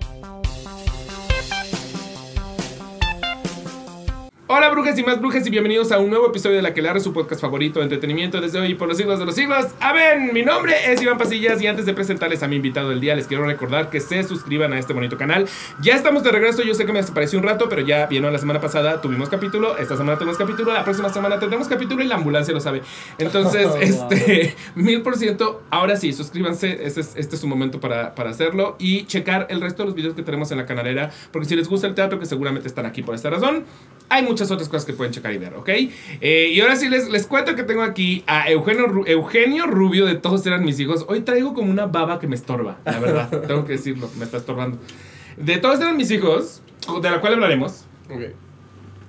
Bye. Hola brujas y más brujas y bienvenidos a un nuevo episodio de La que le su podcast favorito de entretenimiento desde hoy y por los siglos de los siglos. Amén. Mi nombre es Iván Pasillas y antes de presentarles a mi invitado del día les quiero recordar que se suscriban a este bonito canal. Ya estamos de regreso, yo sé que me desapareció un rato, pero ya vieron la semana pasada tuvimos capítulo, esta semana tenemos capítulo, la próxima semana tendremos capítulo y la ambulancia lo sabe. Entonces, este, mil por ciento, ahora sí, suscríbanse, este es, este es su momento para, para hacerlo y checar el resto de los videos que tenemos en la canalera, porque si les gusta el teatro, que seguramente están aquí por esta razón, hay muchas otras cosas que pueden checar y ver, ¿ok? Eh, y ahora sí les, les cuento que tengo aquí a Eugenio, Eugenio Rubio de Todos eran mis hijos. Hoy traigo como una baba que me estorba, la verdad. tengo que decirlo, me está estorbando. De Todos eran mis hijos, de la cual hablaremos. Ok.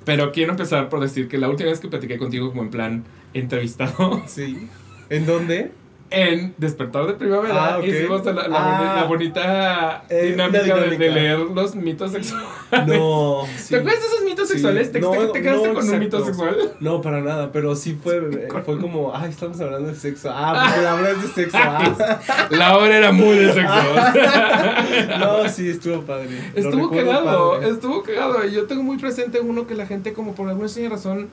Pero quiero empezar por decir que la última vez que platiqué contigo como en plan entrevistado. Sí. ¿En dónde? En Despertar de Primavera ah, hicimos la, la, bonita eh, dinámica, De, leer los mitos sexuales. No. ¿Te acuerdas de esos mitos sexuales? ¿Te, no, ¿te quedaste con un mito sexual? No, para nada, pero sí fue, fue como, ay, estamos hablando de sexo. Ah, porque la obra es de sexo. Ah. La obra era muy de sexo. no, sí, estuvo padre. Estuvo cagado, estuvo cagado. Yo tengo muy presente uno que la gente, como por alguna extraña razón,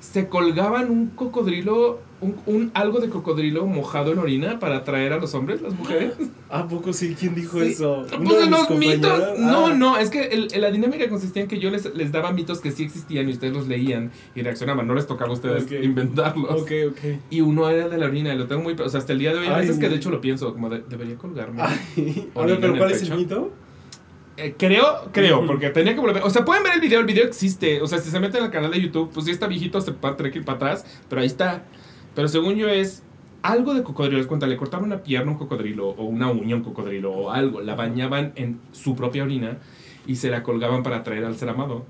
se colgaban un cocodrilo, un, un, algo de cocodrilo mojado en orina para atraer a los hombres, las mujeres. ¿A poco sí? ¿Quién dijo eso? Pues de los mitos. No, ah. no, es que el, la dinámica consistía en que yo les, les daba mitos que sí existían y ustedes los leían y reaccionaban. No les tocaba a ustedes inventarlos. Ok, ok. Y uno era de la orina y lo tengo muy. O sea, hasta el día de hoy, a veces que de hecho lo pienso, como debería colgarme. Ay. pero ¿cuál es el mito? Eh, creo, creo, porque tenía que volver. O sea, pueden ver el video, el video existe. O sea, si se meten al canal de YouTube, pues si está viejito, se puede tener que ir para atrás, pero ahí está. Pero según yo es algo de cocodrilo. Les cuenta, le cortaban una pierna a un cocodrilo, o una uña a un cocodrilo, o algo. La bañaban en su propia orina y se la colgaban para atraer al ser amado.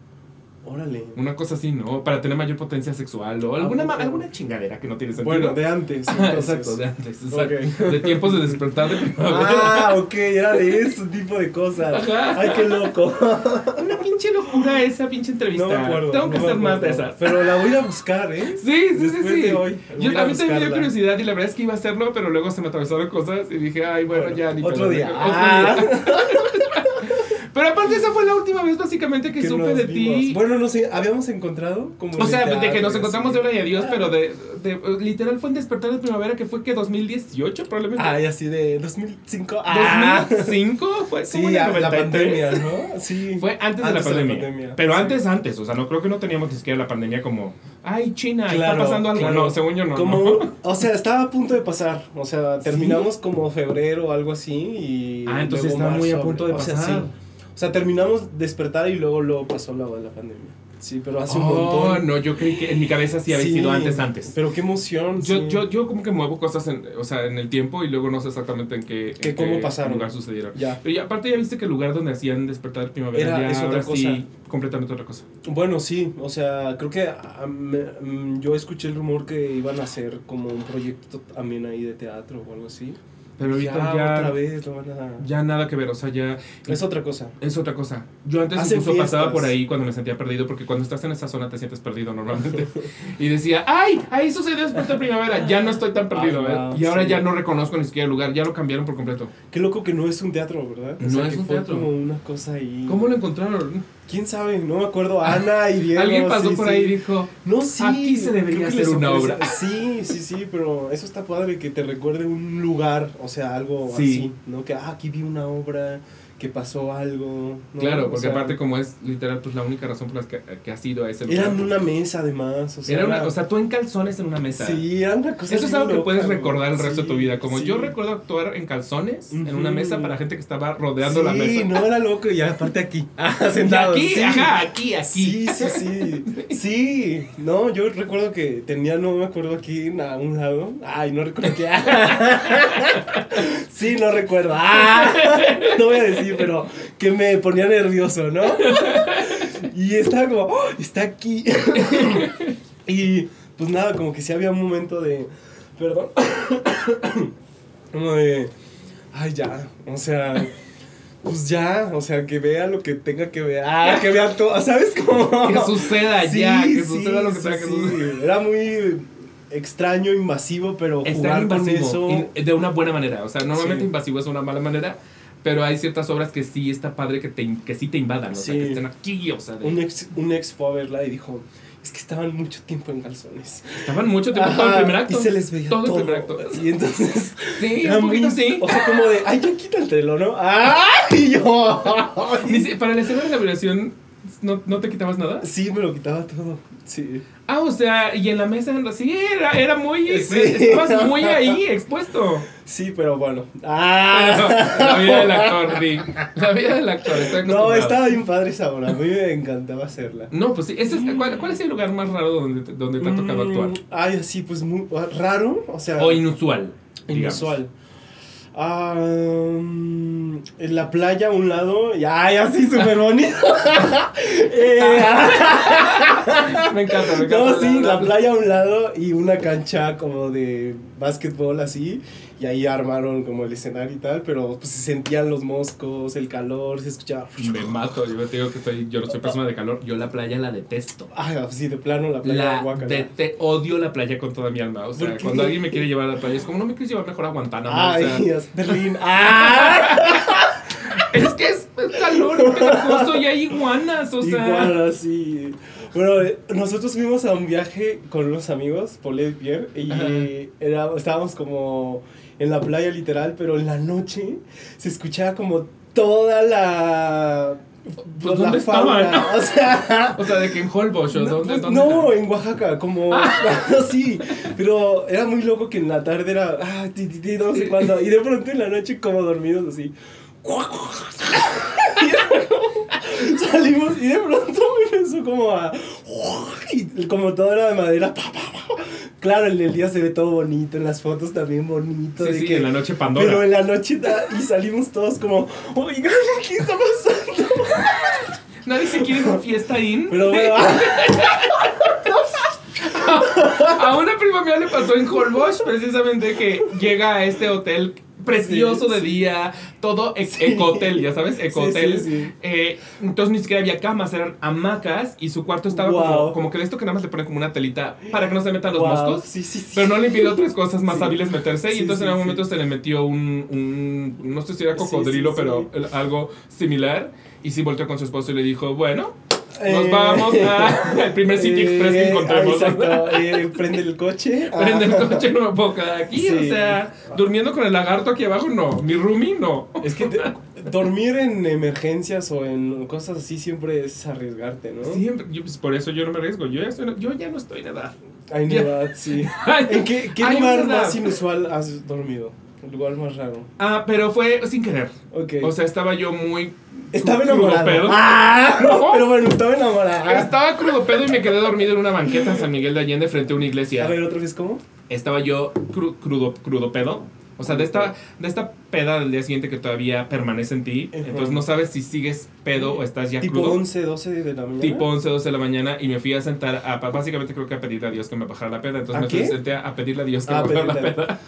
Órale. Una cosa así, ¿no? Para tener mayor potencia sexual o alguna, alguna chingadera que no tiene sentido. Bueno, de antes. exacto, de antes. Exacto. De tiempos de despertar de primavera. Ah, ok, era de ese tipo de cosas. Ay, qué loco. Una pinche locura esa pinche entrevista. No me acuerdo. Tengo que hacer más de esas. Pero la voy a buscar, ¿eh? Sí, sí, sí. sí. Hoy, Yo a mí también me dio curiosidad y la verdad es que iba a hacerlo, pero luego se me atravesaron cosas y dije, ay, bueno, ya ni Otro día. Otro día. Pero aparte esa fue la última vez básicamente que, supe de ti. Bueno, no sé, habíamos encontrado como... O sea, de que nos encontramos de hora y adiós, pero de, de, literal fue en Despertar de Primavera que fue que 2018 probablemente. Ay, así de 2005. Ah. ¿2005? Fue sí, la pandemia, ¿no? Sí. Fue antes, de, la pandemia. Pero antes, antes, o sea, no creo que no teníamos ni siquiera la pandemia como, ay, China, está pasando algo. No, según yo no. Como, O sea, estaba a punto de pasar, o sea, terminamos como febrero o algo así y... Ah, entonces estaba muy a punto de pasar. O sea, terminamos despertar y luego, luego pasó la, la pandemia. Sí, pero hace un oh, montón. no, yo creí que en mi cabeza sí había sido antes, antes. Pero qué emoción. Yo, yo, yo como que muevo cosas en, o sea, en el tiempo y luego no sé exactamente en qué, en cómo pasaron. lugar sucedieron. Ya. Pero ya, aparte ya viste que el lugar donde hacían despertar primavera Era, ya es otra cosa. Sí, completamente otra cosa. Bueno, sí, o sea, creo que um, yo escuché el rumor que iban a hacer como un proyecto también ahí de teatro o algo así. Pero ahorita ya, otra vez lo van a... ya nada que ver, o sea, ya... Es otra cosa. Es otra cosa. Yo antes incluso pasaba por ahí cuando me sentía perdido, porque cuando estás en esa zona te sientes perdido normalmente. y decía, ¡ay! Ahí sucedió después de primavera, ya no estoy tan perdido, ¿eh? Y ahora ya no reconozco ni siquiera el lugar, ya lo cambiaron por completo. Qué loco que no es un teatro, ¿verdad? no es un teatro. como una cosa ahí... ¿Cómo lo encontraron? ¿Quién sabe? No me acuerdo. Ana y Diego. Alguien pasó por ahí y dijo, no, sí, aquí se debería hacer una obra. Sí, sí, sí, pero eso está padre que te recuerde un lugar, o sea, algo así, ¿no? Que, ah, aquí vi una obra, que pasó algo. Claro, porque aparte como es literal pues la única razón por la que, que has ido a ese lugar. Era en una mesa además, o sea, era una, o sea, tú en calzones en una mesa. Sí, era una cosa Eso es algo que puedes recordar el resto de tu vida, como yo recuerdo actuar en calzones en una mesa para gente que estaba rodeando la mesa. Sí, no era loco y aparte aquí, ah, sentado. Aquí, ajá, aquí, aquí. Sí, sí, sí. sí, no, yo recuerdo que tenía no me acuerdo aquí a un lado. Ay, no recuerdo qué. sí, no recuerdo. Ah, no voy a decir pero que me ponía nervioso, ¿no? Y estaba como, oh, está aquí. y pues nada, como que sí había un momento de, perdón, como de, ay, ya, o sea pues ya, o sea, que vea lo que tenga que ver. Ah, que vea todo, ¿sabes cómo? Que suceda ya, que suceda lo que tenga que suceder. Era muy extraño, invasivo, pero jugar con eso. de una buena manera. O sea, normalmente invasivo es una mala manera, Pero hay ciertas obras que sí está padre que, te, que sí te invadan, o sea, Sí. que estén aquí, o sea, de- Un ex, un ex fue a verla y dijo, es que estaban mucho tiempo en calzones. estaban mucho tiempo todo el Ajá, primer acto. Y se les veía todo. todo. el primer acto. Y entonces... Sí, era un poquito muy- sí. O sea, como de, ay, ya quítatelo, ¿no? ¡Ay, yo! Si- para la escena de la violación, ¿no, ¿no te quitabas nada? Sí, me lo quitaba todo. Sí. Ah, o sea, y en la mesa, sí, era, era muy. Sí. Estabas muy ahí, expuesto. Sí, pero bueno. Pero, ¡Ah! la vida del actor, Di. La vida del actor, No, estaba bien padre esa obra. A mí me encantaba hacerla. No, pues sí. ese es, ¿cuál, cuál es el lugar más raro donde te, donde te ha tocado Mm, actuar? Ay, sí, pues muy raro. O sea, O inusual. inusual. Ah, mm, en la playa a un lado, y ay, así súper bonito. Eh, Me encanta, me encanta. no, sí, la playa a un lado y una cancha como de básquetbol así. Y ahí armaron como el escenario y tal, pero pues se sentían los moscos, el calor, se escuchaba. Me mato, yo te digo que estoy, yo no soy persona de calor, yo la playa la detesto. Ay, sí, de plano la playa La de- te odio la playa con toda mi alma. O sea, cuando alguien me quiere llevar a la playa, es como no me quieres llevar mejor a Guantánamo. Ay, o sea, Dios, Berlín. ¡Ah! es que es, es calor, pegajoso y hay iguanas, o sea. Igual así. Bueno, nosotros fuimos a un viaje con unos amigos, Paul y Pierre, y era, estábamos como en la playa literal, pero en la noche se escuchaba como toda la... Pues, la ¿dónde fauna, estaban? O sea... O sea, de que en Holbox, ¿o No, dónde, pues, dónde no, en Oaxaca, como sí, pero era muy loco que en la tarde era ah, ti, ti, ti, no sé cuándo, y de pronto en la noche como dormidos así. Salimos y de pronto me empezó como a y como todo era de madera. pa, pa, pa. Claro, en el día se ve todo bonito, en las fotos también bonito. Sí, de sí, que- en la noche Pandora. pero en la noche da- y salimos todos como, oigan, ¿qué está pasando? Nadie se quiere ir a fiesta ahí. Pero bueno, A una prima mía le pasó en Holbox precisamente que llega a este hotel precioso Sí, de día, todo e- Sí. ecohotel, ya sabes, ecohotel. Sí. Eh, entonces ni siquiera había camas, eran hamacas y su cuarto estaba Wow. como, como que de esto que nada más le ponen como una telita para que no se metan los Wow, moscos. Sí, sí, sí. Pero no le impidió otras cosas más hábiles meterse. Y entonces en algún momento se le metió un, un- No sé si era cocodrilo, pero algo similar. Y sí volteó con su esposo y le dijo: Bueno, nos Eh, vamos al primer City Express que eh, encontremos. ah, Exacto, eh, prende el coche. Prende el coche, no me puedo quedar aquí. Sí. O sea, durmiendo con el lagarto aquí abajo, no. Mi roomie, no. Es que te- dormir en emergencias o en cosas así siempre es arriesgarte, ¿no? Siempre, yo, pues, por eso yo no me arriesgo. Yo ya, estoy- yo ya no estoy en edad. Hay Ya. edad, sí. Ay, ¿En qué, qué lugar más inusual has dormido? Lugar más raro. Ah, pero fue sin querer. Ok. O sea, estaba yo muy. estaba enamorado. Ah, No. pero bueno, estaba enamorado. Estaba crudo pedo y me quedé dormido en una banqueta en San Miguel de Allende frente a una iglesia. A ver, otra vez, ¿cómo? Estaba yo cru- crudo, crudo pedo. O sea, de esta, de esta peda del día siguiente que todavía permanece en ti. Ajá. Entonces no sabes si sigues pedo o estás ya tipo crudo. 11, 12 de la mañana. Tipo 11, 12 de la mañana y me fui a sentar a, básicamente creo que a pedirle a Dios que me bajara la peda. Entonces ¿A me qué? senté a pedirle a Dios que Ah, me bajara la peda.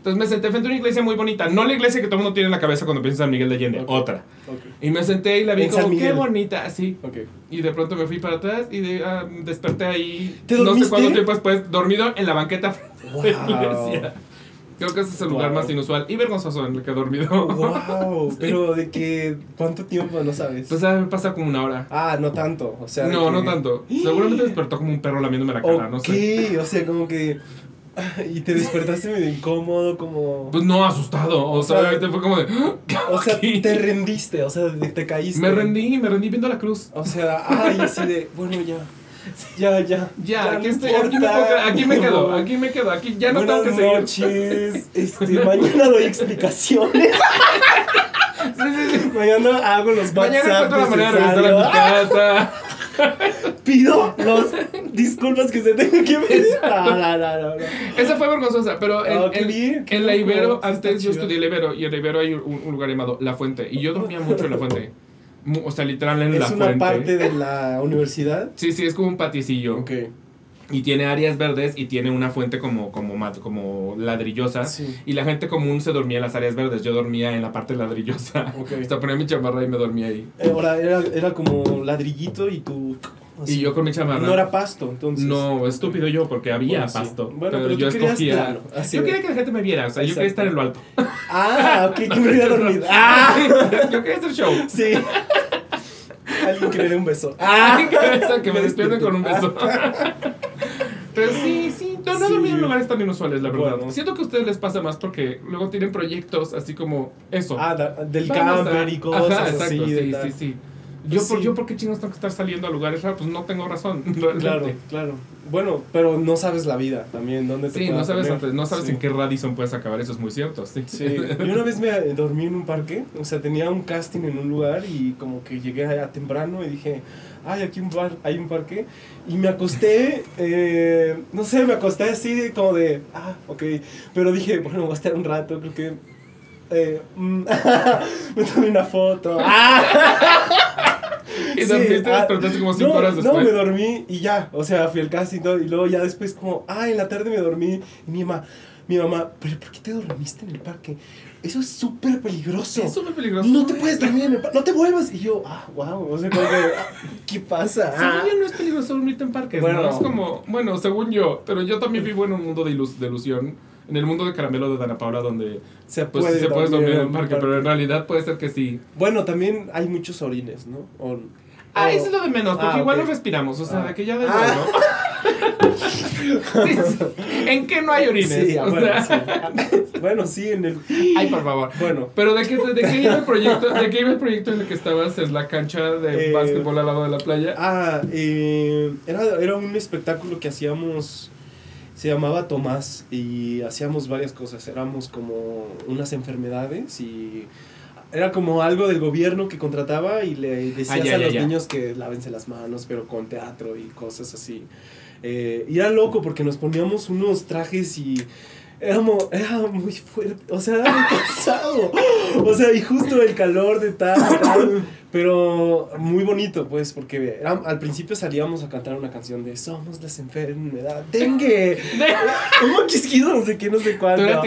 Entonces me senté frente a una iglesia muy bonita. No la iglesia que todo el mundo tiene en la cabeza cuando piensa en San Miguel de Allende, otra. Ok, Y me senté y la vi En como, qué bonita, así. Y de pronto me fui para atrás y de- ah, desperté ahí. ¿Te no sé cuánto tiempo después, dormido en la banqueta de la Wow. iglesia. Creo que ese es el lugar Wow. más inusual y vergonzoso en el que he dormido. Wow, pero de que ¿cuánto tiempo no sabes? Pues ah, me pasa como una hora. ah, no tanto, o sea, no, que- no tanto. Seguramente despertó como un perro lamiéndome la cara, no sé. o sea, como que y te despertaste medio incómodo, como Pues no, asustado. O, sea, obviamente fue como de. ¿qué hago o sea, aquí? te rendiste, o sea, te caíste. Me rendí, me rendí viendo la cruz. O sea, ay, así de, bueno, ya. Ya, ya. Ya, aquí, no estoy, aquí, me puedo aquí quedo, aquí me quedo, aquí ya no Buenas tengo que seguir. noches. Este, mañana doy explicaciones. Sí, sí, sí. mañana hago los Mañana WhatsApp encuentro la manera de regresar a mi casa. Pido los disculpas que se tengan que pedir. No, no, no, no, no. Esa fue vergonzosa, pero en, qué en- bien, qué en la Ibero, antes yo estudié la Ibero, y en la Ibero hay un, un lugar llamado La Fuente, y yo dormía mucho en La Fuente. O sea, literal en La Es una Fuente. parte de la universidad. Sí, sí, es como un patiecillo. Ok. Y tiene áreas verdes y tiene una fuente como, como, como ladrillosa. Sí. Y la gente común se dormía en las áreas verdes. Yo dormía en la parte ladrillosa. Ok. Hasta ponía mi chamarra y me dormía ahí. Eh, Ahora era, era como ladrillito y tú. así. Y yo con mi chamarra. No era pasto, entonces. No, estúpido yo, porque había Bueno, sí. pasto. Bueno, pero, pero yo escogía. plano, yo quería que la gente me viera, o sea, yo quería estar en lo alto. Ah, ok, que me hubiera dormido. Ah, yo quería hacer show. sí. Alguien que me dé un beso. Ah, que, que me despierten con un beso. Pero sí, sí. No, no Sí. dormido en lugares tan inusuales, la verdad. Bueno. Siento que a ustedes les pasa más porque luego tienen proyectos así como eso. Ah, da- del Vamos a- camper y cosas Ajá, exacto, así. sí, sí, tal. sí, Yo, Pues por, sí. yo, ¿por qué chingos tengo que estar saliendo a lugares raros? Pues no tengo razón. realmente. Claro, claro. Bueno, pero no sabes la vida también, dónde te Sí, no sabes, poner. no sabes Sí. en qué Radisson puedes acabar, eso es muy cierto. Sí. Sí, yo una vez me dormí en un parque, o sea, tenía un casting en un lugar y como que llegué allá temprano y dije, ay, aquí un bar, hay un parque, y me acosté, eh, no sé, me acosté así como de, ah, ok, pero dije, bueno, voy a estar un rato, creo que, eh, mm, me tomé una foto, Y Sí, dormiste, ah, despertaste como cinco no, horas No, después. me dormí y ya, o sea, fui al casting y luego ya después como, ah, en la tarde me dormí, y mi mamá, mi mamá, pero ¿por qué te dormiste en el parque? Eso es súper peligroso. es súper peligroso. No te puedes dormir en el parque, no te vuelvas. Y yo, ah, wow, o sea, como que, ah, ¿qué pasa? Según yo no es peligroso dormirte en parques, Bueno. ¿no? Es como, bueno, según yo, pero yo también vivo en un mundo de, ilus- de ilusión, en el mundo de caramelo de Dana Paula, donde Se pues sí se puede dormir en un parque, pero en realidad puede ser que sí. Bueno, también hay muchos orines, ¿no? O- Ah, o- eso es lo de menos, porque Ah, igual ok. no respiramos, o sea, Ah. de que ya de Ah. ¿no? ¿En qué no hay orines? Sí, ah, O bueno, sea, sí. Bueno, sí, en el. Ay, por favor. Bueno, Pero de qué, de qué iba el proyecto, de qué iba el proyecto en el que estabas en la cancha de Eh, básquetbol al lado de la playa. Ah, eh, era, era un espectáculo que hacíamos, se llamaba Tomás y hacíamos varias cosas, éramos como unas enfermedades y era como algo del gobierno que contrataba y le decías Ah, ya, a ya, los ya. niños que lávense las manos, pero con teatro y cosas así. Eh, y era loco porque nos poníamos unos trajes y era muy fuerte, o sea, era muy cansado. O sea, y justo el calor de tal, pero muy bonito, pues, porque era- al principio salíamos a cantar una canción de Somos las enfermedades, dengue, un moquisquido, no sé qué, no sé ¿Tú cuánto. eras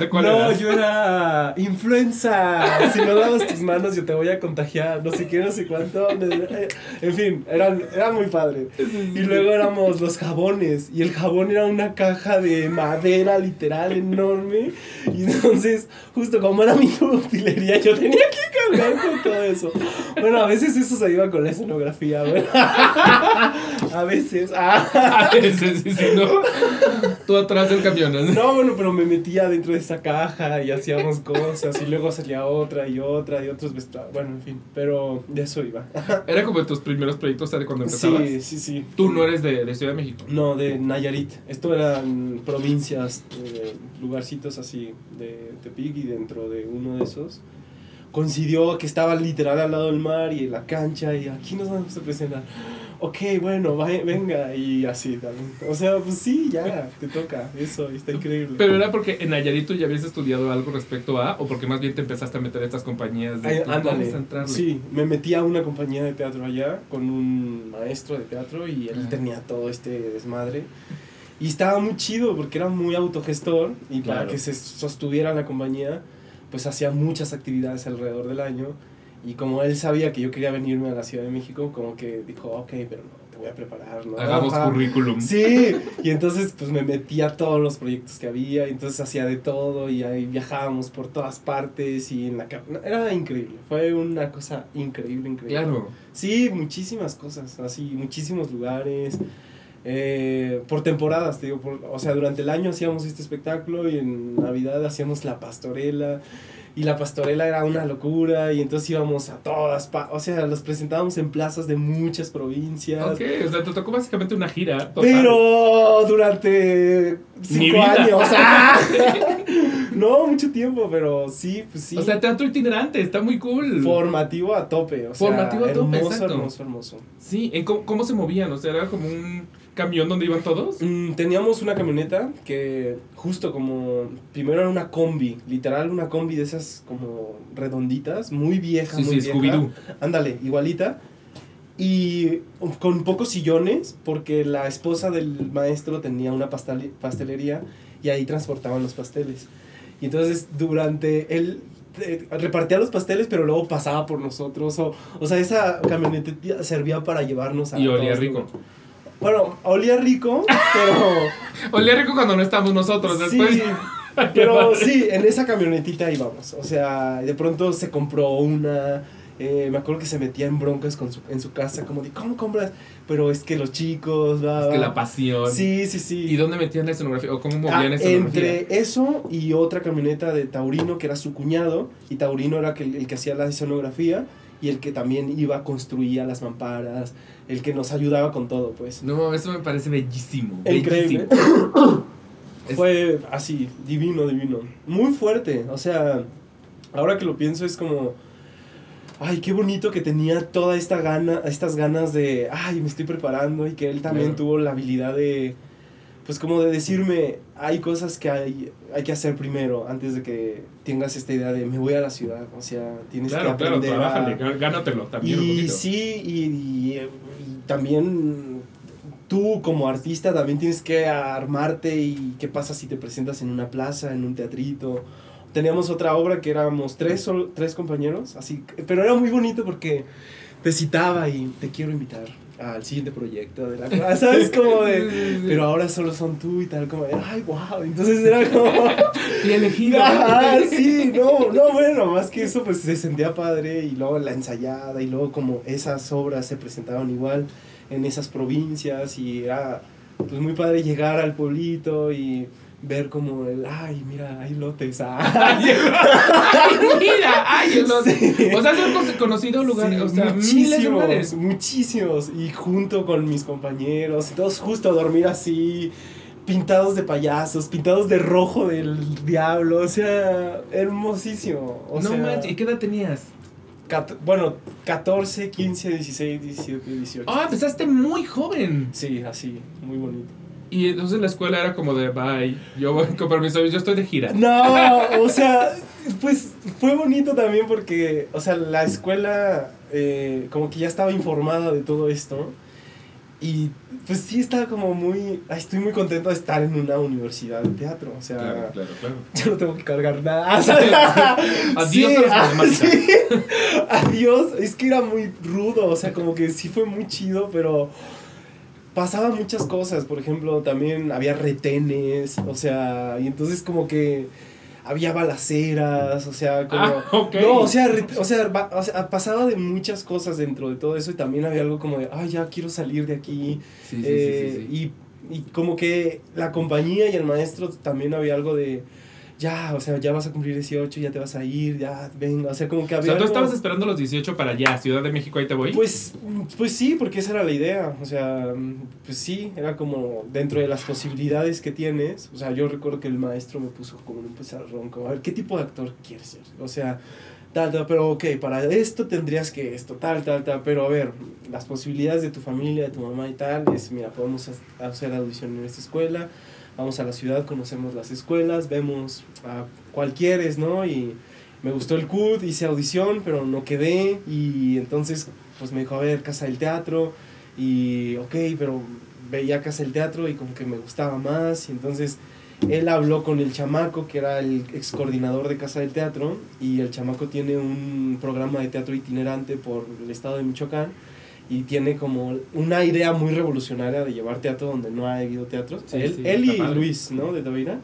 de cuál no, eras? yo era influenza. Si no lavas tus manos, yo te voy a contagiar. No sé qué, no sé cuánto. En fin, eran, era muy padre. Y luego éramos los jabones. Y el jabón era una caja de madera literal enorme. Y entonces, justo como era mi utilería, yo tenía que cargar con todo eso. Bueno, a veces eso se iba con la escenografía. bueno. A veces. ah. Ah, sí, sí, sí, ¿no? Tú atrás del camión. ¿no? No, bueno, pero me metía dentro de esa caja y hacíamos cosas y luego salía otra y otra y otros vestuarios. Bueno, en fin, pero de eso iba. Era como de tus primeros proyectos ¿sabes? cuando empezabas. Sí, sí, sí. Tú no eres de, de Ciudad de México. No, de Nayarit. Esto eran provincias, eh, lugarcitos así de Tepic y dentro de uno de esos coincidió que estaba literal al lado del mar y en la cancha y aquí nos vamos a presentar. Ok, bueno, vaya- venga y así también. O sea, pues sí, ya, te toca. Eso, está increíble. Pero era porque en Nayarit tú ya habías estudiado algo respecto a, o porque más bien te empezaste a meter a estas compañías de Ay, ándale. a. Sí, me metí a una compañía de teatro allá con un maestro de teatro y él Ah. tenía todo este desmadre. Y estaba muy chido porque era muy autogestor y para Claro. que se sostuviera la compañía, pues hacía muchas actividades alrededor del año. Y como él sabía que yo quería venirme a la Ciudad de México, como que dijo, ok, pero no, te voy a preparar, ¿no? Hagamos Ajá. currículum. Sí, y entonces pues me metí a todos los proyectos que había, y entonces hacía de todo y ahí viajábamos por todas partes y en la era increíble, fue una cosa increíble, increíble. Claro. Sí, muchísimas cosas, así, muchísimos lugares. Eh, por temporadas, te digo, por- o sea, durante el año hacíamos este espectáculo y en Navidad hacíamos la pastorela y la pastorela era una locura y entonces íbamos a todas, o sea, los presentábamos en plazas de muchas provincias. Ok, o sea, te tocó básicamente una gira. total. Pero durante cinco años. ¡ah! no, mucho tiempo, pero sí, pues sí. O sea, teatro itinerante, está muy cool. formativo a tope. O sea, Formativo a tope, hermoso, exacto. hermoso, hermoso. Sí, ¿en cómo, cómo se movían? O sea, era como un camión donde iban todos. Mm, teníamos una camioneta que justo como primero era una combi, literal una combi de esas como redonditas, muy vieja, Sí, muy sí, vieja. Ándale, igualita. Y con pocos sillones, porque la esposa del maestro tenía una pastelería y ahí transportaban los pasteles. Y entonces durante él eh, repartía los pasteles, pero luego pasaba por nosotros. O, o sea, esa camioneta servía para llevarnos a. Y olía rico. Bueno, olía rico, pero. Olía rico cuando no estábamos nosotros. Después. Sí, pero sí, en esa camionetita íbamos. O sea, de pronto se compró una. eh, me acuerdo que se metía en broncas con su, en su casa, como de, ¿cómo compras? Pero es que los chicos, va, Es que la pasión. Sí, sí, sí. ¿Y dónde metían la escenografía? ¿O cómo Ah, movían la escenografía? entre eso y otra camioneta de Taurino, que era su cuñado, y Taurino era que- el que hacía la escenografía y el que también iba, construía las mamparas, el que nos ayudaba con todo, pues. No, eso me parece bellísimo. Increíble. bellísimo. Fue así, divino, divino. Muy fuerte, o sea, ahora que lo pienso es como... Ay, qué bonito que tenía toda esta gana, estas ganas de, ay, me estoy preparando y que él también Claro. tuvo la habilidad de, pues como de decirme, hay cosas que hay, hay que hacer primero antes de que tengas esta idea de, me voy a la ciudad, o sea, tienes Claro, que claro, aprender a- trabájale, gá- gánatelo también un y poquito. sí, y, y, y también tú como artista también tienes que armarte y qué pasa si te presentas en una plaza, en un teatrito. Teníamos otra obra que éramos tres, sol- tres compañeros, así, pero era muy bonito porque te citaba y te quiero invitar al siguiente proyecto de la clase, ¿sabes? Como de, pero ahora solo son tú y tal, como de, ay, wow, entonces era como... Y elegido. Ah, sí, no, no, bueno, más que eso, pues se sentía padre y luego la ensayada y luego como esas obras se presentaban igual en esas provincias y era pues muy padre llegar al pueblito y ver como el, ay, mira, hay lotes, ah. ¡Ay, mira! ¡Ay, el otro! Sí. O sea, es un conocido lugar, Sí, o sea, miles de muchísimos, lugares. muchísimos. Y junto con mis compañeros, y todos justo a dormir así, pintados de payasos, pintados de rojo del diablo, o sea, hermosísimo. O no sea, manches, ¿y qué edad tenías? bueno, 14, 15, 16, 17, 18. Ah, empezaste muy joven. Sí, así, muy bonito. Y entonces la escuela era como de, bye, yo voy con permiso, yo estoy de gira. No, o sea, pues fue bonito también porque, o sea, la escuela eh, como que ya estaba informada de todo esto. Y pues sí estaba como muy, ay, estoy muy contento de estar en una universidad de teatro. O sea, Claro, claro, claro. yo no tengo que cargar nada. O sea, Adiós sí, a ah, matemáticas. sí. Adiós. Es que era muy rudo, o sea, como que sí fue muy chido, pero pasaban muchas cosas. Por ejemplo, también había retenes, o sea, y entonces como que había balaceras, o sea, como... Ah, ok. No, o sea, re- o, sea, va- o sea, pasaba de muchas cosas dentro de todo eso y también había algo como de, ay, ya quiero salir de aquí. Sí, sí, Eh, sí, sí, sí. Y, y como que la compañía y el maestro también había algo de, ya, o sea, ya vas a cumplir 18, ya te vas a ir, ya, venga, o sea, como que O había... sea, tú estabas esperando los 18 para allá, Ciudad de México, ahí te voy. Pues, pues sí, porque esa era la idea, o sea, pues sí, era como dentro de las posibilidades que tienes, o sea, yo recuerdo que el maestro me puso como un pizarrón, como, a ver, ¿qué tipo de actor quieres ser? O sea, tal, tal, pero ok, para esto tendrías que esto, tal, tal, tal, pero a ver, las posibilidades de tu familia, de tu mamá y tal, es, mira, podemos ha- hacer audición en esta escuela, vamos a la ciudad, conocemos las escuelas, vemos a cuál quieres, ¿no? Y me gustó el CUD, hice audición, pero no quedé, y entonces, pues me dijo, a ver, Casa del Teatro, y ok, pero veía Casa del Teatro y como que me gustaba más, y entonces él habló con el chamaco, que era el ex coordinador de Casa del Teatro, y el chamaco tiene un programa de teatro itinerante por el estado de Michoacán, y tiene como una idea muy revolucionaria de llevar teatro donde no ha habido teatros. Sí, él sí, él y padre. Luis, ¿no? De Tavira.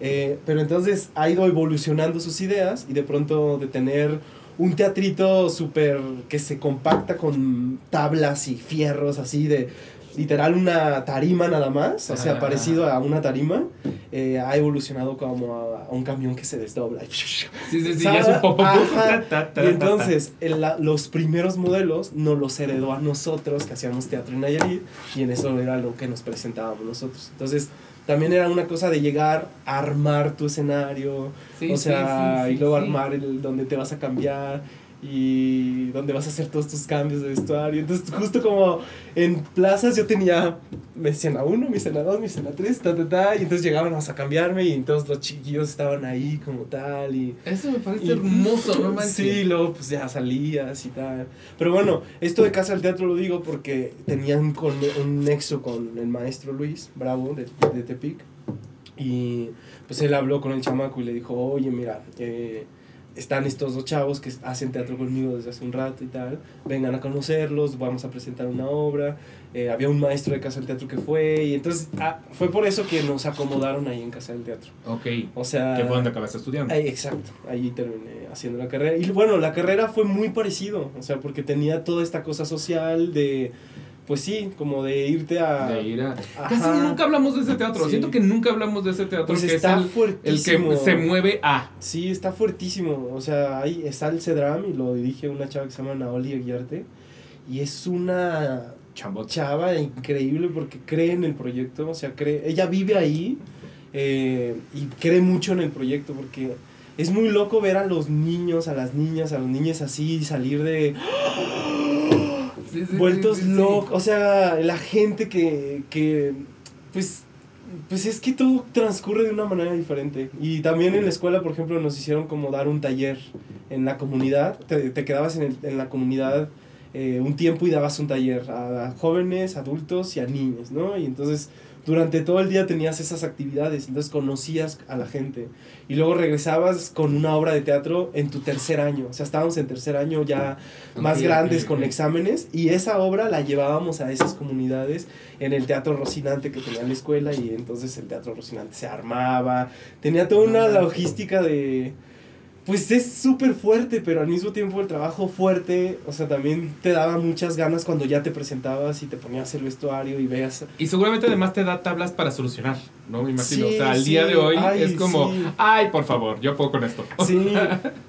Eh, pero entonces ha ido evolucionando sus ideas y de pronto de tener un teatrito súper que se compacta con tablas y fierros así de literal una tarima nada más, o sea, Ah. parecido a una tarima, eh, ha evolucionado como a, a un camión que se desdobla. Sí, sí, sí, ya es un Ajá. Y entonces, el- la- los primeros modelos nos los heredó a nosotros, que hacíamos teatro en Nayarit, y en eso era lo que nos presentábamos nosotros. Entonces, también era una cosa de llegar a armar tu escenario, Sí, o sea, sí, sí, y luego armar el donde te vas a cambiar y donde vas a hacer todos tus cambios de vestuario. Entonces, justo como en plazas yo tenía mi escena 1, mi escena 2, mi escena 3, ta, ta, ta, y entonces llegábamos a cambiarme y entonces los chiquillos estaban ahí como tal y... Eso me parece Y- hermoso, no manches. Sí, luego pues ya salías y tal. Pero bueno, esto de Casa del Teatro lo digo porque tenían con, un nexo con el maestro Luis Bravo de, de Tepic. Y pues él habló con el chamaco y le dijo, oye, mira, eh, están estos dos chavos que hacen teatro conmigo desde hace un rato y tal, vengan a conocerlos, vamos a presentar una obra, eh, había un maestro de Casa del Teatro que fue, y entonces ah, fue por eso que nos acomodaron ahí en Casa del Teatro. Ok. O sea... Que fue donde acabaste estudiando. Ahí, exacto, ahí terminé haciendo la carrera. Y bueno, la carrera fue muy parecido, o sea, porque tenía toda esta cosa social de pues sí, como de irte a... De ir a... Casi nunca hablamos de ese teatro. Siento que nunca hablamos de ese teatro. Pues que está es el, fuertísimo. el que se mueve a... Sí, está fuertísimo. O sea, ahí está el CEDRAM y lo dirige una chava que se llama Naoli Aguiarte. Y es una chava increíble porque cree en el proyecto. O sea, cree... Ella vive ahí eh, y cree mucho en el proyecto porque... Es muy loco ver a los niños, a las niñas, a los niños así salir de vueltos locos. O sea, la gente que, que, pues, pues es que todo transcurre de una manera diferente. Y también en la escuela, por ejemplo, nos hicieron como dar un taller en la comunidad. Te, te quedabas en, el, en la comunidad eh, un tiempo y dabas un taller a jóvenes, adultos y a niños, ¿no? Y entonces durante todo el día tenías esas actividades, entonces conocías a la gente. Y luego regresabas con una obra de teatro en tu tercer año. O sea, estábamos en tercer año ya más grandes con exámenes y esa obra la llevábamos a esas comunidades en el Teatro Rocinante que tenía la escuela y entonces el Teatro Rocinante se armaba. Tenía toda una logística de pues es súper fuerte, pero al mismo tiempo el trabajo fuerte, o sea, también te daba muchas ganas cuando ya te presentabas y te ponías el vestuario y veas. Y seguramente además te da tablas para solucionar, ¿no? Me imagino. o sea, al día de hoy es como, ay, por favor, yo puedo con esto. Sí,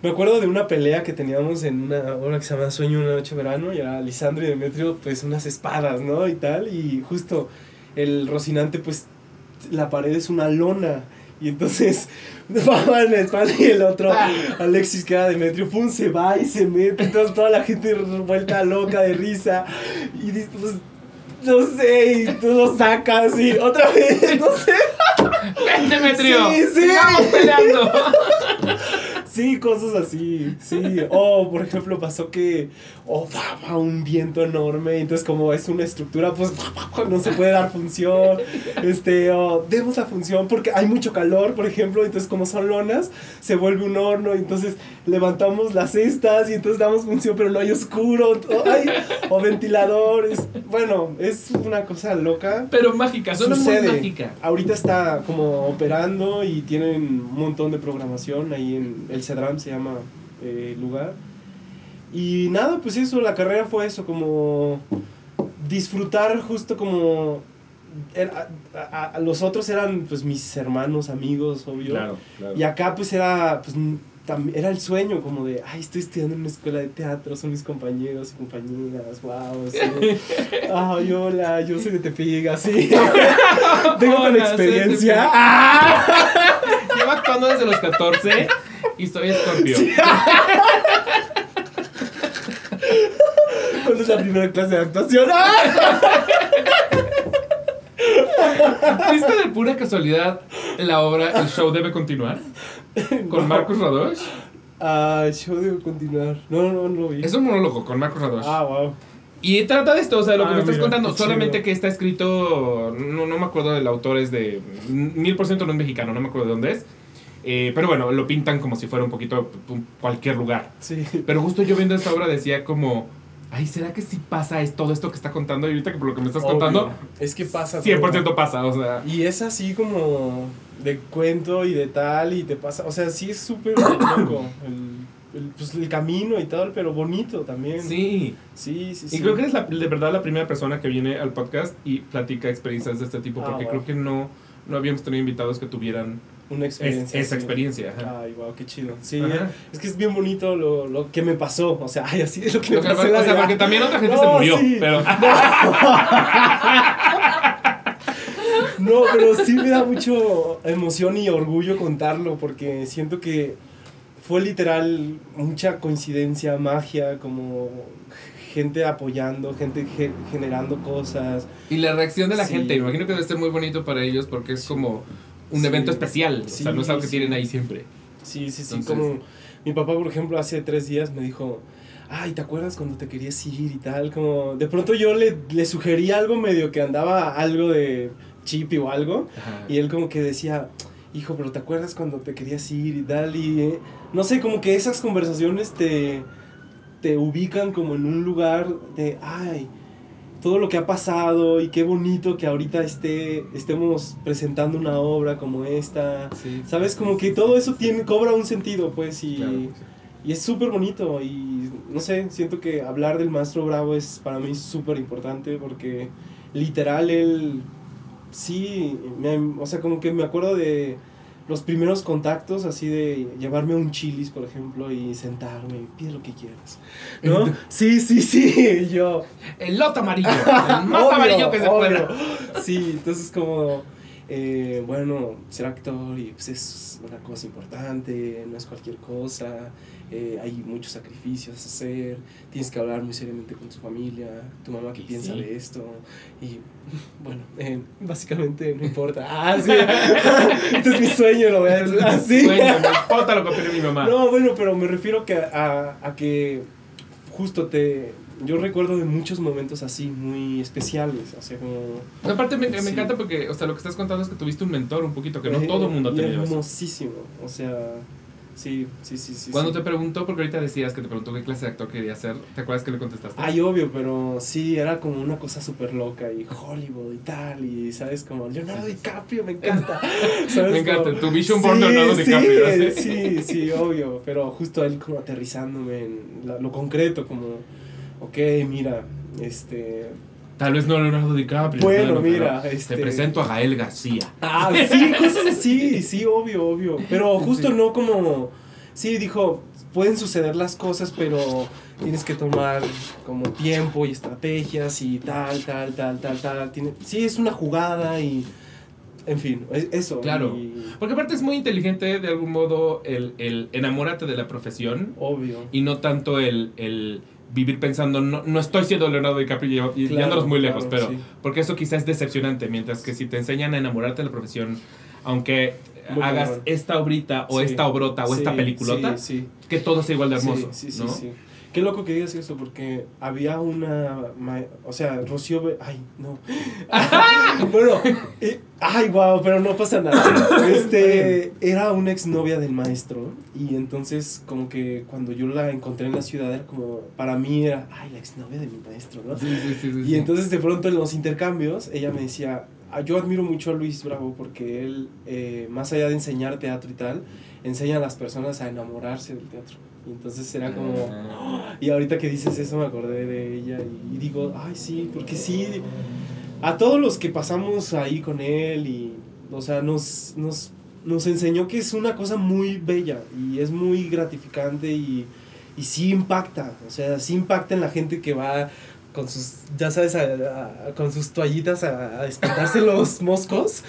me acuerdo de una pelea que teníamos en una obra que se llama Sueño una noche de verano y era Lisandro y Demetrio, pues unas espadas, ¿no? Y tal, y justo el Rocinante, pues la pared es una lona y entonces va en la espalda y el otro, ah. Alexis que era Demetrio, pum, se va y se mete. Entonces toda la gente vuelta loca de risa. Y dice, pues, no sé, y tú lo sacas y otra vez, no sé. Ven, Demetrio. Sí, sí. Estamos peleando. Sí, cosas así, sí. O, por ejemplo, pasó que o daba un viento enorme, entonces como es una estructura, pues no se puede dar función. Este, o demos la función porque hay mucho calor, por ejemplo, entonces como son lonas, se vuelve un horno, entonces levantamos las cestas y entonces damos función, pero no hay oscuro, o, hay, o ventiladores. Bueno, es una cosa loca. Pero mágica, solo muy mágica. Ahorita está como operando y tienen un montón de programación ahí en el Cedram se llama eh, lugar. Y nada, pues eso, la carrera fue eso, como disfrutar justo como... a, los otros eran pues mis hermanos, amigos, obvio. Y acá pues era, pues, era el sueño como de, ay, estoy estudiando en una escuela de teatro, son mis compañeros y compañeras, wow, sí. ay, hola, yo soy de Tepiga, así. Tengo una experiencia. Lleva actuando desde los 14 y soy escorpio. ¿Cuándo es la primera clase de actuación? ¿Viste de pura casualidad la obra El show debe continuar? ¿Con Marcos Radosh? Ah, el show debe continuar. No, no, no lo vi. Es un monólogo con Marcos Radosh. Ah, wow. Y trata de esto, o sea, lo que ah, me estás contando, solamente que está escrito, no, no me acuerdo del autor, es de, mil por ciento no es mexicano, no me acuerdo de dónde es, eh, pero bueno, lo pintan como si fuera un poquito cualquier lugar. Sí. Pero justo yo viendo esta obra decía como, ay, ¿será que sí pasa es todo esto que está contando? Y ahorita que por lo que me estás contando... Es que pasa. 100% pasa, o sea... Y es así como de cuento y de tal y te pasa, o sea, sí es súper loco el, el, pues, el camino y tal, pero bonito también. Sí. Sí, sí, sí. Y creo que eres la, de verdad la primera persona que viene al podcast y platica experiencias de este tipo, ah, porque creo que no, no habíamos tenido invitados que tuvieran una experiencia. esa experiencia. Ay, wow, qué chido. Sí, es que es bien bonito lo, lo, que me pasó. O sea, ay, así es lo que me pasó. o sea, porque también otra gente se murió, pero... No. pero sí me da mucho emoción y orgullo contarlo porque siento que fue literal mucha coincidencia, magia, como gente apoyando, gente generando cosas. Y la reacción de la gente, imagino que debe ser muy bonito para ellos porque es como un evento especial. o sea, no es algo que tienen ahí siempre. Sí, sí, sí. Como mi papá, por ejemplo, hace tres días me dijo, ay, ¿te acuerdas cuando te querías ir y tal? Como, de pronto yo le, le sugerí algo medio que andaba algo de chip o algo. Y él como que decía, hijo, pero ¿te acuerdas cuando te querías ir y tal? Y eh, no sé, como que esas conversaciones te, te ubican como en un lugar de, ay, todo lo que ha pasado y qué bonito que ahorita esté, estemos presentando una obra como esta. Sí, ¿Sabes? Como que todo eso tiene, cobra un sentido, pues, y, Claro, sí. y es súper bonito. Y no sé, siento que hablar del Maestro Bravo es para mí súper importante porque literal él, sí, me- o sea, como que me acuerdo de los primeros contactos, así de llevarme a un chilis, por ejemplo, y sentarme, y pide lo que quieras. ¿No? Sí, sí, sí, yo... El loto amarillo. El más Obvio, amarillo que se pueda. Sí, entonces como, eh, bueno, ser actor y pues es una cosa importante, no es cualquier cosa, eh, hay muchos sacrificios a hacer, tienes que hablar muy seriamente con tu familia, tu mamá que piensa sí. de esto, y bueno, eh, básicamente no importa. Ah, sí, este es mi sueño, lo voy a decir así. Sueño, me importa lo que mi mamá. No, bueno, pero me refiero que a, a que justo te... Yo recuerdo de muchos momentos así muy especiales, o sea, como... No, Aparte me, me Sí. encanta porque, o sea, lo que estás contando es que tuviste un mentor un poquito, que no Eh, todo el mundo ha tenido eso. hermosísimo, o sea, sí, sí, sí, sí. Cuando sí. te preguntó, porque ahorita decías que te preguntó qué clase de actor quería ser, ¿te acuerdas que le contestaste? Ay, obvio, pero sí, era como una cosa súper loca y Hollywood y tal, y sabes, como Leonardo DiCaprio, me encanta. ¿sabes? Me encanta, Como- tu vision board Leonardo DiCaprio, Sí, ¿sí? sí, sí, obvio, pero justo él como aterrizándome en la- lo concreto, como, ok, mira, este... Tal vez no Leonardo DiCaprio. Bueno, claro, mira, este- Te presento a Gael García. Ah, sí, cosas así, sí, obvio, obvio. Pero justo no como. Sí, dijo, pueden suceder las cosas, pero tienes que tomar como tiempo y estrategias y tal, tal, tal, tal, tal. Tiene, sí, es una jugada y. En fin, es- eso. Claro. y- Porque aparte es muy inteligente, de algún modo, el, el enamórate de la profesión obvio. y no tanto el, el vivir pensando, no, no estoy siendo Leonardo DiCaprio y, Claro, yéndonos muy claro, lejos, pero sí. porque eso quizás es decepcionante, mientras que si te enseñan a enamorarte de la profesión, aunque Muy hagas esta obrita o Sí. esta obrota o esta peliculota, que todo sea igual de hermoso. Qué loco que digas eso, porque había una. O sea, Rocío. Ay, no. bueno, eh, ay, wow, pero no pasa nada. Este. Era una exnovia del maestro, y entonces, como que cuando yo la encontré en la ciudad, era como. Para mí era. Ay, la exnovia de mi maestro, ¿no? Sí, sí, sí, Y entonces de pronto en los intercambios ella me decía, "Ah, yo admiro mucho a Luis Bravo porque él, eh, más allá de enseñar teatro y tal, enseña a las personas a enamorarse del teatro. Y entonces era como... Ah. Y ahorita que dices eso me acordé de ella y, digo, ay sí, porque sí, a todos los que pasamos ahí con él y, o sea, nos, nos, nos enseñó que es una cosa muy bella y es muy gratificante y, y sí impacta, o sea, sí impacta en la gente que va con sus, ya sabes, a- a- con sus toallitas a, a espantarse los moscos,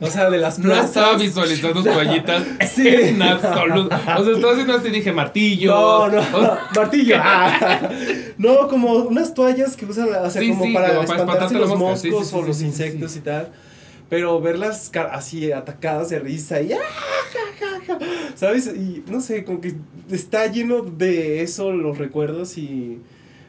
o sea, de las No plazas. estaba visualizando toallitas Sí. en absoluto. O sea, estaba haciendo así dije martillo. No, no, martillo. Ah. No, como unas toallas que usan, o sea, Sí, como sí, para como para espantarse los moscos o los insectos y tal. Pero verlas así atacadas de risa y ¡ah! ¿sabes? Y no sé, como que está lleno de eso los recuerdos y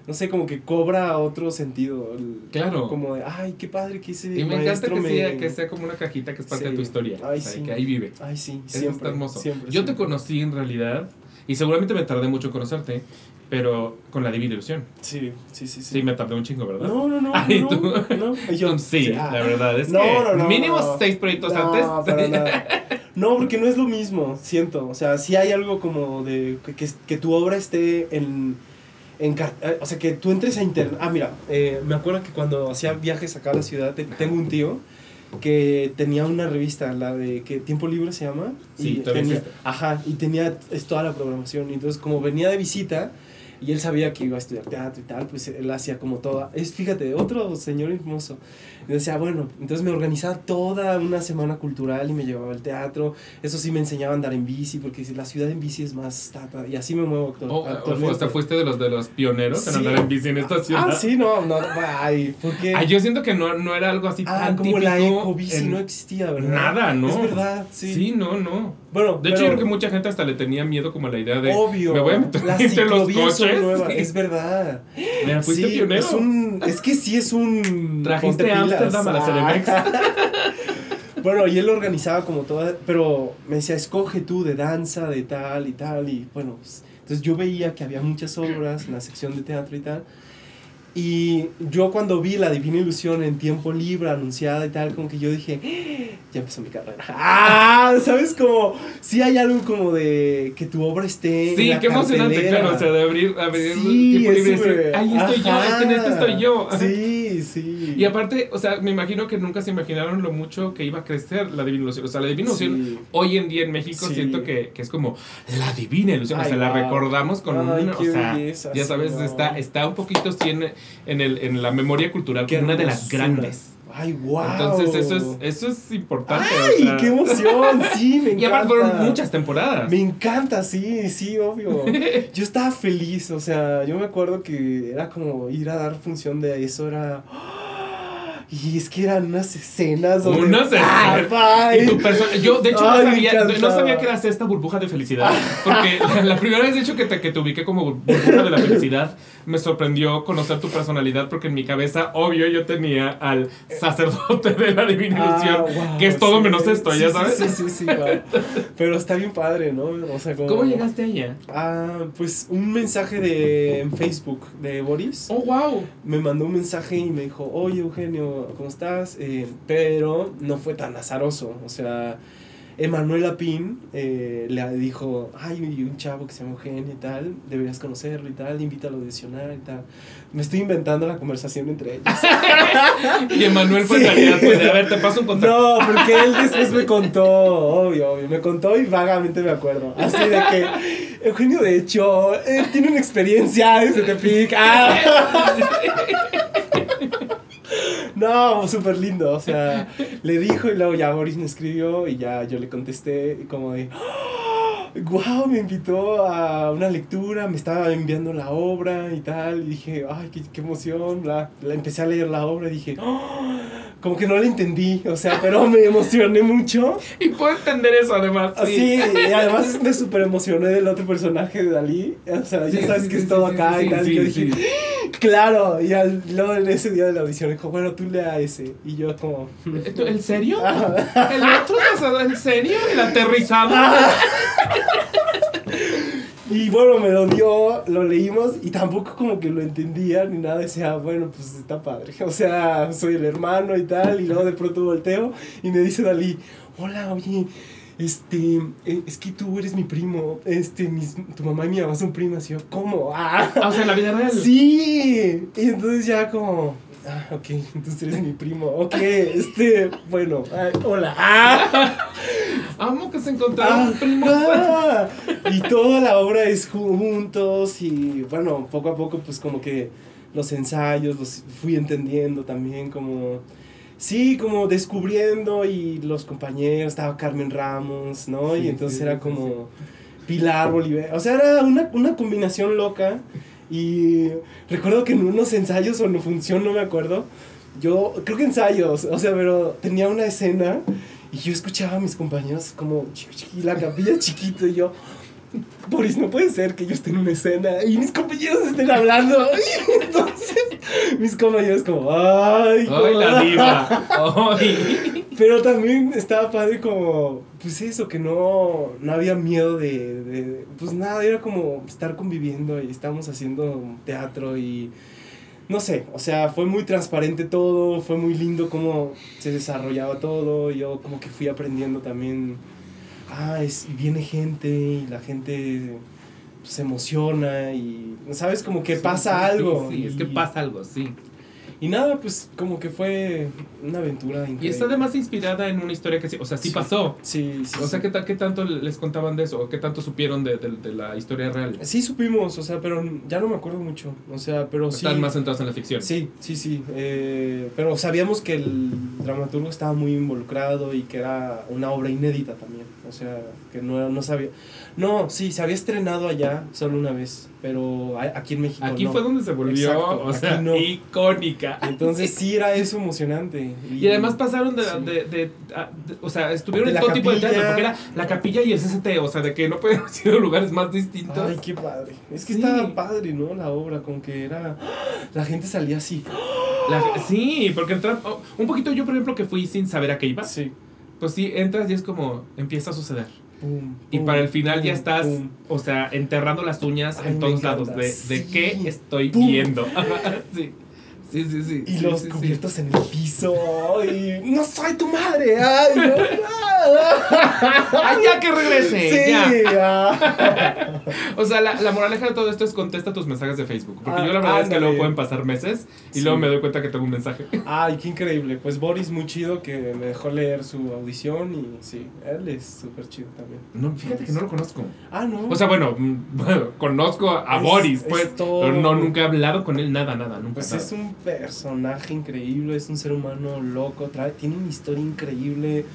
no sé, como que cobra otro sentido. el- Claro. Como de, ay, qué padre que ese Y me encanta que me... sea, que sea como una cajita que es parte Sí. de tu historia. Ay, o sea, sí. que ahí vive. Ay, sí, Eso siempre. está hermoso. siempre, Yo te conocí en realidad, y seguramente me tardé mucho en conocerte, pero con la Divina Ilusión. Sí, sí, sí. Sí, me tardé un chingo, ¿verdad? No, no, no. Ay, no, tú. no. Yo, sí, ah, la verdad es No, que no, no, mínimo seis proyectos no, antes. para nada. No, porque no es lo mismo, siento. O sea, sí hay algo como de que, que, que tu obra esté en, en... eh, O sea, que tú entres a internet. Ah, mira, eh, me acuerdo que cuando hacía viajes acá a la ciudad, te- tengo un tío que tenía una revista, la de que Tiempo Libre se llama. Sí, y tenía. Ajá, y tenía es toda la programación. Y entonces, como venía de visita y él sabía que iba a estudiar teatro y tal, pues él hacía como toda. Es, fíjate, otro señor hermoso. Y decía, bueno, entonces me organizaba toda una semana cultural y me llevaba al teatro. Eso sí me enseñaba a andar en bici, porque la ciudad en bici es más tata. Y así me muevo actual, Oh, actualmente. sea, fuiste de los de los pioneros en Sí. andar en bici en esta ciudad. Ah, sí, no, no, ay, porque... Ah, yo siento que no, no era algo así Ah, tan como típico. la ecobici en- no existía, ¿verdad? Nada, ¿no? Es verdad, sí. Sí, no, no. Bueno, De hecho, pero- yo creo que mucha gente hasta le tenía miedo como a la idea de. Obvio. Me voy a meter las entre los coches. nuevas, Es verdad. Mira, fuiste Sí, pionero. Es, un, es que sí es un. Trajiste. Ámsterdam a la. Ceremex. Bueno, y él organizaba como toda, pero me decía, escoge tú de danza, de tal y tal, y bueno, pues, entonces yo veía que había muchas obras en la sección de teatro y tal, y yo cuando vi la Divina Ilusión en tiempo libre anunciada y tal, como que yo dije, "Ah, ya empezó mi carrera. Ah, ¿sabes? Como, sí hay algo como de que tu obra esté. en Sí, la qué emocionante, claro, o sea, de abrir, abrir Sí, tiempo libre y decir, ahí estoy yo, es que en esto estoy yo. Sí, sí. Y aparte, o sea, me imagino que nunca se imaginaron lo mucho que iba a crecer la Divina Ilusión. O sea, la Divina Ilusión Sí. hoy en día en México Sí. siento que, que es como la Divina Ilusión. o sea, la recordamos con Ay, una, o sea, belleza, ya sabes, está, está un poquito sí en, en, el, en la memoria cultural como una de las grandes. Ay, wow. Entonces, eso es, eso es importante. Ay, o sea. qué emoción, sí, me encanta. Y fueron muchas temporadas. Me encanta, sí, sí, obvio. Yo estaba feliz, o sea, yo me acuerdo que era como ir a dar función de eso, era... Y es que eran unas escenas donde... Unas ¡Ah, escenas. Y tu persona, yo de hecho Ay, no, sabía, no sabía que eras esta burbuja de felicidad. Porque la, la primera vez de hecho que te, que te ubiqué como burbuja de la felicidad, me sorprendió conocer tu personalidad porque en mi cabeza, obvio, yo tenía al sacerdote de la divina Ah, wow, que es todo sí. menos esto, Sí, ya sabes. Sí, sí, sí, wow. Pero está bien padre, ¿no? O sea, como... ¿Cómo llegaste a ella? Ah, pues un mensaje de en Facebook de Boris. Oh, wow. me mandó un mensaje y me dijo, oye Eugenio, ¿cómo estás? Eh, pero no fue tan azaroso, o sea, Emanuela Pin eh, le dijo, ay, un chavo que se llama Eugenio y tal, deberías conocerlo y tal, invítalo a audicionar y tal. Me estoy inventando la conversación entre ellos. Y Emanuel fue Sí. en realidad, pues, a ver, te paso un contacto. No, porque él después me contó, obvio, obvio, me contó y vagamente me acuerdo. Así de que, Eugenio, de hecho, eh, tiene una experiencia en Tepic. Ah. No, súper lindo, o sea, le dijo y luego ya Boris me escribió y ya yo le contesté y como de, wow, me invitó a una lectura, me estaba enviando la obra y tal, y dije, ay, qué, qué emoción, la empecé a leer la obra y dije, "Ah", como que no la entendí, o sea, pero me emocioné mucho. Y puedo entender eso además. Así, y además me súper emocioné del otro personaje de Dalí, o sea, ya Sí, sabes sí, que sí, es todo sí, acá sí, y tal, sí, y yo sí, dije, sí. Claro, y al, luego en ese día de la audición dijo, bueno, tú lea ese, y yo como... ¿En serio? Ah. ¿El otro pasado? ¿En serio? ¿El aterrizado? Y bueno, me lo dio, lo leímos y tampoco como que lo entendía ni nada. Decía, bueno, pues está padre. O sea, soy el hermano y tal. Y luego de pronto volteo y me dice Dalí, hola, oye, este, eh, es que tú eres mi primo. Este, mis- tu mamá y mi mamá son primas. Y yo, ¿cómo? Ah, Ah, o sea, en la vida real. sí. Y entonces ya como, ah, ok, entonces eres mi primo. Ok, este, bueno, ah, hola. Ah. Amo que se encontraron primos. Ajá. Y toda la obra es juntos y bueno, poco a poco pues como que los ensayos los fui entendiendo también como... Sí, como descubriendo y los compañeros, estaba Carmen Ramos, ¿no? Sí, y entonces sí, era como Pilar Bolívar, o sea, era una, una combinación loca. Y recuerdo que en unos ensayos o en función, no me acuerdo, yo creo que ensayos, o sea, pero tenía una escena y yo escuchaba a mis compañeros como chiqui, la capilla chiquito y yo, Boris, no puede ser que yo esté en una escena y mis compañeros estén hablando. Y entonces mis compañeros como, ay, ¡Ay, la diva! ¡Ay! Pero también estaba padre como, pues eso, que no, no había miedo de, de, pues nada, era como estar conviviendo y estábamos haciendo teatro y no sé, o sea, fue muy transparente todo, fue muy lindo cómo se desarrollaba todo, yo como que fui aprendiendo también, ah, es, viene gente y la gente se emociona y, ¿sabes? Como que Sí, pasa sí, algo. Sí, es que pasa algo, sí. Y nada, pues como que fue una aventura increíble. Y está además inspirada en una historia que sí, o sea, sí, Sí. pasó. Sí, sí. O sea. ¿qué, ¿qué tanto les contaban de eso? ¿O qué tanto supieron de, de- de la historia real? Sí supimos, o sea, pero ya no me acuerdo mucho. O sea, pero sí. Están más centrados en la ficción. Sí, sí, sí. eh, pero sabíamos que el dramaturgo estaba muy involucrado y que era una obra inédita también. O sea, que no, no sabía. No, sí, se había estrenado allá solo una vez, pero aquí en México. Aquí no. fue donde se volvió, Exacto, o sea, no. icónica. Entonces sí era eso emocionante. Y además pasaron de, Sí. de, de- a- de- o sea, estuvieron en todo tipo de teatro, porque era la capilla y el CCT, o sea, de que no pueden haber sido lugares más distintos. Ay, qué padre. Es que Sí. estaba padre, ¿no? La obra, como que era. La gente salía así. La- sí, porque entra- oh, un poquito yo, por ejemplo, que fui sin saber a qué iba. Sí. pues sí, entras y es como, empieza a suceder. Pum, Y pum, para el final ya estás, o sea, enterrando las uñas Ay, en todos lados de, de Sí. qué estoy viendo. sí. Sí, sí, sí. Y sí, los sí, sí. cubiertos en el piso. Y no soy tu madre. Ay, no. ¡Ay, ya que regrese! Sí. ya. O sea, la, la moraleja de todo esto es contesta tus mensajes de Facebook. Porque Ah, yo la verdad es que luego pueden pasar meses y luego me doy cuenta que tengo un mensaje. Ay, qué increíble. Pues Boris, muy chido que me dejó leer su audición. Y sí, él es súper chido también. No, fíjate que no lo conozco. Ah, no. O sea, bueno, bueno, conozco a Es- Boris, es pues, pero no, nunca he hablado con él, nada, nada, nunca. Pues nada. es un personaje increíble, es un ser humano loco, trae, tiene una historia increíble.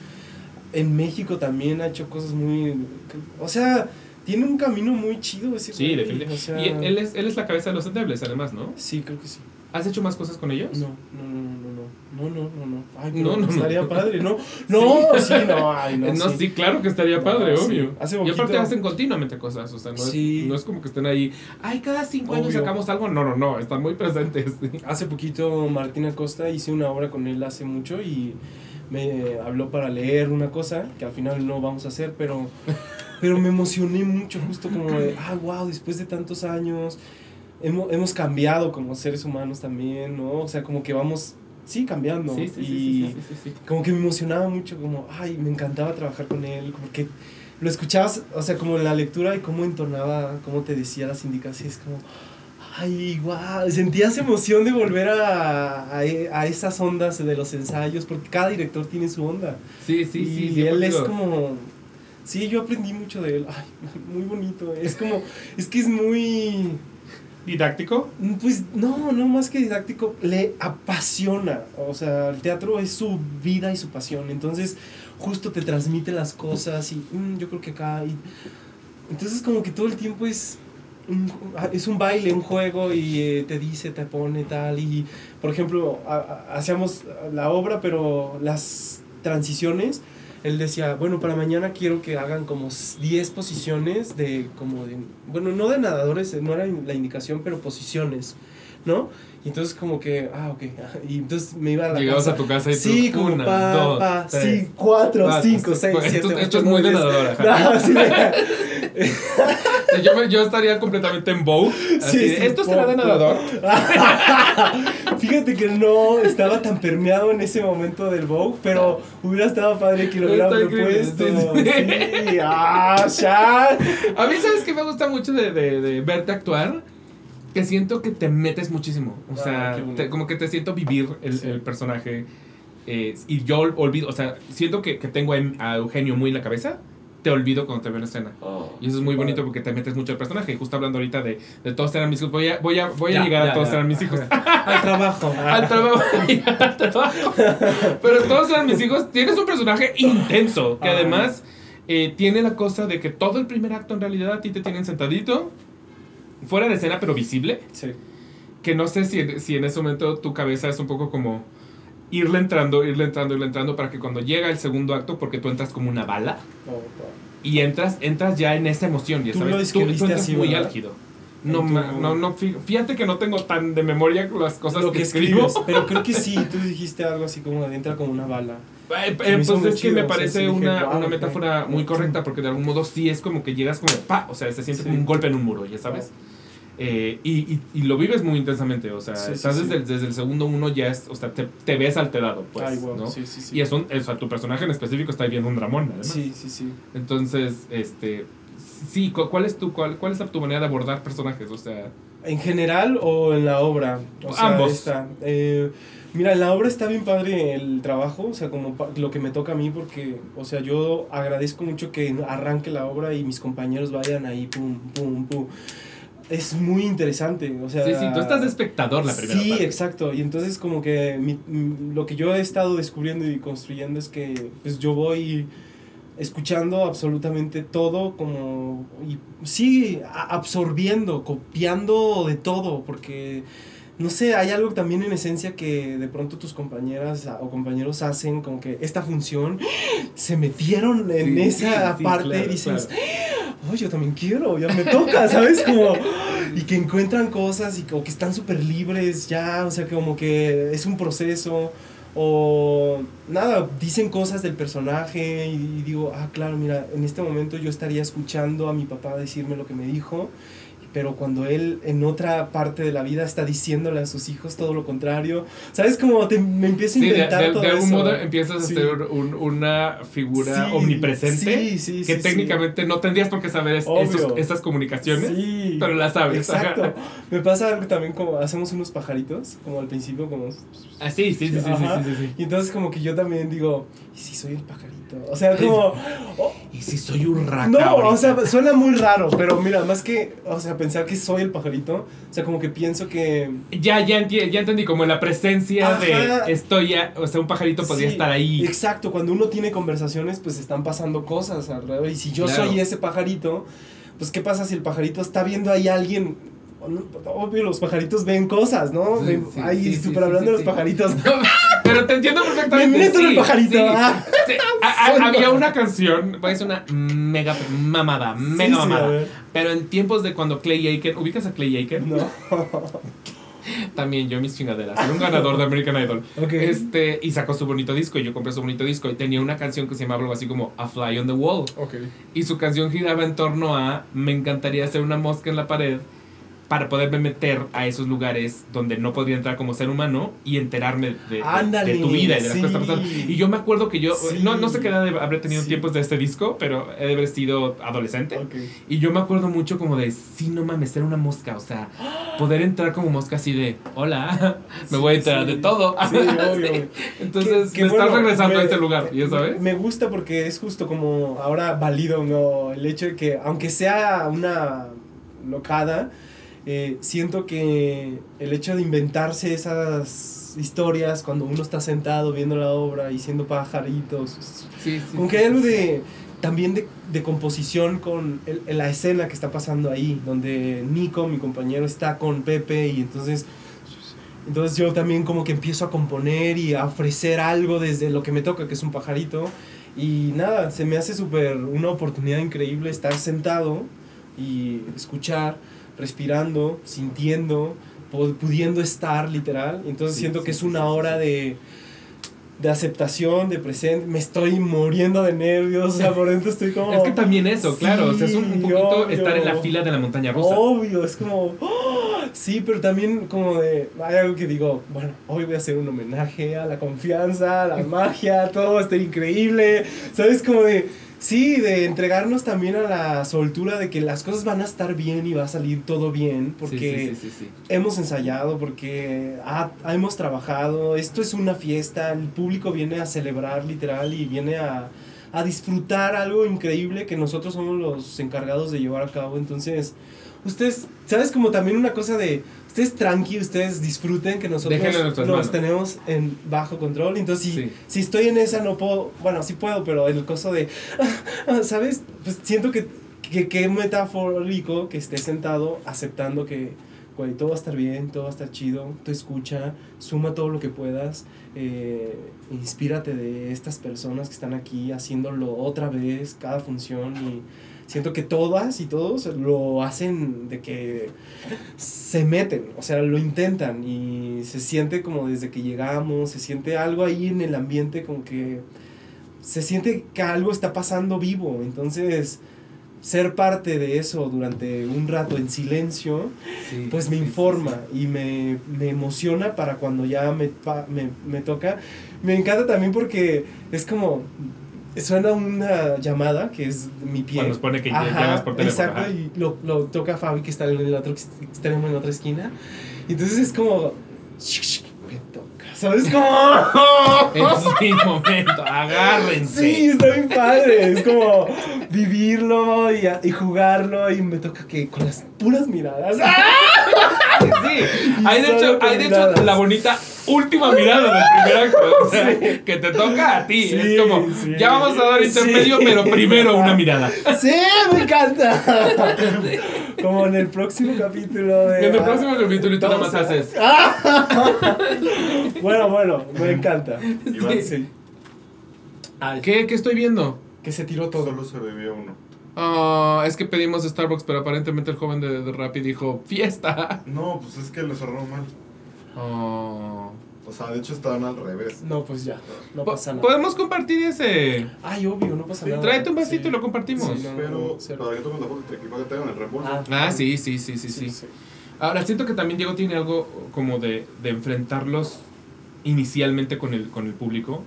En México también ha hecho cosas muy... O sea, tiene un camino muy chido ese Sí, güey, definitivamente. o sea, Y él es, él es la cabeza de los endebles, además, ¿no? Sí, creo que sí. ¿Has hecho más cosas con ellos? No, no, no, no, no, no, no, no, Ay, no, no estaría padre, ¿no? No, sí, no, ay, no. no claro que estaría padre, obvio. Sí. Hace y aparte hacen continuamente cosas, o sea, no, es, no es como que estén ahí, ay, cada cinco años sacamos algo, no, no, no, están muy presentes. Hace poquito Martín Acosta hice una obra con él hace mucho y me habló para leer una cosa que al final no vamos a hacer, pero, pero me emocioné mucho justo como de, ah, wow, después de tantos años hemos, hemos cambiado como seres humanos también, ¿no? O sea, como que vamos, sí, cambiando. Sí, sí, sí, y sí, como que me emocionaba mucho, como, ay, me encantaba trabajar con él, como que lo escuchabas, o sea, como en la lectura y cómo entonaba, cómo te decía las indicaciones, como, ay, wow, sentías emoción de volver a, a, e- a esas ondas de los ensayos, porque cada director tiene su onda. Sí, sí, sí. y sí, él es como, sí, yo aprendí mucho de él, ay, muy bonito, es como, es que es muy... ¿Didáctico? Pues no, no más que didáctico, le apasiona. O sea, el teatro es su vida y su pasión. Entonces, justo te transmite las cosas y "Mm, yo creo que acá. y- entonces, como que todo el tiempo es. un- es un baile, un juego y eh, te dice, te pone tal. Y, por ejemplo, a- hacíamos la obra, pero las transiciones, él decía, bueno, para mañana quiero que hagan como 10 posiciones de, como de, bueno, no de nadadores, no era la indicación, pero posiciones, ¿no? Y entonces como que, ah, ok, ah, y entonces me iba a la Llegabas casa. a tu casa y tú, Sí, como una, pa, dos, pa, tres, sí, cuatro, cuatro, cinco, seis, pues, siete, esto- esto es muy de. No, sí, Yo, me- yo estaría completamente en Vogue. así Sí, de, ¿Esto será de nadador? Fíjate que no estaba tan permeado en ese momento del Vogue, pero hubiera estado padre que lo hubiera propuesto. Sí, ah, ya. A mí, ¿sabes qué me gusta mucho de, de, de verte actuar? Que siento que te metes muchísimo. O Ah, sea, te- como que te siento vivir el, Sí. el personaje. eh, y yo ol- olvido, o sea, siento que, que tengo a Em- a Eugenio muy en la cabeza. Te olvido cuando te veo en escena. Y eso es muy bonito porque te metes mucho al personaje. Y justo hablando ahorita de, de todos eran mis hijos, voy a, voy a, voy a Ya, llegar a todos ya. eran mis hijos. Al trabajo. al trabajo. al trabajo. Pero todos eran mis hijos. Tienes un personaje intenso que además eh, tiene la cosa de que todo el primer acto en realidad a ti te tienen sentadito, fuera de escena pero visible. Sí. Que no sé si, si en ese momento tu cabeza es un poco como irle entrando, irle entrando, irle entrando para que cuando llega el segundo acto, porque tú entras como una bala Oh, wow. y entras, entras ya en esa emoción, ya Tú sabes. lo tú, tú entras así, muy ¿verdad? álgido. No, ma- no, no, fí- fíjate que no tengo tan de memoria las cosas Lo que, que escribo. Pero creo que sí, tú dijiste algo así como de entra como una bala. Eh, eh, pues es que me o sea, parece sí dije, una, "Wow, una ok". metáfora muy correcta porque de algún modo sí es como que llegas como pa, o sea, se siente Sí. como un golpe en un muro, ya sabes. Eh, y, y, y lo vives muy intensamente, o sea, Sí, estás sí. Desde, el, desde el segundo uno ya es, o sea, te, te ves alterado, pues, Ay, wow. ¿no? Y es un, o sea, tu personaje en específico está viviendo un dramón, además. Sí, sí, sí. Entonces, este, sí, cu- ¿cuál es tu, cuál, cuál es tu manera de abordar personajes? O sea, ¿En general o en la obra? O sea, Ambos. esta, eh, mira, en la obra está bien padre el trabajo, o sea, como lo que me toca a mí, porque, o sea, yo agradezco mucho que arranque la obra y mis compañeros vayan ahí, pum, pum, pum. Es muy interesante, o sea... sí, sí, tú estás de espectador la primera Sí, parte. exacto. Y entonces como que mi- lo que yo he estado descubriendo y construyendo es que pues yo voy escuchando absolutamente todo como y sí absorbiendo copiando de todo porque no sé hay algo también en esencia que de pronto tus compañeras o compañeros hacen como que esta función se metieron en Sí, esa sí, parte claro, y dices claro. oh, yo también quiero, ya me toca, ¿sabes? Como, y que encuentran cosas y como que están súper libres ya, o sea, como que es un proceso. O nada, dicen cosas del personaje y, y digo, ah, claro, mira, en este momento yo estaría escuchando a mi papá decirme lo que me dijo pero cuando él en otra parte de la vida está diciéndole a sus hijos todo lo contrario, ¿sabes? Como te, me empiezo a Sí, de, inventar de- todo de algún eso. modo empiezas a ser un- una figura Sí, omnipresente sí, sí, que técnicamente no tendrías por qué saber esos- esas comunicaciones, Sí. pero las sabes. ajá. Exacto. Me pasa algo también como hacemos unos pajaritos, como al principio, como... Ah, sí, sí, sí, sí, sí. Y entonces como que yo también digo, ¿y si soy el pajarito? O sea, como... oh, Y si soy un raca no, ahorita? o sea, suena muy raro, pero mira, más que, o sea, pensar que soy el pajarito, o sea, como que pienso que... Ya, ya, enti- ya entendí, como la presencia Ajá. de estoy ya, o sea, un pajarito podría Sí, estar ahí. Exacto, cuando uno tiene conversaciones, pues están pasando cosas alrededor. Y si yo Claro. soy ese pajarito, pues ¿qué pasa si el pajarito está viendo ahí a alguien? Obvio, los pajaritos ven cosas, ¿no? Sí, Ven- sí, ahí, sí, sí, hablando de los pajaritos. Pero te entiendo perfectamente. Me meto en el pajarito, ah. A- a- había una canción, es una mega mamada, mega mamada. pero en tiempos de cuando Clay Aiken, ¿ubicas a Clay Aiken? No. También yo mis chingaderas. Era un ganador de American Idol. Este, y sacó su bonito disco. Y yo compré su bonito disco. Y tenía una canción que se llamaba algo así como A Fly on the Wall. Y su canción giraba en torno a Me encantaría hacer una mosca en la pared para poderme meter a esos lugares donde no podría entrar como ser humano y enterarme de, de- Ándale, de tu vida y de las sí. cosas que. Y yo me acuerdo que yo, Sí. no, no sé qué edad de- habré tenido Sí. tiempos de este disco, pero he de haber sido adolescente. Ok. Y yo me acuerdo mucho como de, sí, no mames, ser una mosca. O sea, poder entrar como mosca así de, hola, me voy a enterar de todo. Sí, obvio. Entonces, Qué- qué me estás bueno, regresando me- a este lugar, ¿ya sabes? Me gusta porque es justo como ahora valido ¿no? el hecho de que, aunque sea una locada, eh, siento que el hecho de inventarse esas historias cuando uno está sentado viendo la obra y siendo pajaritos, Sí, sí. como que hay algo de también de, de composición con el- la escena que está pasando ahí, donde Nico, mi compañero, está con Pepe y entonces entonces yo también como que empiezo a componer y a ofrecer algo desde lo que me toca, que es un pajarito. Y nada, se me hace súper una oportunidad increíble estar sentado y escuchar, respirando, sintiendo, pu- pudiendo estar literal. Entonces Sí, siento sí, que es una sí, hora de, de aceptación, de presente. Me estoy muriendo de nervios, o sea, por dentro estoy como... Es que también eso, claro. o sea, es un, un poquito obvio. estar en la fila de la montaña rusa. Obvio, es como. ¡ah! Sí, pero también como de. Hay algo que digo, bueno, hoy voy a hacer un homenaje a la confianza, a la magia, todo va a estar increíble. ¿Sabes? Como de. Sí, de entregarnos también a la soltura de que las cosas van a estar bien y va a salir todo bien, porque Sí, sí, hemos ensayado, porque ha- hemos trabajado, esto es una fiesta, el público viene a celebrar literal y viene a, a disfrutar algo increíble que nosotros somos los encargados de llevar a cabo. Entonces, ustedes, ¿sabes? Como también una cosa de, ustedes tranqui, ustedes disfruten que nosotros manos. tenemos en bajo control. Entonces, si, Sí. si estoy en esa no puedo, bueno, sí puedo, pero el coso de, ¿sabes? Pues siento que, que, que metafórico que estés sentado aceptando que, güey, todo va a estar bien, todo va a estar chido, tú escucha, suma todo lo que puedas, eh, inspírate de estas personas que están aquí haciéndolo otra vez, cada función y siento que todas y todos lo hacen de que se meten, o sea, lo intentan y se siente como desde que llegamos, se siente algo ahí en el ambiente como que se siente que algo está pasando vivo, entonces ser parte de eso durante un rato en silencio, Sí, pues me sí, sí, informa y me, me emociona para cuando ya me, pa- me, me toca. Me encanta también porque es como, suena una llamada que es mi pie. Cuando nos pone que Ajá, llamas por teléfono. Exacto, ajá. y lo, lo toca Fabi que está en el otro ex- extremo, en la otra esquina. Y entonces es como, me toca, ¿sabes cómo? Es mi momento, agárrense. Sí, está bien padre. Es como vivirlo y, y jugarlo. Y me toca que con las puras miradas. Sí, hay de hecho, hay de hecho la bonita última mirada del primer acto. O sea, Sí. que te toca a ti. Sí, es como, sí. ya vamos a dar intermedio, Sí. pero primero una mirada. Sí, me encanta. Como en el próximo capítulo de. En el próximo capítulo y tú nada más haces. Bueno, bueno, me encanta. Iván, Sí. ¿Qué, ¿Qué estoy viendo? Que se tiró todo. solo se bebió uno. Ah, es que pedimos Starbucks, pero aparentemente el joven de, de Rappi dijo fiesta. No, pues es que lo cerró mal. Oh. O sea, de hecho estaban al revés. No, pues ya, no Po- pasa nada. Podemos compartir ese. Ay, obvio, no pasa nada. Tráete un vasito Sí. y lo compartimos. Sí, no, Pero cero. para que tomes la foto te equivoco, te hagan el reembolso. Ah, Ah, sí, sí, sí, sí, sí. Ahora, siento que también Diego tiene algo como de, de enfrentarlos inicialmente con el, con el público,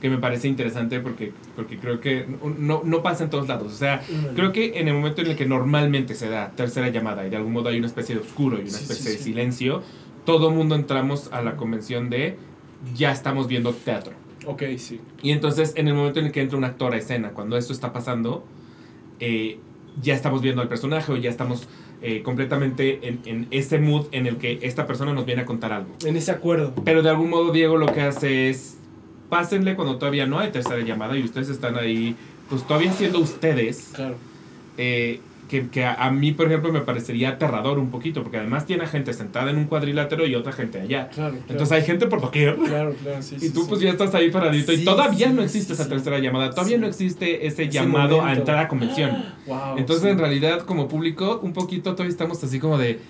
que me parece interesante porque, porque creo que no, no pasa en todos lados. O sea, Mm. creo que en el momento en el que normalmente se da tercera llamada y de algún modo hay una especie de oscuro y una Sí, especie sí, de sí. silencio, todo mundo entramos a la convención de ya estamos viendo teatro. Ok, sí. Y entonces, en el momento en el que entra un actor a escena, cuando esto está pasando, eh, ya estamos viendo al personaje o ya estamos eh, completamente en, en ese mood en el que esta persona nos viene a contar algo. En ese acuerdo. Pero de algún modo, Diego lo que hace es pásenle cuando todavía no hay tercera llamada y ustedes están ahí, pues todavía siendo ustedes. Claro. eh, que, que a, a mí, por ejemplo, me parecería aterrador un poquito, porque además tiene gente sentada en un cuadrilátero y otra gente allá. Claro, claro. Entonces hay gente por doquier. Claro, claro, sí. Y sí, tú sí. pues ya estás ahí paradito y todavía sí, no existe sí, esa sí. tercera llamada, todavía Sí. no existe ese, Ese llamado a entrar a convención. Wow. Entonces sí. en realidad como público un poquito todavía estamos así como de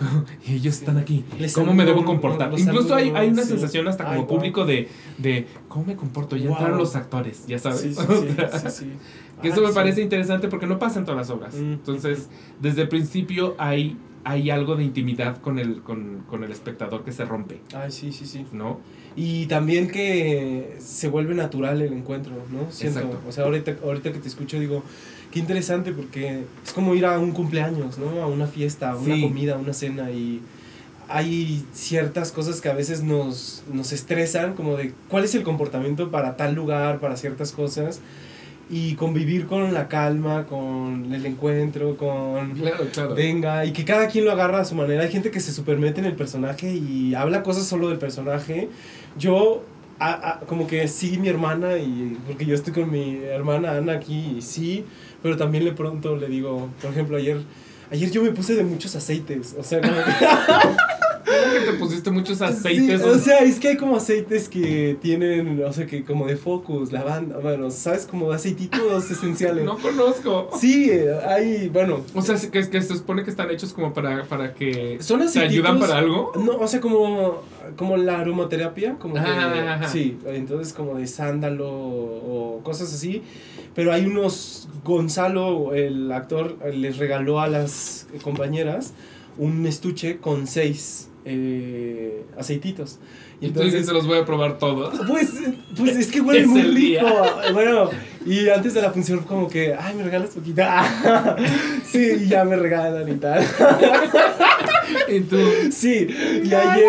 y ellos están aquí, ¿cómo me debo comportar? Incluso hay, hay una sensación hasta como público de, de ¿cómo me comporto? Ya entraron los actores, ya sabes. Sí, sí, sí, sea, sí, sí. Que eso me parece interesante porque no pasa en todas las obras. Mm. Entonces, desde el principio hay, hay algo de intimidad con el, con, con el espectador que se rompe, Ay, sí, sí, sí. ¿no? Y también que se vuelve natural el encuentro, ¿no? Siento. Exacto. O sea, ahorita, ahorita que te escucho digo, qué interesante porque es como ir a un cumpleaños, ¿no? A una fiesta, a una Sí. comida, a una cena y hay ciertas cosas que a veces nos, nos estresan, como de cuál es el comportamiento para tal lugar, para ciertas cosas. Y convivir con la calma, con el encuentro, con Claro, claro. venga, y que cada quien lo agarra a su manera. Hay gente que se supermete en el personaje y habla cosas solo del personaje. Yo, a- a- como que sí, mi hermana, y porque yo estoy con mi hermana Ana aquí, y sí, pero también de pronto le digo, por ejemplo, ayer, ayer yo me puse de muchos aceites, o sea, como que... ¿Cómo que te pusiste muchos aceites? Sí, o sea, es que hay como aceites que tienen, o sea, que como de focus, lavanda, bueno, ¿sabes? Como aceititos esenciales. no conozco. Sí, hay, bueno, O sea, que, que se supone que están hechos como para, para que son te aceititos. ayudan para algo. No, o sea, como, como la aromaterapia, como que, ajá. sí, entonces como de sándalo o cosas así, pero hay unos, Gonzalo, el actor, les regaló a las compañeras un estuche con seis eh, aceititos. Y entonces se los voy a probar todos. Pues, pues es que huele Es muy el rico. día. Bueno, y antes de la función como que, ay, me regalas poquito. sí, y ya me regalan y tal. Y tú. Sí, y ayer,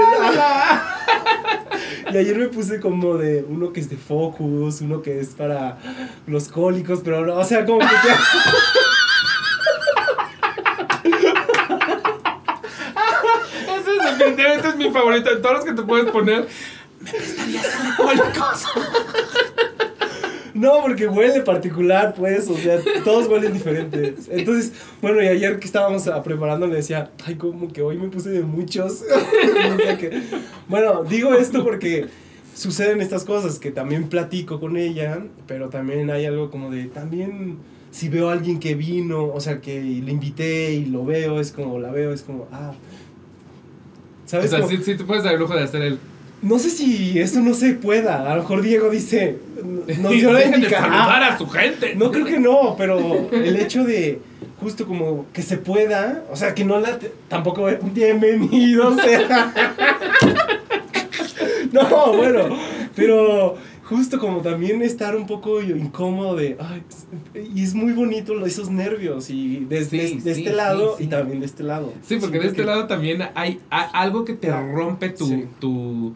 y ayer me puse como de uno que es de focus, uno que es para los cólicos, pero no, o sea, como que ya- Ese es definitivamente es mi favorito. De todos los que te puedes poner. No, porque huele particular, pues, o sea, todos huelen diferentes. Entonces, bueno, y ayer que estábamos preparando le decía, ay, como que hoy me puse de muchos. No sé qué. Bueno, digo esto porque suceden estas cosas que también platico con ella, pero también hay algo como de, también si veo a alguien que vino, o sea, que le invité y lo veo, es como, la veo, es como, ah. O sea, Como- sí, sí te puedes dar el lujo de hacer el. No sé si eso no se pueda. A lo mejor Diego dice, nos dio la saludar a su gente. no creo que no, pero el hecho de justo como que se pueda, o sea, que no la te- tampoco bienvenido sea. No, bueno, pero justo como también estar un poco incómodo de ay, y es muy bonito esos nervios y desde Sí, de sí, este lado y también de este lado. Sí, porque de este que- lado también hay, algo que te rompe tu. Tu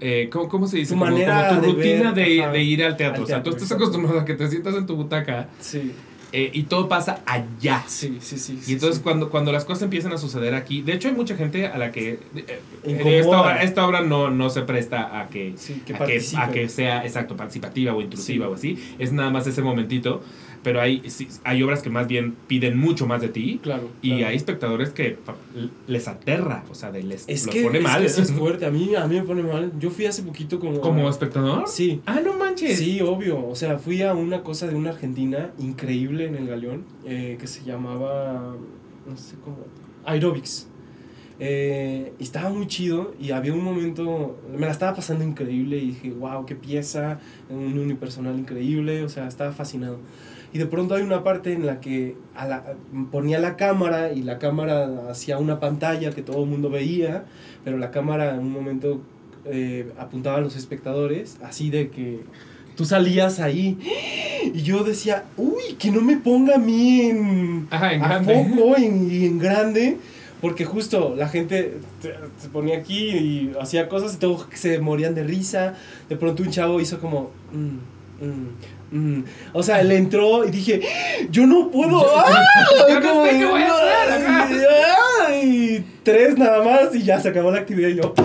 eh, ¿cómo, cómo se dice? Tu Como- manera como tu de rutina ver, de, ir al teatro. al o sea, tú estás acostumbrado a que te sientas en tu butaca Sí, eh, y todo pasa allá. sí, sí, sí. Y entonces cuando, cuando las cosas empiezan a suceder aquí, de hecho hay mucha gente a la que eh, eh, esta, obra, esta obra no, no se presta a que, Sí, que a, que, participen. a que sea exacto participativa o intrusiva Sí. o así, es nada más ese momentito, pero hay, sí, hay obras que más bien piden mucho más de ti Claro. y claro. hay espectadores que les aterra, o sea, de les Es los que, pone es mal. que eso es fuerte. A mí, a mí me pone mal. Yo fui hace poquito como. ¿Como espectador? Sí. Ah, no manches. Sí, obvio. O sea, fui a una cosa de una argentina increíble en el Galeón eh, que se llamaba. No sé cómo. Aerobics. Eh, y estaba muy chido y había un momento, me la estaba pasando increíble y dije, wow, qué pieza, un unipersonal increíble, o sea, estaba fascinado. Y de pronto hay una parte en la que a la- ponía la cámara y la cámara hacía una pantalla que todo el mundo veía, pero la cámara en un momento eh, apuntaba a los espectadores, así de que tú salías ahí y yo decía, uy, que no me ponga a mí en, Ajá, en a grande. foco y en grande. Porque justo la gente se se ponía aquí y hacía cosas y todos se morían de risa. De pronto un chavo hizo como... mm, mm, mm. O sea, le entró y dije, yo no puedo. ¡Ah! Yo no Como sé de, qué voy a hacer acá. "Ay". tres nada más y ya se acabó la actividad y yo...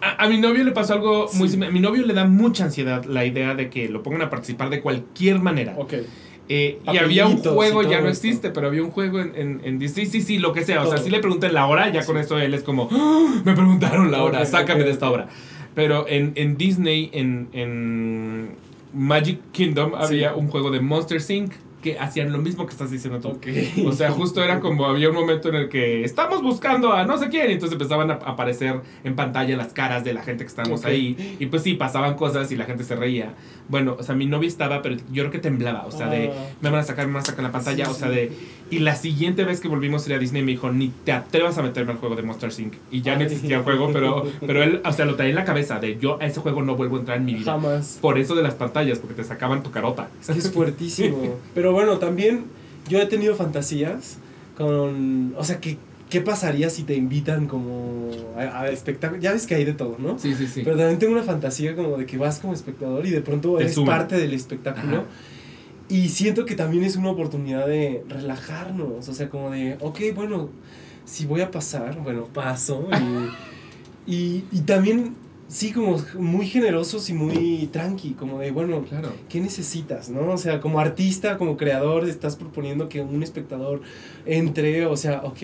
A, a mi novio le pasó algo muy Sí. similar. A mi novio le da mucha ansiedad la idea de que lo pongan a participar de cualquier manera. Ok. Eh, y había un juego, ya no esto. existe, pero había un juego en, en, en Disney. Sí, sí, lo que sea. O sea, si le pregunté la hora, ya con esto él es como, "Ah, me preguntaron la hora, sácame de esta hora. Pero en, en Disney, en, en Magic Kingdom, había un juego de Monster Inc. que hacían lo mismo que estás diciendo tú. O sea, justo era como había un momento en el que estamos buscando a no sé quién, y entonces empezaban a aparecer en pantalla las caras de la gente que estábamos ahí, y pues sí, pasaban cosas y la gente se reía. Bueno, o sea, mi novia estaba, pero yo creo que temblaba, o sea, de Ah. me van a sacar, me van a sacar la pantalla, Sí, o sea, sí. de. Y la siguiente vez que volvimos a ir a Disney me dijo, ni te atrevas a meterme al juego de Monster Inc. Y ya no existía el juego, pero, pero él, o sea, lo traía en la cabeza de yo a ese juego no vuelvo a entrar en mi vida. Jamás. Por eso de las pantallas, porque te sacaban tu carota. Es que es fuertísimo. Pero bueno, también yo he tenido fantasías con... O sea, ¿qué, qué pasaría si te invitan como a, a espectáculo? Ya ves que hay de todo, ¿no? Sí, sí, sí. Pero también tengo una fantasía como de que vas como espectador y de pronto eres parte del espectáculo. Ajá. Y siento que también es una oportunidad de relajarnos. O sea, como de, ok, bueno, si voy a pasar, bueno, paso. Y, y, y también, sí, como muy generosos y muy tranqui, como de, bueno, Claro. ¿qué necesitas, no? O sea, como artista, como creador, estás proponiendo que un espectador entre, o sea, ok.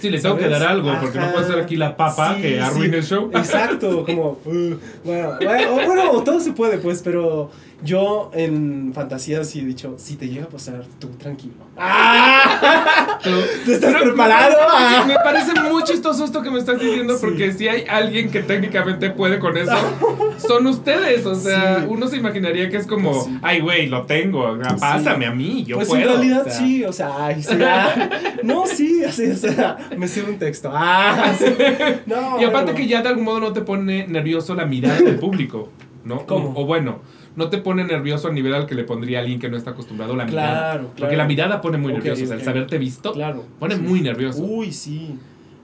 Sí, le tengo que dar algo, porque no Ajá. puede ser aquí la papa Sí, que arruine sí. el show. Exacto, como, uh, bueno, bueno, o bueno, todo se puede, pues, pero yo en fantasías sí he dicho, si te llega a pasar, tú tranquilo. ¡Ah! ¿Tú estás pero me preparado? parece- Ah. Me parece muy chistoso esto que me estás diciendo, Sí. porque si hay alguien que técnicamente puede con eso, son ustedes. O sea, Sí. uno se imaginaría que es como, Sí. ay, güey, lo tengo, pásame a mí, yo pues puedo. en realidad o sea. sí, o sea, ay, ah, no, sí, así, o sea, me sirve un texto. Ah. No, Y aparte que ya de algún modo no te pone nervioso la mirada del público, ¿no? ¿Cómo? O, o bueno, no te pone nervioso al nivel al que le pondría a alguien que no está acostumbrado a la mirada. Claro, claro. Porque la mirada pone muy nervioso, o sea, el saberte visto Claro. pone sí. muy nervioso. Uy, sí.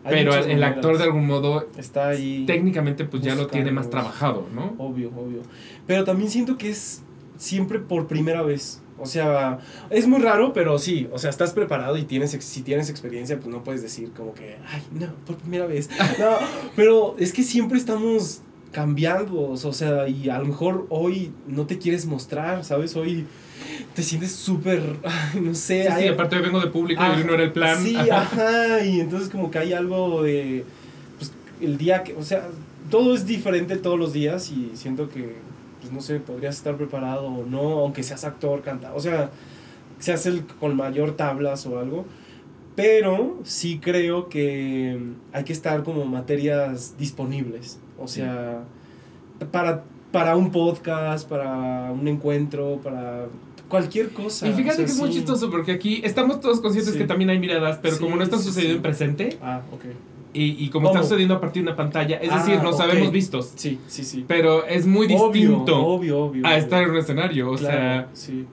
Hay pero el, maneras. actor de algún modo está ahí. técnicamente pues ya lo tiene más trabajado, ¿no? Obvio, obvio. Pero también siento que es siempre por primera vez. O sea, es muy raro, pero sí. O sea, estás preparado y tienes, si tienes experiencia, pues no puedes decir como que, ay, no, por primera vez. No, pero es que siempre estamos cambiando. O sea, y a lo mejor hoy no te quieres mostrar, ¿sabes? Hoy te sientes súper, no sé. Sí, sí, hay- aparte vengo de público y no era el plan. Sí, Ajá. ajá, y entonces como que hay algo de, pues, el día que, o sea, todo es diferente todos los días y siento que, pues, no sé, podrías estar preparado o no, aunque seas actor, canta, o sea, seas el con mayor tablas o algo, pero sí creo que hay que estar como materias disponibles, o sea, para, para un podcast, para un encuentro, para cualquier cosa. Y fíjate o sea, que es muy sí. chistoso porque aquí estamos todos conscientes Sí. que también hay miradas, pero Sí, como no están sí, sucediendo sí. en presente Ah, ok. y, y como ¿Cómo? están sucediendo a partir de una pantalla, es Ah, decir, nos ok. sabemos vistos, Sí, sí, sí. pero es muy Obvio, distinto obvio, obvio. a estar en un escenario. O Claro, sí.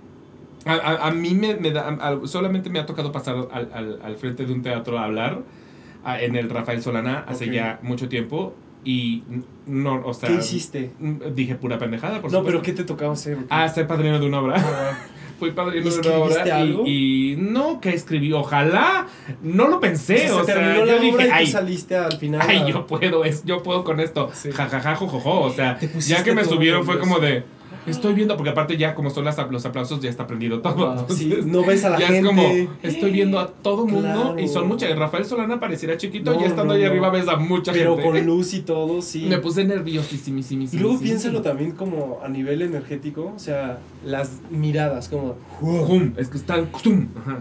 sea, a, a- a mí me, me da, a- solamente me ha tocado pasar al, al, al frente de un teatro a hablar en el Rafael Solana hace ya mucho tiempo y no, o sea, ¿Qué hiciste? mm, Dije pura pendejada, por No, supuesto. pero ¿qué te tocaba hacer? Ah, ser padrino de una obra. Ah, Fui padrino ¿Y de una obra algo? y, y no, que escribí, ojalá, no lo pensé, se o sea, yo la obra dije, y tú ay, saliste al final. ay, yo puedo, es, yo puedo con esto, Sí. jajaja, jojojo, o sea, Te pusiste ya que me subieron fue como de, estoy viendo, porque aparte ya como son las, los aplausos ya está prendido todo, Wow, sí, no ves a la ya gente. es como, estoy viendo a todo mundo Claro. y son muchas, Rafael Solana pareciera chiquito, No, ya estando no, ahí no. arriba ves a mucha Pero gente. con luz y todo, sí. Me puse nerviosísimo. Y luego piénsalo también como a nivel energético, o sea, las miradas, como... Es que están.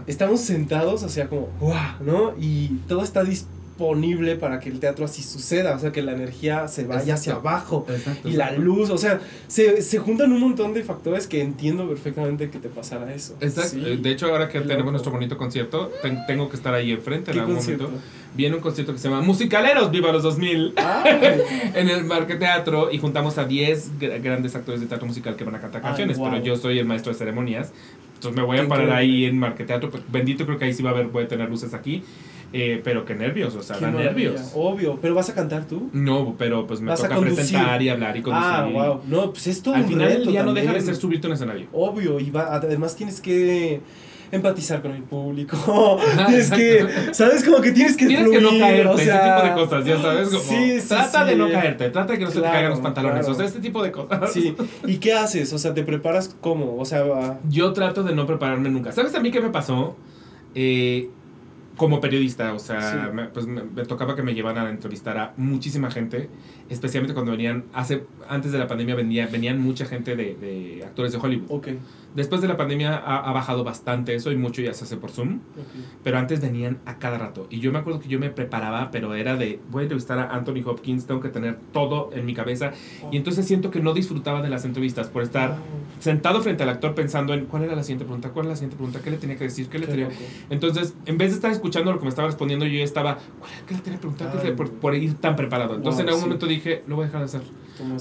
Estamos sentados, o sea, como... ¡Wow! ¿No? Y todo está dis- disponible para que el teatro así suceda, o sea, que la energía se vaya hacia Exacto. abajo. Exacto, Y la exacto. luz, o sea, se, se juntan un montón de factores que entiendo perfectamente que te pasara eso. Exacto. Sí. Eh, De hecho, ahora que Qué tenemos loco. nuestro bonito concierto, ten- tengo que estar ahí enfrente en ¿Qué algún concierto? momento. Viene un concierto que se llama Musicaleros Viva los 2000 Ay, en el Marque Teatro y juntamos a 10 gr- grandes actores de teatro musical que van a cantar Ay, canciones, guau. pero yo soy el maestro de ceremonias. Entonces me voy a parar ahí en Marque Teatro. pues, Bendito creo que ahí sí va a haber, voy a tener luces aquí. Eh, pero qué nervios, o sea, da maravilla. nervios. Obvio, pero vas a cantar tú. No, pero pues me toca presentar y hablar y conducir. Ah, wow. No, pues es todo Al un final reto día no deja de también. ser subirte un escenario. Obvio, y va- además tienes que empatizar con el público. tienes que, ¿sabes? Como que tienes que Tienes que no fluir, caerte, o sea, ese tipo de cosas, ya sabes. Como, Sí, sí, trata sí. de no caerte, trata de que no se te caigan los pantalones, claro. o sea, este tipo de cosas. Sí, ¿y qué haces? O sea, ¿te preparas cómo? O sea, va- Yo trato de no prepararme nunca. ¿Sabes a mí qué me pasó? Eh, como periodista, o sea, Sí. me, pues me, me tocaba que me llevaran a entrevistar a muchísima gente, especialmente cuando venían, hace, antes de la pandemia venía, venían mucha gente de, de actores de Hollywood. ok, Después de la pandemia ha, ha bajado bastante eso y mucho ya se hace por Zoom. ok. Pero antes venían a cada rato. Y yo me acuerdo que yo me preparaba, pero era de, voy a entrevistar a Anthony Hopkins, tengo que tener todo en mi cabeza. Y entonces siento que no disfrutaba de las entrevistas por estar sentado frente al actor pensando en cuál era la siguiente pregunta, cuál era la siguiente pregunta, qué le tenía que decir, qué le Qué tenía... loco. Entonces, en vez de estar escuchando lo que me estaba respondiendo, yo ya estaba, "¿Cuál- ¿qué le tenía que preguntar? ¿Qué le- Ay, por, por ir tan preparado. Entonces, wow, en algún sí. momento dije, lo voy a dejar de hacer.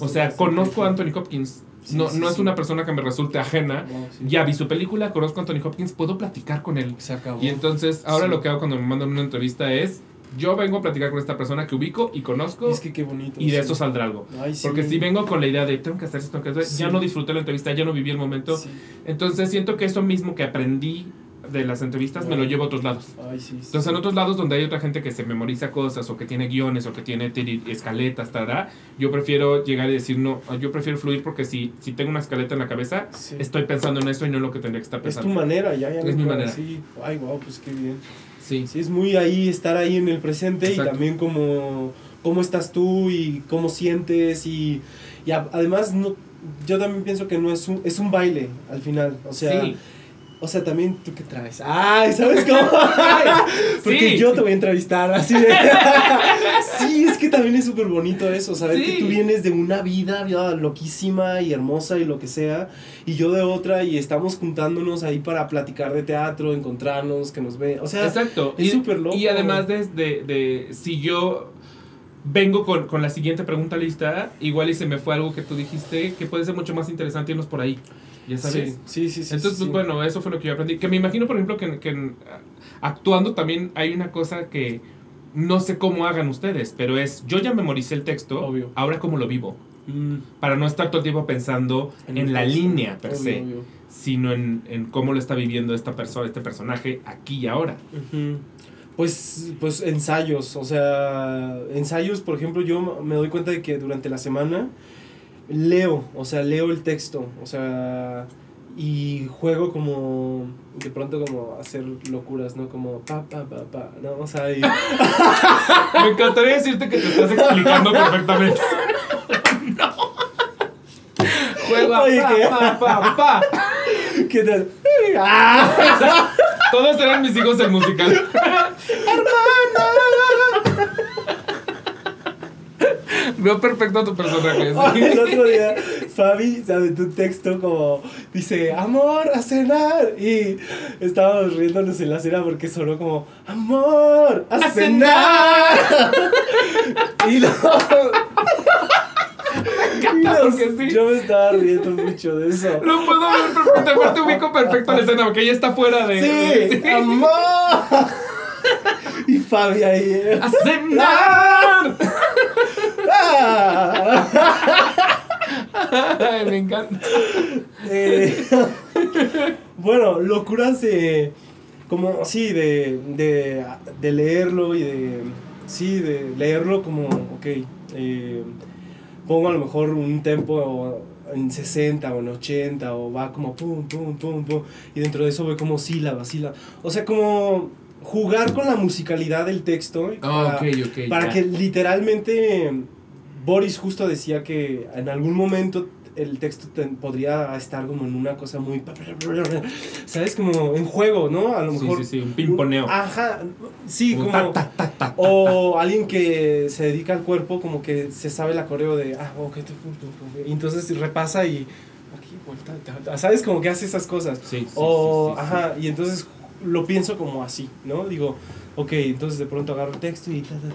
O sea, conozco a. Anthony Hopkins. Sí, no sí, no es una persona que me resulte ajena. Wow. Ya vi su película, conozco a Anthony Hopkins, puedo platicar con él. Se acabó. Y entonces, ahora lo que hago cuando me mandan una entrevista es, yo vengo a platicar con esta persona que ubico y conozco Y es que qué bonito. y de eso saldrá algo. Ay, sí. Porque si vengo con la idea de, tengo que hacer esto, tengo que hacer Sí. ya no disfruté la entrevista, ya no viví el momento. Sí. Entonces siento que eso mismo que aprendí de las entrevistas me lo llevo a otros lados. Ay, sí. sí. Entonces en otros lados donde hay otra gente que se memoriza cosas o que tiene guiones o que tiene escaletas, tará, yo prefiero llegar y decir, no, yo prefiero fluir porque si, si tengo una escaleta en la cabeza, Sí. estoy pensando en eso y no en lo que tendría que estar Es tu pensando. manera, ya, ya. Es mi manera. Sí. Ay, wow, pues qué bien. Sí. Sí, es muy ahí, estar ahí en el presente Exacto. y también como cómo estás tú y cómo sientes y, y a- además no, yo también pienso que no es un, es un baile al final, o sea, Sí. O sea, también tú qué traes. Ay, ¿sabes cómo? Porque Sí. yo te voy a entrevistar así de... sí, es que también es súper bonito eso, saber Sí. que tú vienes de una vida, vida loquísima y hermosa y lo que sea, y yo de otra y estamos juntándonos ahí para platicar de teatro, encontrarnos, que nos ve, o sea, Exacto. es Y- súper loco. Y además de, de, de si yo vengo con, con la siguiente pregunta lista, igual y se me fue algo que tú dijiste que puede ser mucho más interesante irnos por ahí. Ya sabes. Sí, sí, sí. sí, Entonces, sí. pues bueno, eso fue lo que yo aprendí. Que me imagino, por ejemplo, que, que actuando también hay una cosa que no sé cómo hagan ustedes, pero es, yo ya memoricé el texto, Obvio. ahora cómo lo vivo. Mm, Para no estar todo el tiempo pensando en, la texto. línea per Obvio, se, obvio. sino en, en cómo lo está viviendo esta persona, este personaje aquí y ahora. Pues, pues ensayos, o sea, ensayos, por ejemplo, yo me doy cuenta de que durante la semana leo, o sea, leo el texto, o sea, y juego como, de pronto como hacer locuras, ¿no? Como pa, pa, pa, pa, ¿no? O sea, y, Me encantaría decirte que te estás explicando perfectamente. no. Juega Oye, pa, pa, pa, pa. ¿qué tal? ¡Ah! Todos eran mis hijos del musical. Veo perfecto a tu personaje. El otro día, Fabi se aventó un texto como, dice, amor, a cenar. Y estábamos riéndonos en la cena porque sonó como, amor, a, ¡A cenar. y que sí. yo me estaba riendo mucho de eso. Lo puedo ver perfecto. Aparte ubico perfecto la escena, porque ella está fuera de. Sí, amor. y Fabi ahí. ¡A cenar! Ay, me encanta. Eh, bueno, locuras de. Como, sí, de, de, de leerlo y de. Sí, de leerlo como, ok. eh, pongo a lo mejor un tempo en 60 o en 80 o va como pum, pum, pum, pum. Y dentro de eso voy como sílaba, sílaba. O sea, como jugar con la musicalidad del texto. Ah, para- ok, ok. para que literalmente Boris justo decía que en algún momento el texto te- podría estar como en una cosa muy... ¿Sabes? Como en juego, ¿no? A lo Sí, mejor... sí, sí, un pimponeo. Ajá, sí, Como como... ta, ta, ta, ta, ta. O alguien que se dedica al cuerpo, como que se sabe el acoreo de, ah, ok, entonces repasa y aquí, vuelta, ta, ta, ¿sabes? Como que hace esas cosas. Sí, sí, o, sí, sí, sí. ajá, y entonces lo pienso como así, ¿no? Digo, ok, entonces de pronto agarro el texto y... ta, ta,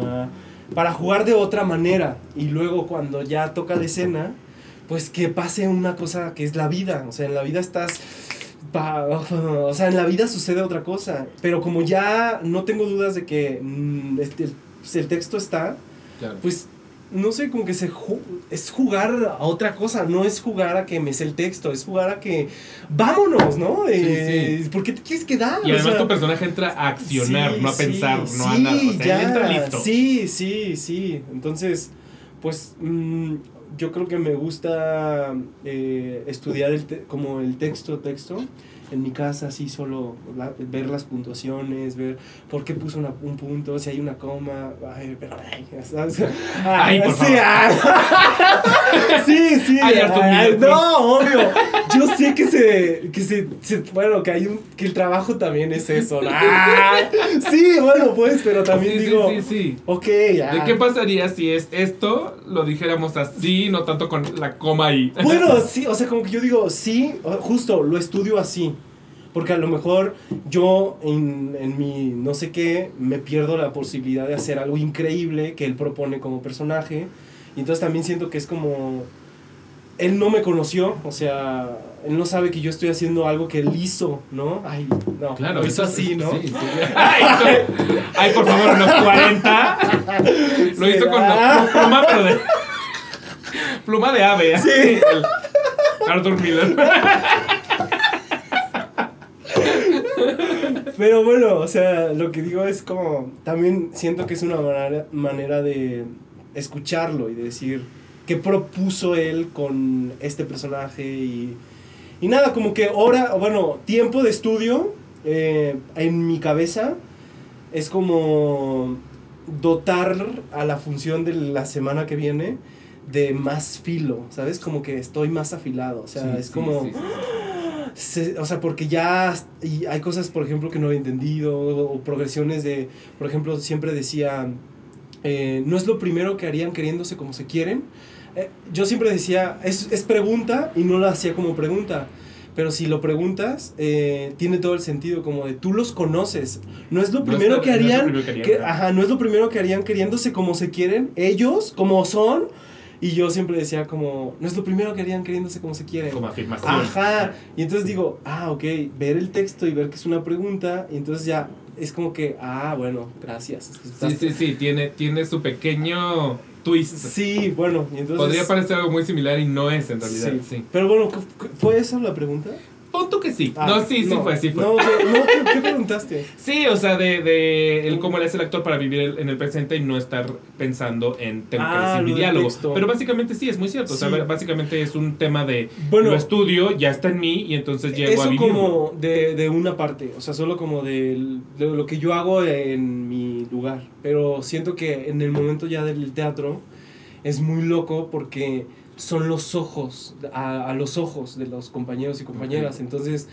ta, para jugar de otra manera. Y luego cuando ya toca la escena, pues que pase una cosa que es la vida. O sea, en la vida estás... o sea, en la vida sucede otra cosa. Pero como ya no tengo dudas de que mm, este, el, el texto está, Claro. pues no sé, como que se ju- es jugar a otra cosa, no es jugar a que me sé el texto, es jugar a que vámonos, ¿no? Eh, ¿Por qué te quieres quedar? Y O además sea, tu personaje entra a accionar, sí, no a pensar, no a nada. O sea, ya, él entra listo. Sí, sí, sí. Entonces, pues mm, yo creo que me gusta eh, estudiar el te- como el texto, texto. En mi casa, así solo la- ver las puntuaciones, ver por qué puso una- un punto, si hay una coma. Ay, pero, ay, ¿sabes? Ay, por sí, favor. sí, sí. Ay, Miller, no, obvio. Yo sé que se, que se, se- bueno, que hay un, que el trabajo también es eso. ¿no? Ah, sí, bueno, pues, pero también sí, digo, sí, sí, sí. ok, ya. ¿De qué pasaría si es esto, lo dijéramos así, no tanto con la coma ahí? Bueno, sí, o sea, como que yo digo, sí, justo, lo estudio así. Porque a lo mejor yo en, en mi no sé qué me pierdo la posibilidad de hacer algo increíble que él propone como personaje. Y entonces también siento que es como... Él no me conoció, o sea, él no sabe que yo estoy haciendo algo que él hizo, ¿no? Ay, no, Claro, hizo así, ¿no? sí, sí. Ay, ay, por favor, en los 40. Lo hizo con pluma, pero de. Pluma de ave. Sí. El Arthur Miller. Pero bueno, o sea, lo que digo es como, también siento que es una manera, manera de escucharlo y de decir qué propuso él con este personaje y, y nada, como que hora, bueno, tiempo de estudio eh, en mi cabeza es como dotar a la función de la semana que viene de más filo, ¿sabes? Como que estoy más afilado, o sea, Sí, es sí, como... sí. Se- o sea, porque ya y hay cosas, por ejemplo, que no he entendido, o, o progresiones de, por ejemplo, siempre decía, eh, no es lo primero que harían queriéndose como se quieren. Eh, yo siempre decía, es, es pregunta y no la hacía como pregunta. Pero si lo preguntas, eh, tiene todo el sentido, como de tú los conoces. No es lo No es primero que no es lo harían, primero que harían, que- ¿verdad? ajá, no es lo primero que harían queriéndose como se quieren, ellos, como son. Y yo siempre decía como, no es lo primero que harían queriéndose como se quieren. Como afirmación. Ajá. Y entonces digo, ah, ok, ver el texto y ver que es una pregunta, y entonces ya es como que, ah, bueno, gracias. Sí, sí, sí. Tiene, tiene su pequeño twist. Sí, bueno, y entonces... Podría parecer algo muy similar y no es en realidad. Sí. Sí. Pero bueno, ¿cu- cu- ¿fue esa la pregunta? Punto que sí. Ah, no, sí, sí no, fue, sí fue. No, ¿qué, no, ¿qué, qué preguntaste? Sí, o sea, de, de el cómo le hace el actor para vivir el- en el presente y no estar pensando en tengo que Ah, decir mi diálogo. texto. Pero básicamente sí, es muy cierto. O sea, Sí. básicamente es un tema de Bueno, lo estudio, ya está en mí y entonces llego a eso vivir. como de, de una parte, o sea, solo como del- de, lo que yo hago en mi lugar. Pero siento que en el momento ya del teatro es muy loco porque son los ojos, a, a los ojos de los compañeros y compañeras. Entonces,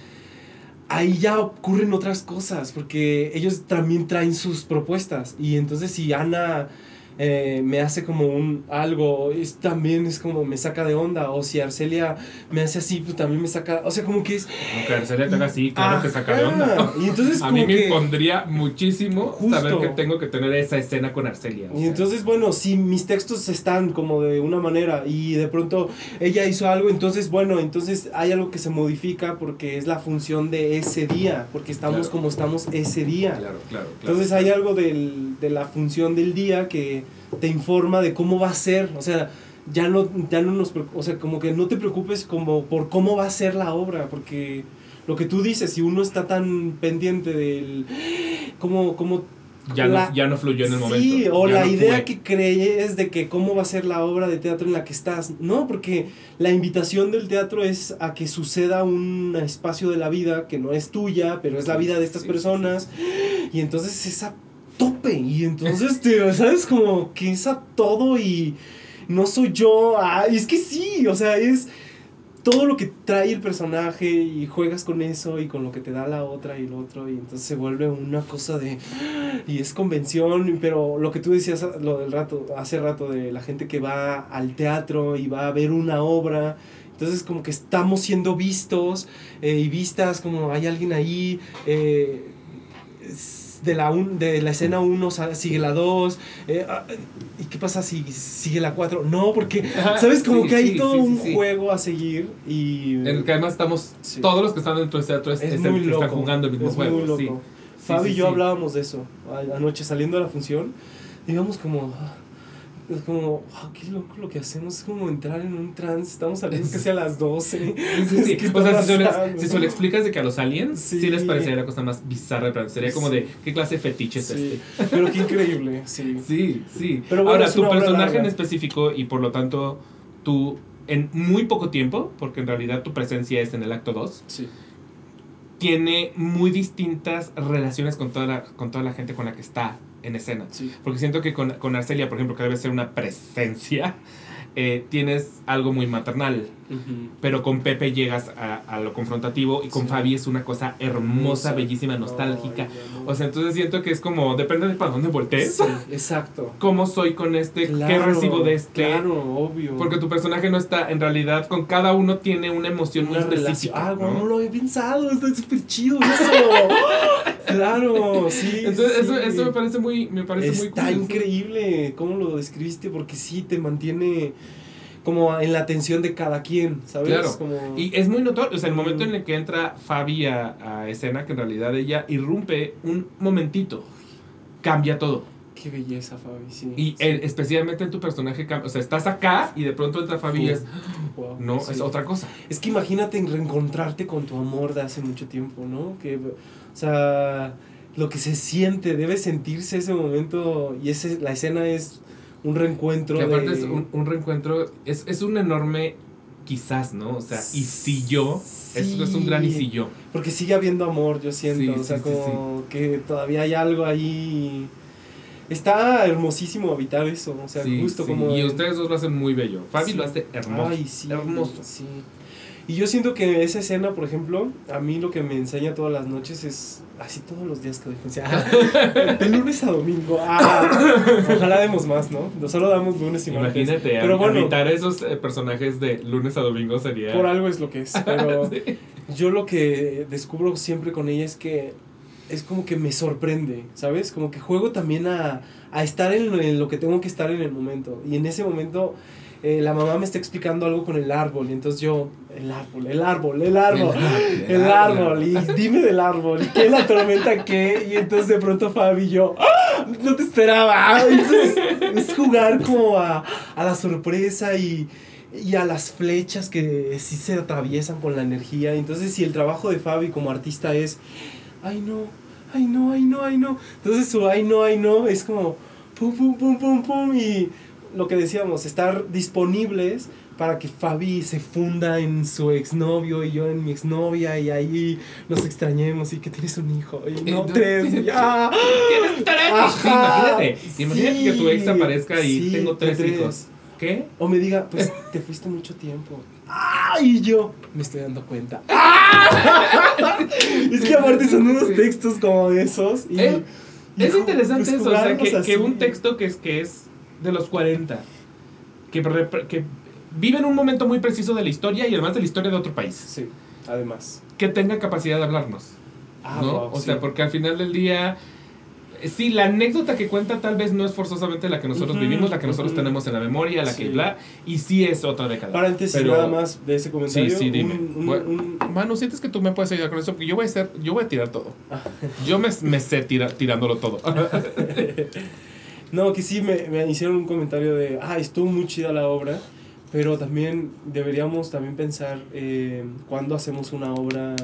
ahí ya ocurren otras cosas porque ellos también traen sus propuestas. Y entonces si Ana... eh, me hace como un algo, es, también es como me saca de onda, o si Arcelia me hace así, pues también me saca, o sea, como que es... Aunque Arcelia te haga así, claro que saca de onda. Y entonces A mí me que... impondría muchísimo Justo. saber que tengo que tener esa escena con Arcelia. Y sea. entonces, bueno, si mis textos están como de una manera y de pronto ella hizo algo, entonces, bueno, entonces hay algo que se modifica porque es la función de ese día, porque estamos Claro. como estamos ese día. Claro, claro, claro. Entonces hay algo del- de la función del día que te informa de cómo va a ser, o sea, ya no, ya no nos, o sea, como que no te preocupes como por cómo va a ser la obra, porque lo que tú dices, si uno está tan pendiente del cómo, cómo ya, la- no, ya no fluyó en el momento. Sí, o ya la no idea fue. que crees de que cómo va a ser la obra de teatro en la que estás. No, porque la invitación del teatro es a que suceda un espacio de la vida que no es tuya, pero es la vida de estas Sí, sí, personas. Y entonces es a tope. Y entonces, te, ¿sabes? Como que es a todo y... no soy yo. Ah, y es que sí, o sea, es todo lo que trae el personaje y juegas con eso y con lo que te da la otra y el otro y entonces se vuelve una cosa de y es convención pero lo que tú decías lo del rato hace rato de la gente que va al teatro y va a ver una obra entonces como que estamos siendo vistos eh, y vistas como hay alguien ahí eh, de la, un, de la escena 1 sigue la 2. Eh, ah, ¿Y qué pasa si sigue la 4? No, porque, ¿sabes? Como Sí, que hay sí, todo sí, un juego a seguir y... En el que además estamos, todos los que están dentro del teatro es- es están, muy están loco. jugando el mismo es juego. muy loco. Fabi y yo hablábamos de eso anoche saliendo de la función. Digamos como... ah, Es como, wow, qué loco lo que hacemos. Es como entrar en un trance. Estamos saliendo casi a las 12. Sí, sí, sí. ¿Qué O sea, si se, lo, si se lo explicas de que a los aliens sí, Sí. les parecería la cosa más bizarra, pero sería como de ¿qué clase de fetiche es este? pero qué increíble, sí. Sí, sí. Pero bueno, Ahora, tu personaje en específico y por lo tanto tú en muy poco tiempo, porque en realidad tu presencia es en el acto 2, Sí. tiene muy distintas relaciones con toda la, con toda la gente con la que está en escena. Sí. Porque siento que con, con Arcelia, por ejemplo, que debe ser una presencia, eh, tienes algo muy maternal. Pero con Pepe llegas a, a lo confrontativo y con Sí. Fabi es una cosa hermosa, bellísima, nostálgica. O sea, entonces siento que es como, depende de para dónde voltees, Sí, exacto. cómo soy con este, qué recibo de este. Claro, obvio. Porque tu personaje no está, en realidad, con cada uno tiene una emoción muy Una específica. Ah, ¿no? no lo había pensado. Está súper chido eso. claro, sí. Entonces, eso, eso me parece muy, me parece muy Está cool. increíble cómo lo describiste porque sí te mantiene como en la atención de cada quien, ¿sabes? Claro. Como... Y es muy notorio, o sea, el momento en el que entra Fabi a, a escena, que en realidad ella irrumpe un momentito, cambia todo. Qué belleza, Fabi, sí. Y sí. especialmente en tu personaje, cambia. o sea, estás acá y de pronto entra Fabi y es, Wow, no, sí. es otra cosa. Es que imagínate en reencontrarte con tu amor de hace mucho tiempo, ¿no? Que, o sea, lo que se siente, debe sentirse ese momento y ese, la escena es un reencuentro. Que aparte de- es un, un reencuentro, es, es un enorme quizás, ¿no? O sea, y si yo, es, un gran y si yo. Porque sigue habiendo amor, yo siento. Sí, o sea, sí, como que todavía hay algo ahí. Está hermosísimo habitar eso. O sea, justo como. Y ustedes dos lo hacen muy bello. Fabi lo hace hermoso. Ay, sí. hermoso. Sí. Y yo siento que esa escena, por ejemplo, a mí lo que me enseña todas las noches es así todos los días que doy función. De lunes a domingo. Ah, ojalá demos más, ¿no? No solo damos lunes y martes. Imagínate, Pero bueno, habitar esos eh, personajes de lunes a domingo sería... por algo es lo que es. Pero Sí. yo lo que descubro siempre con ella es que es como que me sorprende, ¿sabes? Como que juego también a, a estar en lo, en lo que tengo que estar en el momento. Y en ese momento eh, la mamá me está explicando algo con el árbol. Y entonces yo, el árbol, el árbol, el árbol, el, árbol. Y dime del árbol. ¿Y qué la tormenta qué? Y entonces de pronto Fabi y yo, ¡ah! no te esperaba. Entonces es jugar como a, a la sorpresa y y a las flechas que sí se atraviesan con la energía. Entonces, si el trabajo de Fabi como artista es, ay no, ay no, ay no, ay no. Entonces su ay no, ay no es como pum, pum, pum, pum, pum. Y lo que decíamos, estar disponibles para que Fabi se funda en su exnovio y yo en mi exnovia y ahí nos extrañemos y que tienes un hijo. Y no Eh, tres. y ya. Tienes tres Ajá. imagínate. Imagínate que tu ex aparezca y Sí, tengo tres, tres. hijos. ¿Qué? O me diga, pues te fuiste mucho tiempo. ¡Ay! Y yo me estoy dando cuenta. ¡Ah! es que aparte son unos textos como esos. Y, Eh, y Es interesante pues eso, o sea, que, que un texto que es, que es de los 40, que, que vive en un momento muy preciso de la historia y además de la historia de otro país, Sí, además. que tenga capacidad de hablarnos. Ah, ¿no? wow, o sí. sea, porque al final del día, sí, la anécdota que cuenta tal vez no es forzosamente la que nosotros Ujú, vimos, la que nosotros tenemos en la memoria, la que bla, y sí es otra década. Paréntesis Pero- nada más de ese comentario. Sí, sí, dime. Un- un- Bueno, un- Manu, ¿sientes que tú me puedes ayudar con eso? Porque yo voy a hacer, yo voy a tirar todo. Ah. Yo me, me sé tira- tirándolo todo. No, que sí me, me hicieron un comentario de, ah, estuvo muy chida la obra, pero también deberíamos también pensar eh, cuando hacemos una obra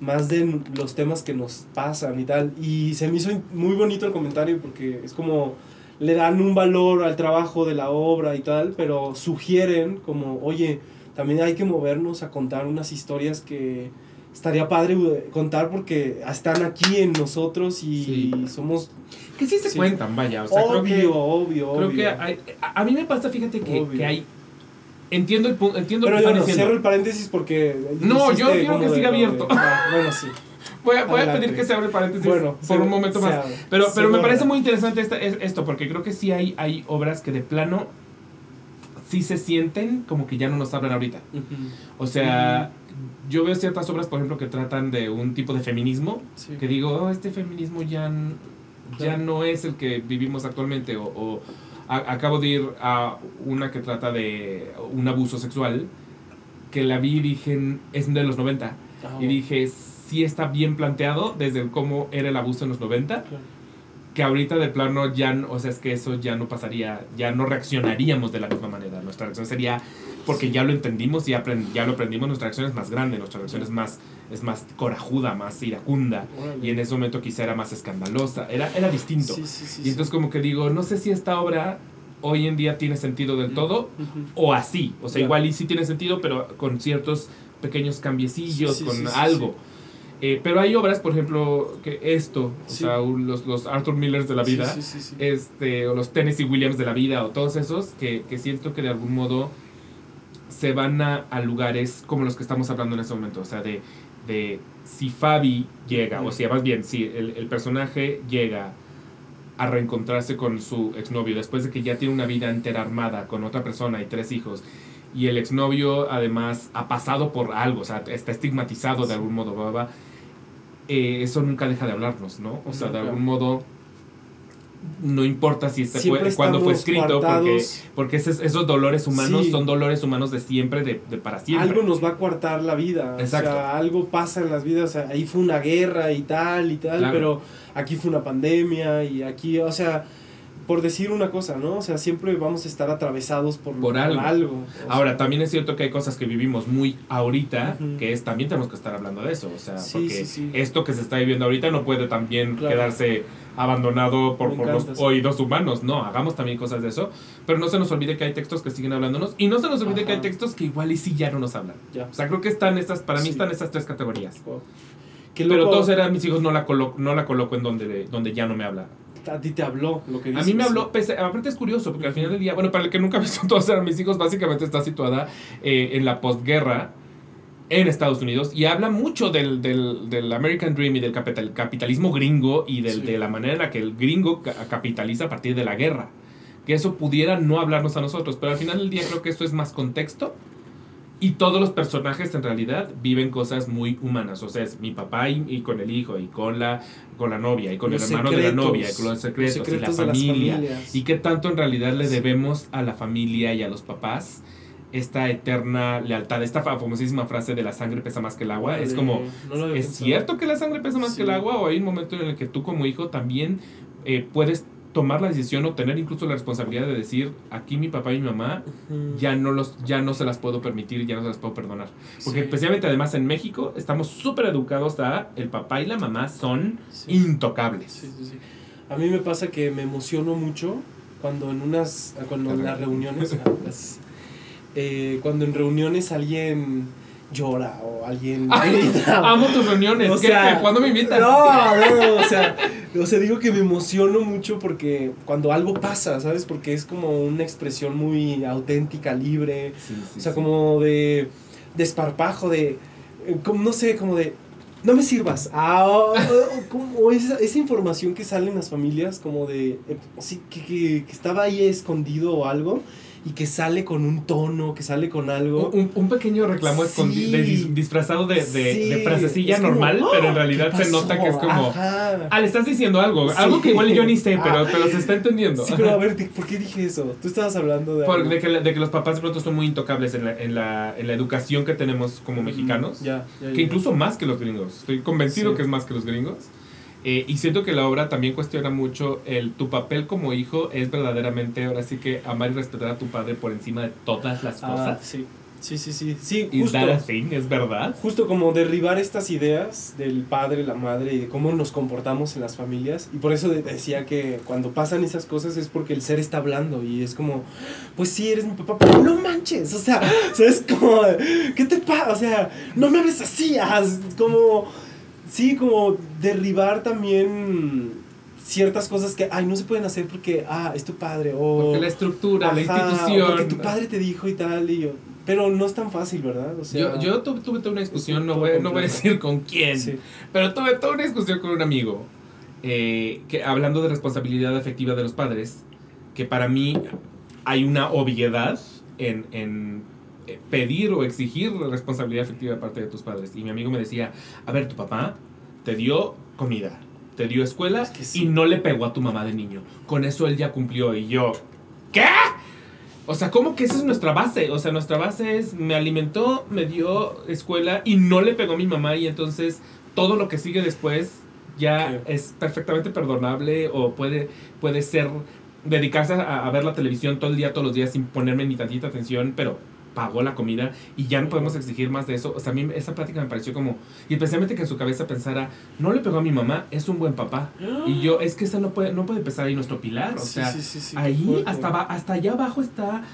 más de los temas que nos pasan y tal. Y se me hizo muy bonito el comentario porque es como le dan un valor al trabajo de la obra y tal, pero sugieren como, oye, también hay que movernos a contar unas historias que estaría padre contar porque están aquí en nosotros y Sí. somos Que sí se Sí. cuentan, vaya. O sea, obvio, creo que, obvio, creo obvio. que hay- a, a mí me pasa, fíjate que, que hay. Entiendo el punto, entiendo Pero lo que cierro el paréntesis porque. No, yo quiero que de- siga de- abierto. Ah, bueno, sí. Voy a, voy a pedir que se abra el paréntesis Bueno, por se- un momento más. abre. Pero, pero me parece muy interesante esta- es- esto, porque creo que sí hay, hay obras que de plano sí se sienten como que ya no nos hablan ahorita. Ujú. O sea, yo veo ciertas obras, por ejemplo, que tratan de un tipo de feminismo, Sí. que digo, "Oh, este feminismo ya, ya no es el que vivimos actualmente, o, o a- acabo de ir a una que trata de un abuso sexual, que la vi y dije, es de los 90, Ah, y dije, sí está bien planteado desde cómo era el abuso en los 90, claro. que ahorita de plano ya, o sea, es que eso ya no pasaría, ya no reaccionaríamos de la misma manera. Nuestra reacción sería, porque ya lo entendimos y ya lo aprendimos, nuestra reacción es más grande, nuestra reacción es más, es más corajuda, más iracunda. Y en ese momento quizá era más escandalosa, era, era distinto. Sí, sí, sí, y entonces como que digo, no sé si esta obra hoy en día tiene sentido del todo o así. O sea, igual y sí tiene sentido, pero con ciertos pequeños cambiecillos, con algo. Eh, pero hay obras, por ejemplo, que esto, o sea, los, los Arthur Millers de la vida, sí, sí. este, o los Tennessee Williams de la vida, o todos esos, que, que siento que de algún modo se van a, a lugares como los que estamos hablando en este momento. O sea, de, de si Fabi llega, o sea, más bien, si el, el personaje llega a reencontrarse con su exnovio después de que ya tiene una vida entera armada con otra persona y tres hijos, y el exnovio además ha pasado por algo, o sea, está estigmatizado de algún modo, bla, bla, bla, eh, eso nunca deja de hablarnos, ¿no? O sea, de algún modo no importa si este fue, cuando fue escrito, porque, porque esos, esos dolores humanos Sí. son dolores humanos de siempre, de, de para siempre. Algo nos va a coartar la vida. Exacto. O sea, algo pasa en las vidas. O sea, ahí fue una guerra y tal y tal, Claro. pero aquí fue una pandemia y aquí, o sea, por decir una cosa, ¿no? O sea, siempre vamos a estar atravesados por, Por algo. Sea, Ahora, también es cierto que hay cosas que vivimos muy ahorita, que es también tenemos que estar hablando de eso, o sea, Sí, porque sí, sí. esto que se está viviendo ahorita no puede también Claro. quedarse abandonado por, por los oídos humanos, no, hagamos también cosas de eso, pero no se nos olvide que hay textos que siguen hablándonos y no se nos olvide que hay textos que igual y sí ya no nos hablan. ya. O sea, creo que están estas, para mí están estas tres categorías. Wow. Pero todos eran mis hijos, no la, colo no la coloco en donde, donde ya no me habla. A ti te habló lo que A dices. mí me habló, pese, aparte es curioso, porque al final del día, bueno, para el que nunca visto todos eran mis hijos, básicamente está situada eh, en la posguerra en Estados Unidos y habla mucho del, del, del American Dream y del capital- capitalismo gringo y del- Sí. de la manera en la que el gringo ca- capitaliza a partir de la guerra. Que eso pudiera no hablarnos a nosotros, pero al final del día creo que esto es más contexto y todos los personajes en realidad viven cosas muy humanas. O sea, es mi papá y, y con el hijo y con la, con la novia y con Los el hermano de la novia y con los secretos, los y la familia. Y qué tanto en realidad le debemos a la familia y a los papás esta eterna lealtad, esta fa- famosísima frase de la sangre pesa más que el agua. Es como, no ¿es cierto que la sangre pesa más Sí. que el agua? ¿O hay un momento en el que tú como hijo también eh, puedes tomar la decisión o tener incluso la responsabilidad de decir, aquí mi papá y mi mamá ya no, los, ya no se las puedo permitir, ya no se las puedo perdonar? Porque Sí. especialmente además en México estamos súper educados a el papá y la mamá son Sí. intocables. Sí. A mí me pasa que me emociono mucho cuando en unas, cuando en las reuniones. Eh, cuando en reuniones alguien llora o alguien Ay, grita. amo tus reuniones. O ¿Qué- sea? ¿Cuándo me invitas? No, no, no, o sea, o sea, digo que me emociono mucho porque cuando algo pasa, ¿sabes? Porque es como una expresión muy auténtica, libre, Sí, sí, o sea, sí. como de desparpajo, de, eh, como, no sé, como de, no me sirvas. Ah, o, o- como- o esa, esa información que sale en las familias, como de, eh, sí, que, que- que estaba ahí escondido o algo, y que sale con un tono, que sale con algo. Un, un pequeño reclamo Sí. de dis- disfrazado de, de, Sí, de frasecilla como, normal, ¡Ah! pero en realidad ¿Qué se nota que es como. Ajá. Ah, le estás diciendo algo. Sí. Algo que igual yo ni sé, pero, Ah. pero se está entendiendo. Sí, pero a ver, ¿de- ¿por qué dije eso? Tú estabas hablando de... Por- algo. de, que, de que los papás de pronto son muy intocables en la, en la, en la educación que tenemos como mexicanos. Ya, ya, Que incluso más que los gringos. Estoy convencido que es más que los gringos. Eh, y siento que la obra también cuestiona mucho el tu papel como hijo es verdaderamente ahora sí que amar y respetar a tu padre por encima de todas las Ah, cosas. sí. Sí, sí, sí. Sí, justo. thing? ¿Es verdad? Justo como derribar estas ideas del padre, la madre y de cómo nos comportamos en las familias. Y por eso de- decía que cuando pasan esas cosas es porque el ser está hablando y es como, pues sí, eres mi papá, pero no manches. O sea, ¿sabes? Como, ¿qué te pasa? O sea, no me hables así. es Como, sí, como derribar también ciertas cosas que, ay, no se pueden hacer porque, ah, es tu padre. O, Porque la estructura, la Ajá, institución. Porque tu padre te dijo y tal. Y yo, pero no es tan fácil, ¿verdad? O sea, yo, yo tu- tuve toda una discusión, no voy, no voy a decir con quién, Sí. pero tuve toda una discusión con un amigo eh, que hablando de responsabilidad afectiva de los padres, que para mí hay una obviedad en, en pedir o exigir responsabilidad afectiva de parte de tus padres. Y mi amigo me decía, a ver, tu papá te dio comida, te dio escuela Es que sí. y no le pegó a tu mamá de niño. Con eso él ya cumplió y yo, ¿qué? O sea, ¿cómo que esa es nuestra base? O sea, nuestra base es me alimentó, me dio escuela y no le pegó a mi mamá y entonces todo lo que sigue después ya es perfectamente perdonable o puede, puede ser dedicarse a, a ver la televisión todo el día, todos los días sin ponerme ni tantita atención, pero pagó la comida y ya no podemos exigir más de eso. O sea, a mí esa plática me pareció como, y especialmente que en su cabeza pensara, no le pegó a mi mamá, es un buen papá. Y yo, es que esa no puede, no puede empezar ahí nuestro pilar. O sea, sí, sí, sí, qué ahí hasta, hasta allá abajo está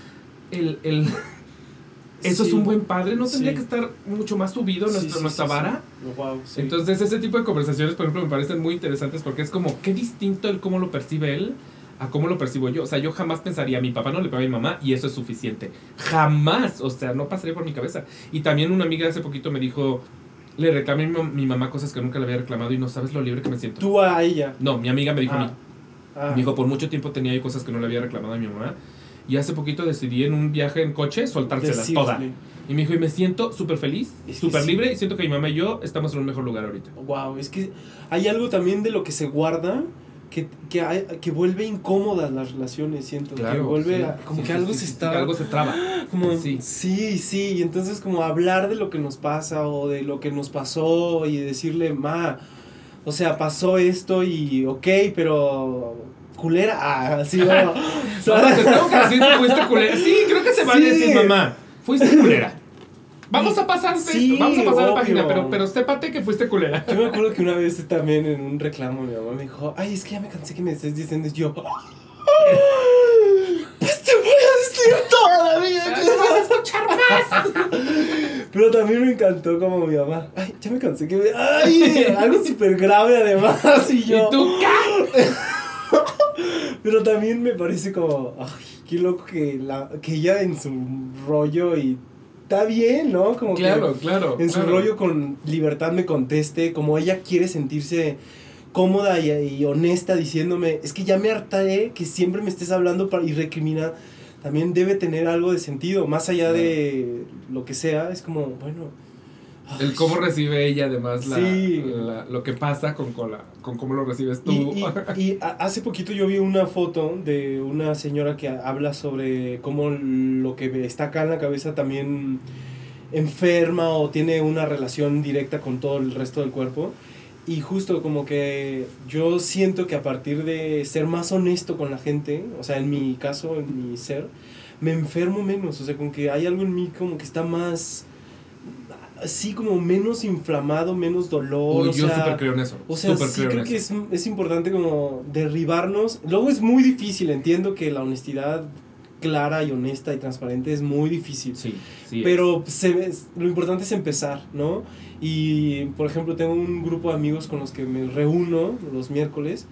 el... el eso es un buen padre, ¿no tendría que estar mucho más subido nuestra, vara? Wow. Entonces ese tipo de conversaciones, por ejemplo, me parecen muy interesantes porque es como, qué distinto el cómo lo percibe él a cómo lo percibo yo. O sea, yo jamás pensaría, mi papá no le pega a mi mamá y eso es suficiente. Jamás, o sea, no pasaría por mi cabeza. Y también una amiga hace poquito me dijo, le reclamé a mi, mi mamá cosas que nunca le había reclamado y no sabes lo libre que me siento. Tú a ella. No, mi amiga me dijo a mí. Ah. Me dijo, por mucho tiempo tenía yo cosas que no le había reclamado a mi mamá. Y hace poquito decidí en un viaje en coche soltárselas Decirle. toda. Y me dijo, y me siento súper feliz, súper sí. libre, y siento que mi mamá y yo estamos en un mejor lugar ahorita. Wow, es que hay algo también de lo que se guarda que, que, hay- que vuelve incómodas las relaciones, siento. que vuelve sí. a- como Sí, que sí, algo se está. algo se traba. Como, Sí. sí. y entonces como hablar de lo que nos pasa o de lo que nos pasó y decirle, ma, o sea, pasó esto y ok, pero culera, ah, así, ¿no? Ahora te tengo que decir fuiste culera. Sí, creo que se va a decir, mamá, fuiste culera. Vamos a pasar de Sí, esto, vamos a pasar la página, pero, pero sépate que fuiste culera. Yo me acuerdo que una vez también en un reclamo mi mamá me dijo, ay, es que ya me cansé que me estés diciendo y yo. Pues te voy a decir toda la vida. No vas a escuchar más. Pero también me encantó como mi mamá. Ay, ya me cansé que me. Ay, algo súper grave además. Y Y yo. tú, ¿qué? Pero también me parece como. Ay, qué loco que, la, que ella en su rollo y. Está bien, ¿no? Como Claro, que claro. en su claro. rollo con libertad me conteste. Como ella quiere sentirse cómoda y, y honesta diciéndome. Es que ya me hartaré que siempre me estés hablando para, y recrimina. También debe tener algo de sentido. Más allá de lo que sea. Es como, bueno. El cómo recibe ella, además, la, Sí. la- lo que pasa con, con, la- con cómo lo recibes tú. Y, y- hace poquito yo vi una foto de una señora que habla sobre cómo lo que está acá en la cabeza también enferma o tiene una relación directa con todo el resto del cuerpo. Y justo como que yo siento que a partir de ser más honesto con la gente, o sea, en mi caso, en mi ser, me enfermo menos. O sea, como que hay algo en mí como que está más... Así como menos inflamado, menos dolor. Uy, o yo sea, súper creo en eso. o sea, sí creo que es, es importante como derribarnos. Luego es muy difícil, entiendo que la honestidad clara y honesta y transparente es muy difícil. Sí, sí. Pero se, lo importante es empezar, ¿no? Y, por ejemplo, tengo un grupo de amigos con los que me reúno los miércoles.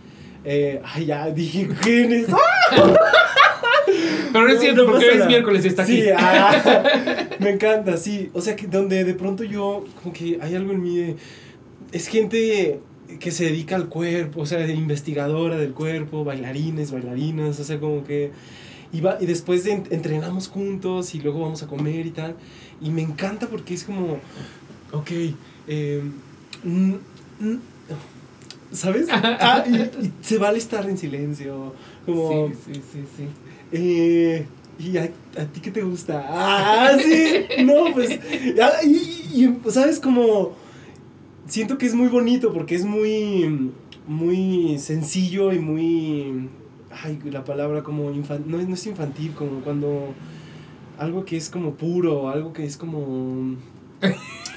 Eh, ay, ya dije, ¿quién es? Pero no es cierto, no porque hoy es miércoles y está aquí. Sí, ah, me encanta, sí. O sea, que donde de pronto yo, como que hay algo en mí de... Es gente que se dedica al cuerpo, o sea, investigadora del cuerpo, bailarines, bailarinas, o sea, como que... Y, va- y después de en- entrenamos juntos y luego vamos a comer y tal. Y me encanta porque es como, ok, eh, mm, mm, ¿sabes? Ah, y, y se vale estar en silencio, como... Sí, sí, sí, sí. Eh, ¿Y a, a ti qué te gusta? Ah, sí. No, pues. ah, Y, y, ¿sabes? Como. Siento que es muy bonito porque es muy. Muy sencillo y muy. Ay, la palabra como. infan- no, no es infantil, como cuando. algo que es como puro, algo que es como...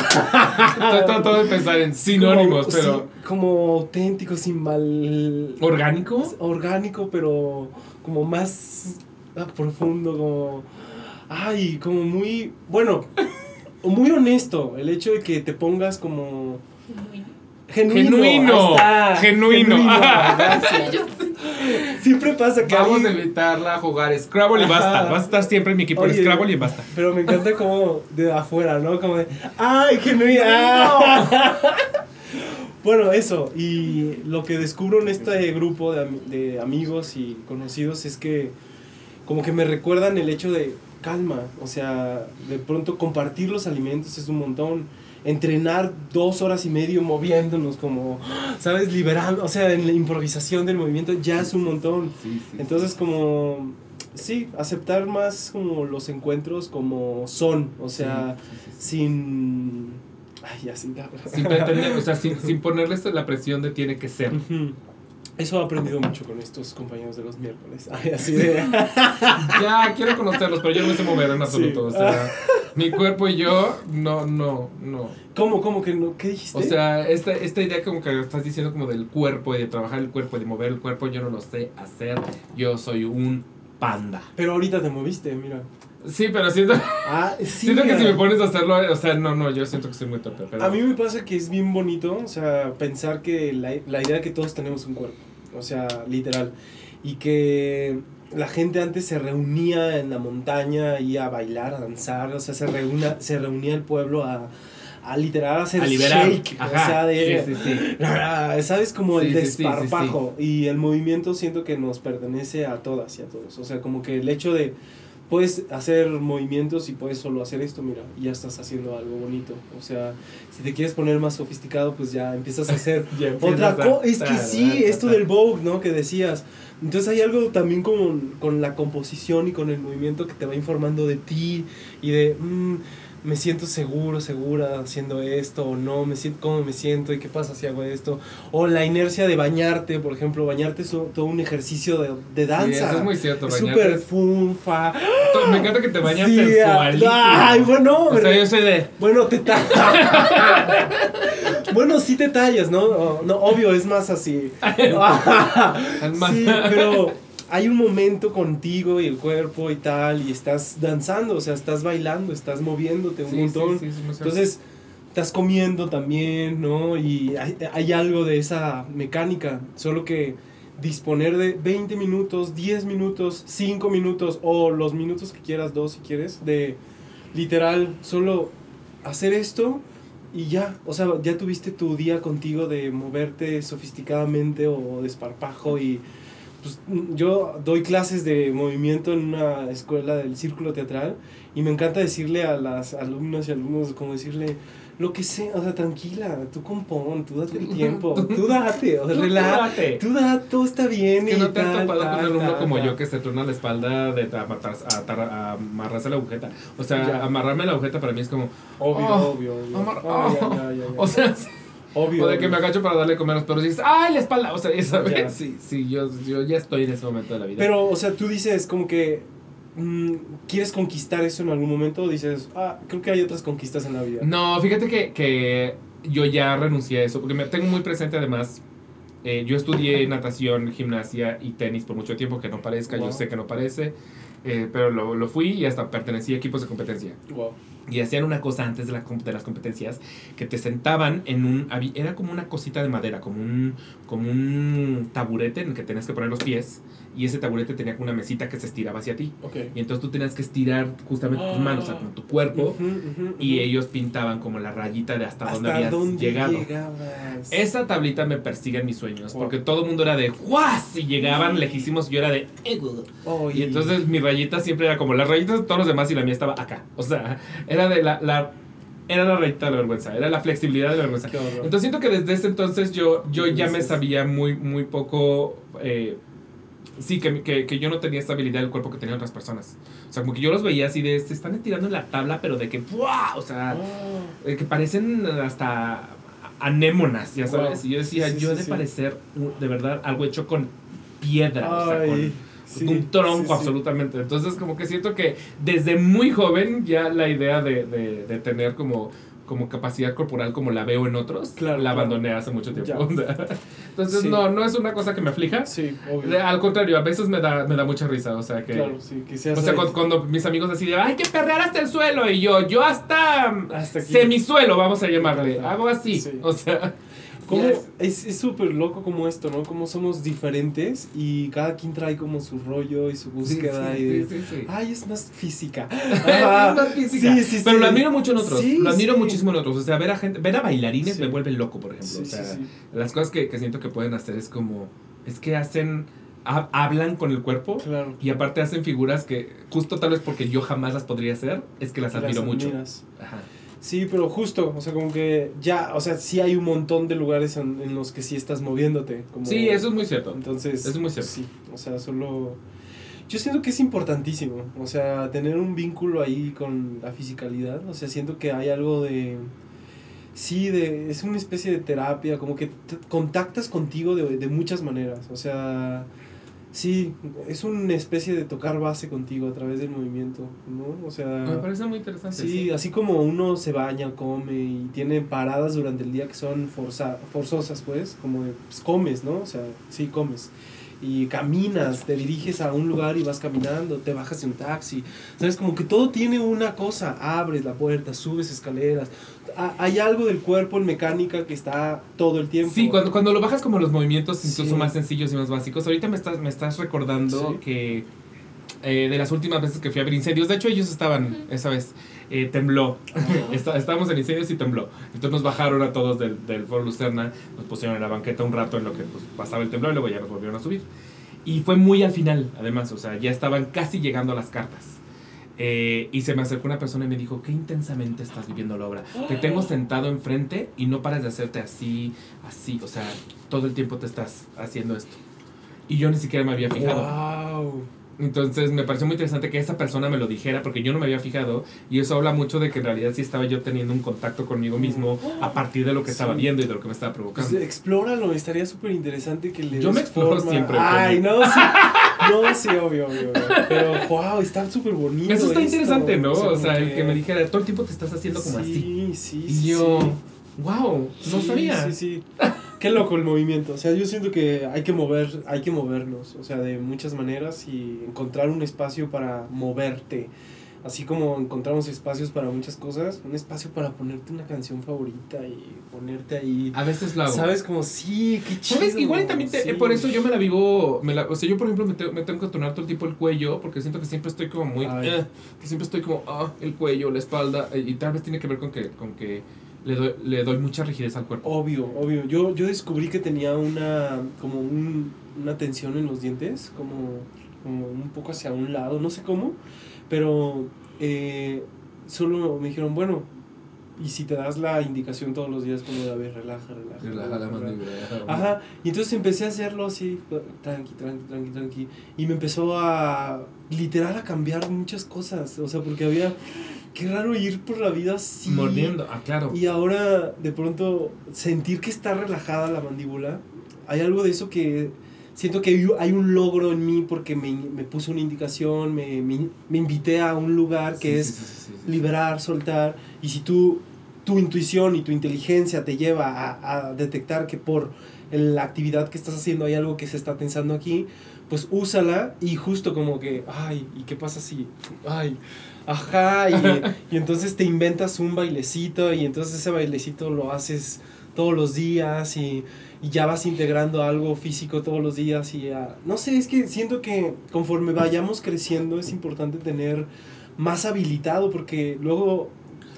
Estoy tratando de pensar en sinónimos, como- pero. sí, como auténtico, sin mal... ¿Orgánico? Orgánico, pero como más ah, profundo, como... Ay, como muy... Bueno, muy honesto. El hecho de que te pongas como... Genuino. Genuino, genuino. gracias. Siempre pasa que Vamos a alguien- invitarla a jugar Scrabble y Ajá. basta. Vas a estar siempre en mi equipo en Oye, Scrabble y basta. Pero me encanta como de afuera, ¿no? Como de, ¡ay, genuino! ah". bueno, eso. Y lo que descubro en este grupo de amigos y conocidos es que como que me recuerdan el hecho de calma. O sea, de pronto compartir los alimentos es un montón. Entrenar dos horas y medio moviéndonos como, ¿sabes? Liberando, o sea, en la improvisación del movimiento ya es un montón. Entonces como sí, aceptar más como los encuentros como son, o sea, sin ay, ya sin Sin pretender, o sea, sin, sin ponerles la presión de tiene que ser. Ujú. Eso he aprendido mucho con estos compañeros de los miércoles. Ay, así de Ya, quiero conocerlos, pero yo no me sé mover en absoluto. Sí. O sea, mi cuerpo y yo, no, no, no. ¿Cómo cómo que no? ¿Qué dijiste? O sea, esta, esta idea como que estás diciendo como del cuerpo y de trabajar el cuerpo y de mover el cuerpo, yo no lo sé hacer. Yo soy un panda. pero ahorita te moviste, mira. Sí, pero siento, Ah, sí. siento que si me pones a hacerlo, o sea, no, no, yo siento que soy muy torpe. Pero... A mí me pasa que es bien bonito, o sea, pensar que la, la idea de que todos tenemos un cuerpo, o sea, literal, y que la gente antes se reunía en la montaña y a bailar, a danzar, o sea, se, reúna, se reunía el pueblo a, a literal hacer a liberar. shake, o Ajá, sea, de... sí, sí, sí. ¿Sabes? Como el Sí, sí, sí, sí, desparpajo. Y el movimiento siento que nos pertenece a todas y a todos. O sea, como que el hecho de puedes hacer movimientos y puedes solo hacer esto, mira, y ya estás haciendo algo bonito. O sea, si te quieres poner más sofisticado, pues ya empiezas a hacer otra cosa. Es que sí, esto del Vogue, ¿no? Que decías. Entonces hay algo también con, con la composición y con el movimiento que te va informando de ti y de, mm, me siento seguro, segura haciendo esto o no, me siento, cómo me siento y qué pasa si hago esto. O la inercia de bañarte, por ejemplo, bañarte es todo un ejercicio de, de Sí, danza. eso es muy cierto, Es bañarte. súper funfa. Me encanta que te bañas Sí, sensualísimo. Ay, bueno, O sea, yo soy de... bueno, te tallas. bueno, sí te tallas, ¿no? No, obvio, es más así. Más- sí, pero hay un momento contigo y el cuerpo y tal, y estás danzando, o sea, estás bailando, estás moviéndote un Sí, montón. sí, sí. Entonces, estás comiendo también, ¿no? Y hay, hay algo de esa mecánica, solo que disponer de 20 minutos, 10 minutos, 5 minutos o los minutos que quieras, dos si quieres, de literal solo hacer esto y ya, o sea, ya tuviste tu día contigo de moverte sofisticadamente o desparpajo y pues, yo doy clases de movimiento en una escuela del círculo teatral y me encanta decirle a las alumnas y alumnos como decirle lo que sea, o sea, tranquila, tú compón, tú date el tiempo, tú date, o sea, relájate, date. tú date, todo está bien. Es que y no te has tal, topado con un alumno tal, como tal. yo que se turna la espalda de amarrarse la agujeta. O sea, Ya. amarrarme la agujeta para mí es como. Obvio, Oh, obvio, obvio. amar- Ah, ya, ya, ya, ya. O sea, obvio. o de que me agacho para darle a comer a los perros y dices, ¡ay, la espalda! O sea, sabes. Ya. Sí, sí, yo, yo ya estoy en ese momento de la vida. Pero, o sea, tú dices como que mm, quieres conquistar eso en algún momento, o dices, ah, creo que hay otras conquistas en la vida. No, fíjate que, que yo ya renuncié a eso, porque me tengo muy presente además. eh, yo estudié natación, gimnasia y tenis por mucho tiempo, que no parezca, yo sé que no parece, eh, pero lo, lo fui y hasta pertenecí a equipos de competencia. Wow. Y hacían una cosa antes de, la de las competencias, que te sentaban en un... Era como una cosita de madera, como un, como un taburete en el que tenías que poner los pies, y ese taburete tenía como una mesita que se estiraba hacia ti. Y entonces tú tenías que estirar justamente tus manos, o sea, como tu cuerpo, y ellos pintaban como la rayita de hasta, dónde ¿Hasta habías dónde llegado. llegabas? Esa tablita me persigue en mis sueños, Wow. porque todo el mundo era de ¡guas! Y llegaban lejísimos, yo era de. Oh, Y entonces mi rayita siempre era como las rayitas de todos los demás y la mía estaba acá. O sea, era de la, la era la rayita de la vergüenza, era la flexibilidad de la vergüenza. Entonces siento que desde ese entonces yo, yo ya me sabía muy, muy poco... eh, sí, que, que, que yo no tenía esta habilidad del cuerpo que tenían otras personas. O sea, como que yo los veía así de, se están estirando en la tabla, pero de que, ¡buah! O sea, Oh. eh, que parecen hasta anémonas, ya sabes. Wow. Y yo decía, Sí, yo he sí, de sí. parecer, de verdad, algo hecho con piedra. o sea, con, Sí, un tronco sí, sí. absolutamente. Entonces como que siento que desde muy joven ya la idea de, de, de tener como como capacidad corporal como la veo en otros, Claro, la abandoné hace mucho tiempo. Entonces Sí. no, no es una cosa que me aflija. Sí, obvio. Al contrario, a veces me da, me da mucha risa, o sea que... Claro, sí, O sea, cuando, cuando mis amigos así de, hay que perrear hasta el suelo, y yo, yo hasta, Hasta semisuelo, vamos a llamarle, Claro. hago así, Sí. o sea, Es- súper loco como esto, ¿no? Como somos diferentes y cada quien trae como su rollo y su búsqueda sí, y sí, sí. ay, es más física. Es más física. Sí, sí, Pero lo admiro mucho en otros. Lo admiro muchísimo en otros. O sea, ver a gente, ver a bailarines me vuelve loco, por ejemplo. O sea, las cosas que, que siento que pueden hacer es como, es que hacen, ha- hablan con el cuerpo Claro. y aparte hacen figuras que justo tal vez porque yo jamás las podría hacer, es que las Las admiro mucho. Ajá. Sí, pero justo, o sea, como que ya, o sea, sí hay un montón de lugares en, en los que sí estás moviéndote. Como, Sí, eso es muy cierto. Entonces, es muy cierto. Sí, o sea, solo... Yo siento que es importantísimo, o sea, tener un vínculo ahí con la fisicalidad, o sea, siento que hay algo de... Sí, de, es una especie de terapia, como que te contactas contigo de, de muchas maneras, o sea, sí, es una especie de tocar base contigo a través del movimiento, ¿no? O sea... Me parece muy interesante. Sí, así como uno se baña, come y tiene paradas durante el día que son forza, forzosas, pues, como de, pues, comes, ¿no? O sea, sí, comes. Y caminas, te diriges a un lugar y vas caminando, te bajas de un taxi. ¿Sabes? Como que todo tiene una cosa. Abres la puerta, subes escaleras. Ha- Hay algo del cuerpo en mecánica que está todo el tiempo. Sí, cuando, cuando lo bajas como los movimientos incluso Sí. más sencillos y más básicos. Ahorita me estás, me estás recordando Sí. que eh, de las últimas veces que fui a ver incendios, de hecho ellos estaban esa vez, eh, tembló. Está- estábamos en incendios y tembló. Entonces nos bajaron a todos del, del Foro Lucerna, nos pusieron en la banqueta un rato en lo que pues, pasaba el temblor y luego ya nos volvieron a subir. Y fue muy al final, además, o sea, ya estaban casi llegando a las cartas. Eh, y se me acercó una persona y me dijo, qué intensamente estás viviendo la obra. Te tengo sentado enfrente y no paras de hacerte así, así, o sea, todo el tiempo te estás haciendo esto. Y yo ni siquiera me había fijado. Wow. Entonces me pareció muy interesante que esa persona me lo dijera porque yo no me había fijado y eso habla mucho de que en realidad sí estaba yo teniendo un contacto conmigo mismo a partir de lo que estaba Sí. viendo y de lo que me estaba Pues provocando. explóralo, estaría súper interesante que le Yo me exploro forma. siempre, Ay, no, sí. No, sí, obvio, obvio. obvio. Pero, wow, está súper bonito. Eso está esto. interesante, ¿no? O sea, el que me dijera, todo el tiempo te estás haciendo como así. Sí, sí, Y sí. yo, sí. wow, no Sí, sabía. Sí, sí. Qué loco el movimiento. O sea, yo siento que hay que mover, hay que movernos. O sea, de muchas maneras y encontrar un espacio para moverte. Así como encontramos espacios para muchas cosas, un espacio para ponerte una canción favorita y ponerte ahí. A veces lo hago. ¿Sabes? Como, sí, qué chido. ¿Sabes? Igual y también te- sí. por eso yo me la vivo, me la- o sea, yo por ejemplo me, te- me tengo que atonar todo el tiempo el cuello porque siento que siempre estoy como muy, eh, que siempre estoy como, ah, el cuello, la espalda, eh, y tal vez tiene que ver con que, con que le doy, le doy mucha rigidez al cuerpo. Obvio, obvio. Yo, yo descubrí que tenía una, como un, una tensión en los dientes, como, como un poco hacia un lado, no sé cómo, pero eh, solo me dijeron, bueno, y si te das la indicación todos los días como de, a ver, relaja, relaja. Relaja la relaja". mandíbula. Ajá, y entonces empecé a hacerlo así, tranqui, tranqui, tranqui, tranqui, y me empezó a, literal, a cambiar muchas cosas, o sea, porque había, qué raro ir por la vida así. Mordiendo, ah, claro. Y ahora de pronto sentir que está relajada la mandíbula, hay algo de eso que siento que hay- un logro en mí porque me, me puso una indicación, me, me, me invité a un lugar que Sí, es sí, sí, liberar, soltar, y si tú, tu intuición y tu inteligencia te lleva a, a detectar que por la actividad que estás haciendo hay algo que se está tensando aquí, pues úsala y justo como que, ay, ¿y qué pasa si, ay, ajá, y, y entonces te inventas un bailecito y entonces ese bailecito lo haces todos los días y, y ya vas integrando algo físico todos los días y ah, no sé, es que siento que conforme vayamos creciendo es importante tener más habilitado porque luego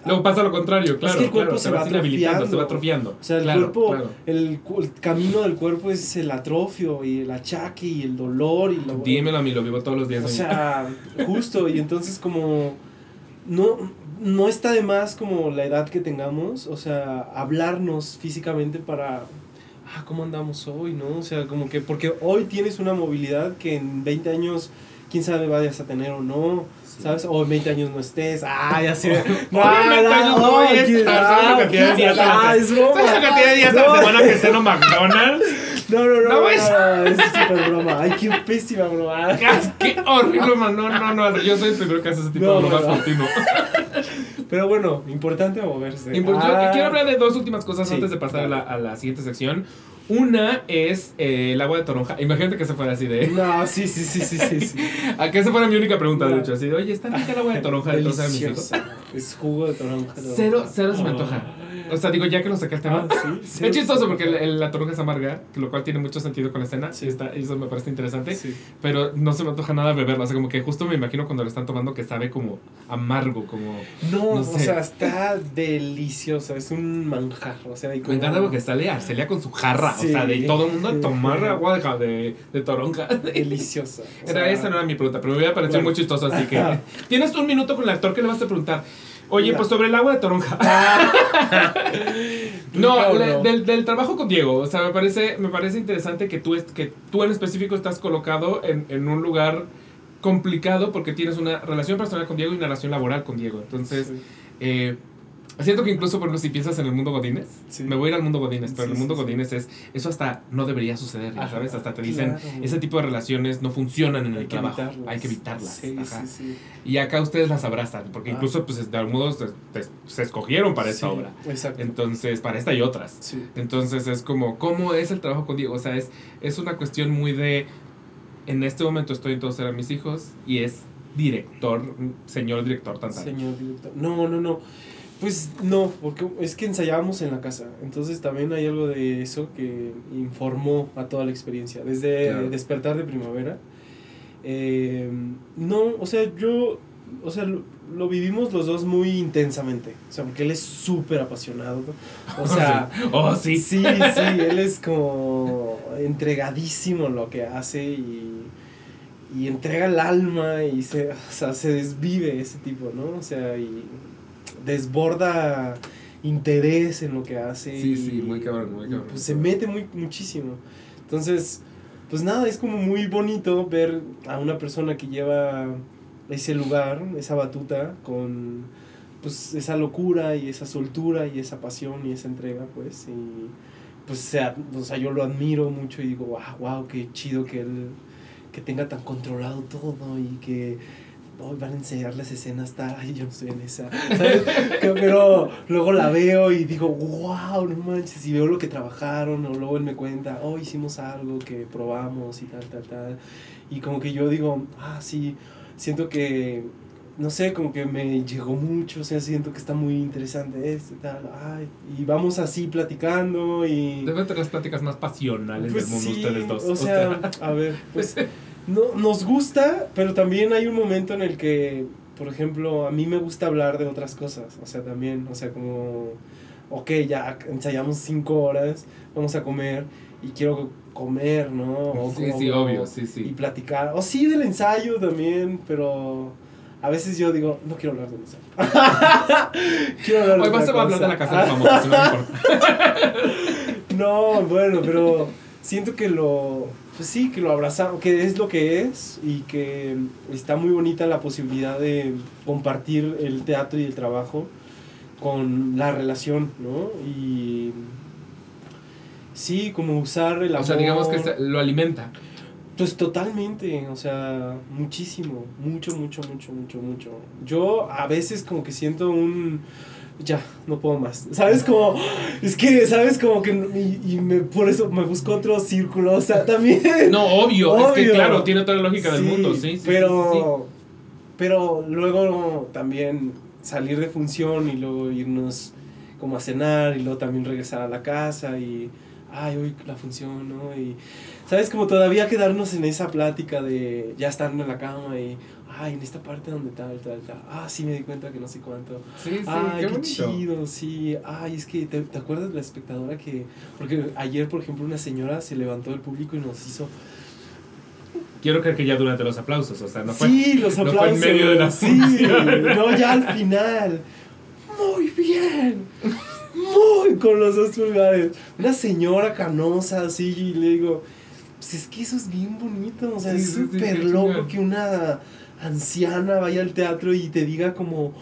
Luego pasa lo contrario, claro. que el cuerpo claro, se va inhabilitando, se va atrofiando. atrofiando. O sea, el Claro, cuerpo, claro. el, el camino del cuerpo es el atrofio y el achaque y el dolor y lo, Dímelo a mí, lo vivo todos los días. o sea, justo, y entonces como no, no está de más como la edad que tengamos, o sea, hablarnos físicamente para, ah, ¿cómo andamos hoy, no? O sea, como que, porque hoy tienes una movilidad que en 20 años, quién sabe, vayas a tener o no, Sí. ¿sabes? O en 20 años no estés, ah, ya sé. Hoy en 20 años no voy a ¿quién- estar, ¿sabes la cantidad de días a la ah, se- es broma. ¿Sabes la cantidad de días a la No. semana que ceno McDonald's? No, no, no. No, No, no, no, es súper broma. Ay, qué pésima broma. ¡Qué horrible, man! No, no, no. Yo soy el primero que hace ese tipo No, de bromas no, no. continuo. Pero bueno, importante moverse. Yo Ah, quiero hablar de dos últimas cosas Sí, antes de pasar a la, a la siguiente sección. Una es eh, el agua de toronja. Imagínate que se fuera así de. No, sí, sí, sí, sí, sí. sí. A que esa fuera mi única pregunta, de hecho. Así de, oye, ¿está rica el agua de toronja de todos mis hijos? Es jugo de toronja. Cero, cero se me antoja. O sea, digo, ya que lo saqué el tema. Ah, sí, Es chistoso se me porque el- el- la toronja es amarga, lo cual tiene mucho sentido con la escena. Sí. Y está, eso me parece interesante. Pero no se me antoja nada beberla. O sea, como que justo me imagino cuando lo están tomando que sabe como amargo, como. No, No o sea, está deliciosa. Es un manjar. O sea, y Me como- encanta porque sale Arcelia con su jarra. Sí. O sea, de todo el mundo a tomar agua de, de, toronja. Deliciosa. O Era, esa no era mi pregunta, pero me hubiera parecido Bueno. muy chistoso, así que... Tienes un minuto con el actor que le vas a preguntar. Oye, Mira. pues sobre el agua de toronja. no, le- no. Del, del trabajo con Diego. O sea, me parece, me parece interesante que tú, que tú en específico estás colocado en, en un lugar complicado porque tienes una relación personal con Diego y una relación laboral con Diego. Entonces, Sí. eh, siento que incluso, por ejemplo, si piensas en el mundo Godínez, Sí. me voy a ir al mundo Godínez, pero Sí, en el mundo sí. Godínez es, eso hasta no debería suceder, ya Ajá, ¿sabes? Hasta te dicen, claro. ese tipo de relaciones no funcionan en el Hay que trabajo, evitarlas. hay que evitarlas. Ajá. Y acá ustedes las abrazan, porque Ah. incluso, pues, de algún modo se, escogieron para esta obra. Exacto. Entonces, para esta y otras. Sí. Entonces es como, ¿cómo es el trabajo con Diego? O sea, es, es una cuestión muy de, en este momento estoy en todos eran mis hijos y es director, señor director tan Señor director. No, no, no. Pues no, porque es que ensayábamos en la casa. Entonces también hay algo de eso que informó a toda la experiencia. Desde Claro. despertar de primavera. eh, no, o sea, yo. O sea, lo, lo vivimos los dos muy intensamente. O sea, porque él es súper apasionado. ¿no? O sea. Oh, sí. Sí, sí, él es como entregadísimo en lo que hace y, y entrega el alma y se, o sea, se desvive ese tipo, ¿no? O sea, y desborda interés en lo que hace. Sí, y, sí, muy cabrón, muy cabrón. pues se mete muy, muchísimo. Entonces, pues nada, es como muy bonito ver a una persona que lleva ese lugar, esa batuta, con pues esa locura y esa soltura y esa pasión y esa entrega, pues, y pues sea, o sea, yo lo admiro mucho y digo, wow, wow, qué chido que él, que tenga tan controlado todo y que hoy van a enseñar las escenas tal, ay, yo no estoy en esa, ¿sabes? Pero luego la veo y digo, wow, no manches, y veo lo que trabajaron, o luego él me cuenta, oh, hicimos algo que probamos y tal, tal, tal, y como que yo digo, ah, sí, siento que, no sé, como que me llegó mucho, o sea, siento que está muy interesante esto y tal, ay, y vamos así platicando y... Deben tener las pláticas más pasionales Pues del mundo sí, ustedes dos. O sea, a ver, pues no, nos gusta, pero también hay un momento en el que, por ejemplo, a mí me gusta hablar de otras cosas. O sea, también, o sea, como, ok, ya ensayamos cinco horas, vamos a comer y quiero comer, ¿no? O sí, como- sí, obvio, sí, Y sí. platicar. O sí, del ensayo también, pero a veces yo digo, no quiero hablar del ensayo. quiero hablar Hoy de vas otra a hablar de la casa de famosos, no me importa. No, bueno, pero siento que lo, pues sí, que lo abrazamos, que es lo que es y que está muy bonita la posibilidad de compartir el teatro y el trabajo con la relación, ¿no? Y sí, como usar el amor. O sea, digamos que lo alimenta. Pues totalmente, o sea, muchísimo, mucho, mucho, mucho, mucho, mucho. Yo a veces como que siento un... Ya, no puedo más. ¿Sabes? Como... Es que, ¿sabes? Como que... Y, y me, por eso me busco otro círculo, o sea, también... No, obvio, es que claro, tiene toda la lógica del mundo, sí, sí, pero, sí. pero luego también salir de función y luego irnos como a cenar y luego también regresar a la casa y, ay, hoy la función, ¿no? Y, ¿sabes? Como todavía quedarnos en esa plática de ya estar en la cama y, ay, en esta parte donde tal, tal, tal, ah, sí me di cuenta que no sé cuánto. Sí, sí, Ay, qué chido, sí. Ay, es que, ¿te, te acuerdas de la espectadora que...? Porque ayer, por ejemplo, una señora se levantó del público y nos hizo Quiero creer que ya durante los aplausos, o sea, no fue. sí, los no fue en aplausos. medio de la Sí, no, ya al final. Muy bien. Muy con los dos pulgares. Una señora canosa así y le digo, pues es que eso es bien bonito, o sea, Sí, es sí, sí, súper loco que una anciana vaya al teatro y te diga como...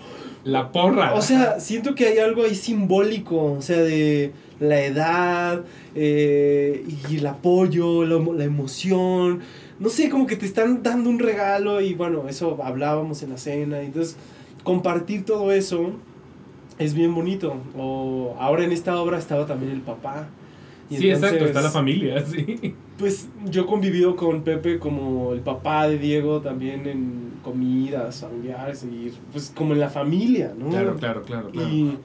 La porra. O sea, siento que hay algo ahí simbólico, o sea, de la edad eh, y el apoyo, la, la emoción. No sé, como que te están dando un regalo y bueno, eso hablábamos en la cena. Entonces, compartir todo eso es bien bonito. O ahora en esta obra estaba también el papá. Y sí, exacto, está la familia, sí. Pues yo he convivido con Pepe como el papá de Diego también en comidas familiares y pues como en la familia, ¿no? Claro, claro, claro, claro. Y,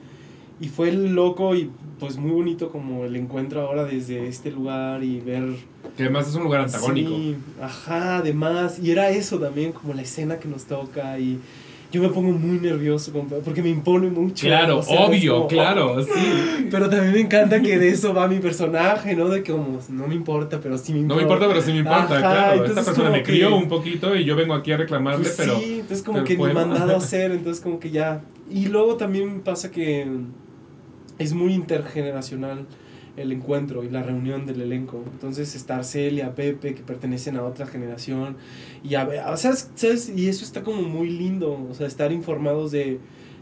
y fue loco y pues muy bonito como el encuentro ahora desde este lugar y ver... Que además es un lugar antagónico. Sí, ajá, además. Y era eso también, como la escena que nos toca y yo me pongo muy nervioso porque me impone mucho. Claro, o sea, obvio, como, claro, sí. Pero también me encanta que de eso va mi personaje, ¿no? De que como, no me importa, pero sí me No importa. me importa, pero sí me importa, Ajá, claro. Esta persona me crió que- un poquito y yo vengo aquí a reclamarle, Pues pero. sí, entonces como que ni bueno. mandado a hacer, entonces como que ya. Y luego también pasa que es muy intergeneracional el encuentro y la reunión del elenco. Entonces estar Celia, Pepe, que pertenecen a otra generación. Y a o sea, ¿sabes? Y eso está como muy lindo, o sea, estar informados de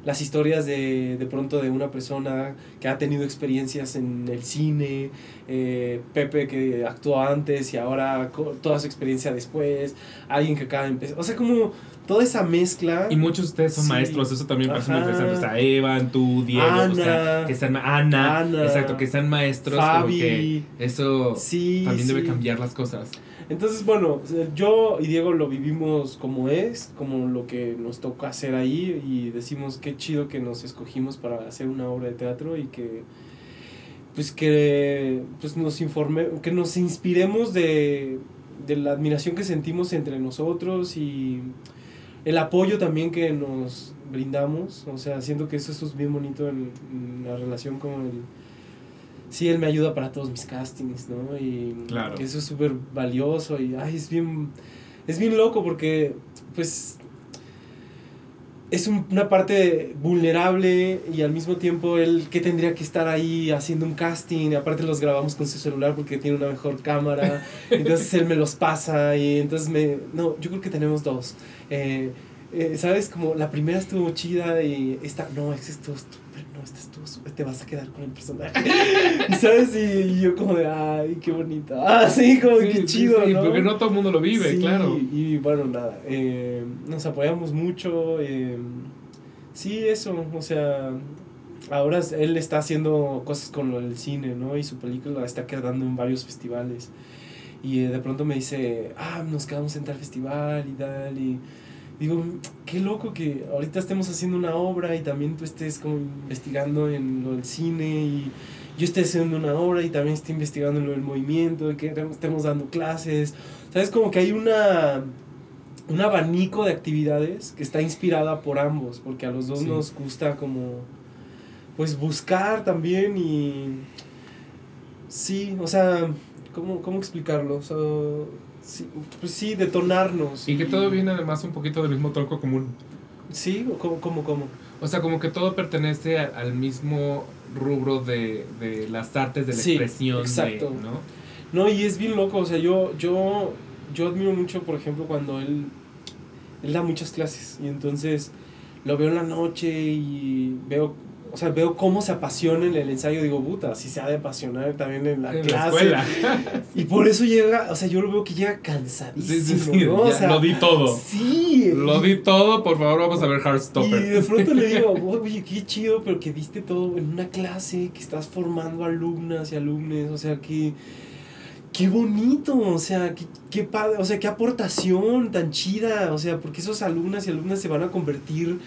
las historias de, de pronto de una persona que ha tenido experiencias en el cine, eh, Pepe que actuó antes y ahora toda su experiencia después, alguien que acaba de empezar, o sea, como toda esa mezcla. Y muchos de ustedes son Sí. maestros, eso también parece muy interesante. O sea, Evan, tú, Diego, o sea, Ana. que sean Ana, Ana. exacto, que sean maestros, Fabi. que eso Sí, también debe cambiar las cosas. Entonces, bueno, yo y Diego lo vivimos como es, como lo que nos toca hacer ahí y decimos qué chido que nos escogimos para hacer una obra de teatro y que pues que pues nos informe, que nos inspiremos de, de la admiración que sentimos entre nosotros y el apoyo también que nos brindamos, o sea, siento que eso, eso es bien bonito en, en la relación con el sí, él me ayuda para todos mis castings, ¿no? Y Claro. eso es súper valioso y, ay, es bien, es bien loco porque, pues, es un- una parte vulnerable y al mismo tiempo él que tendría que estar ahí haciendo un casting, aparte los grabamos con su celular porque tiene una mejor cámara, entonces él me los pasa y entonces me, no, yo creo que tenemos dos. Eh, eh, ¿Sabes? Como la primera estuvo chida y esta, no, estuvo estúpida, no, esta estuvo, te vas a quedar con el personaje. ¿Sabes? Y, yo como de, ay, qué bonita. Ah, sí, como Sí, qué sí, chido, sí, ¿no? porque no todo el mundo lo vive, claro. Y bueno, nada, eh, nos apoyamos mucho. eh, sí, eso, o sea, ahora él está haciendo cosas con lo del cine, ¿no? Y su película está quedando en varios festivales. Y eh, de pronto me dice, ah, nos quedamos en tal festival y tal. Y digo, qué loco que ahorita estemos haciendo una obra y también tú estés como investigando en lo del cine y yo esté haciendo una obra y también esté investigando en lo del movimiento y que estemos dando clases. ¿Sabes? Como que hay una un abanico de actividades que está inspirada por ambos, porque a los dos Sí. nos gusta como pues buscar también y sí, o sea, ¿cómo, cómo explicarlo? O sea, sí, pues sí, detonarnos. Y que todo viene además un poquito del mismo tronco común. Sí, cómo, cómo, cómo. O sea, como que todo pertenece a- al mismo rubro de, de las artes de la Sí, expresión, de- exacto. ¿no? No, y es bien loco, o sea, yo, yo, yo admiro mucho, por ejemplo, cuando él, él da muchas clases y entonces lo veo en la noche y veo, o sea, veo cómo se apasiona en el ensayo, digo, puta, si se ha de apasionar también en la En la clase. escuela. Y por eso llega, o sea, yo lo veo que llega cansadísimo, Sí, sí, sí. ¿no? O sea, lo di todo. Sí. Lo y- di todo, por favor, vamos a ver Y Heartstopper. de pronto le digo, oye, qué chido, pero que diste todo en una clase, que estás formando alumnas y alumnos, o sea, que... Qué bonito, o sea, qué, qué padre, o sea, qué aportación tan chida, o sea, porque esos alumnas y alumnas se van a convertir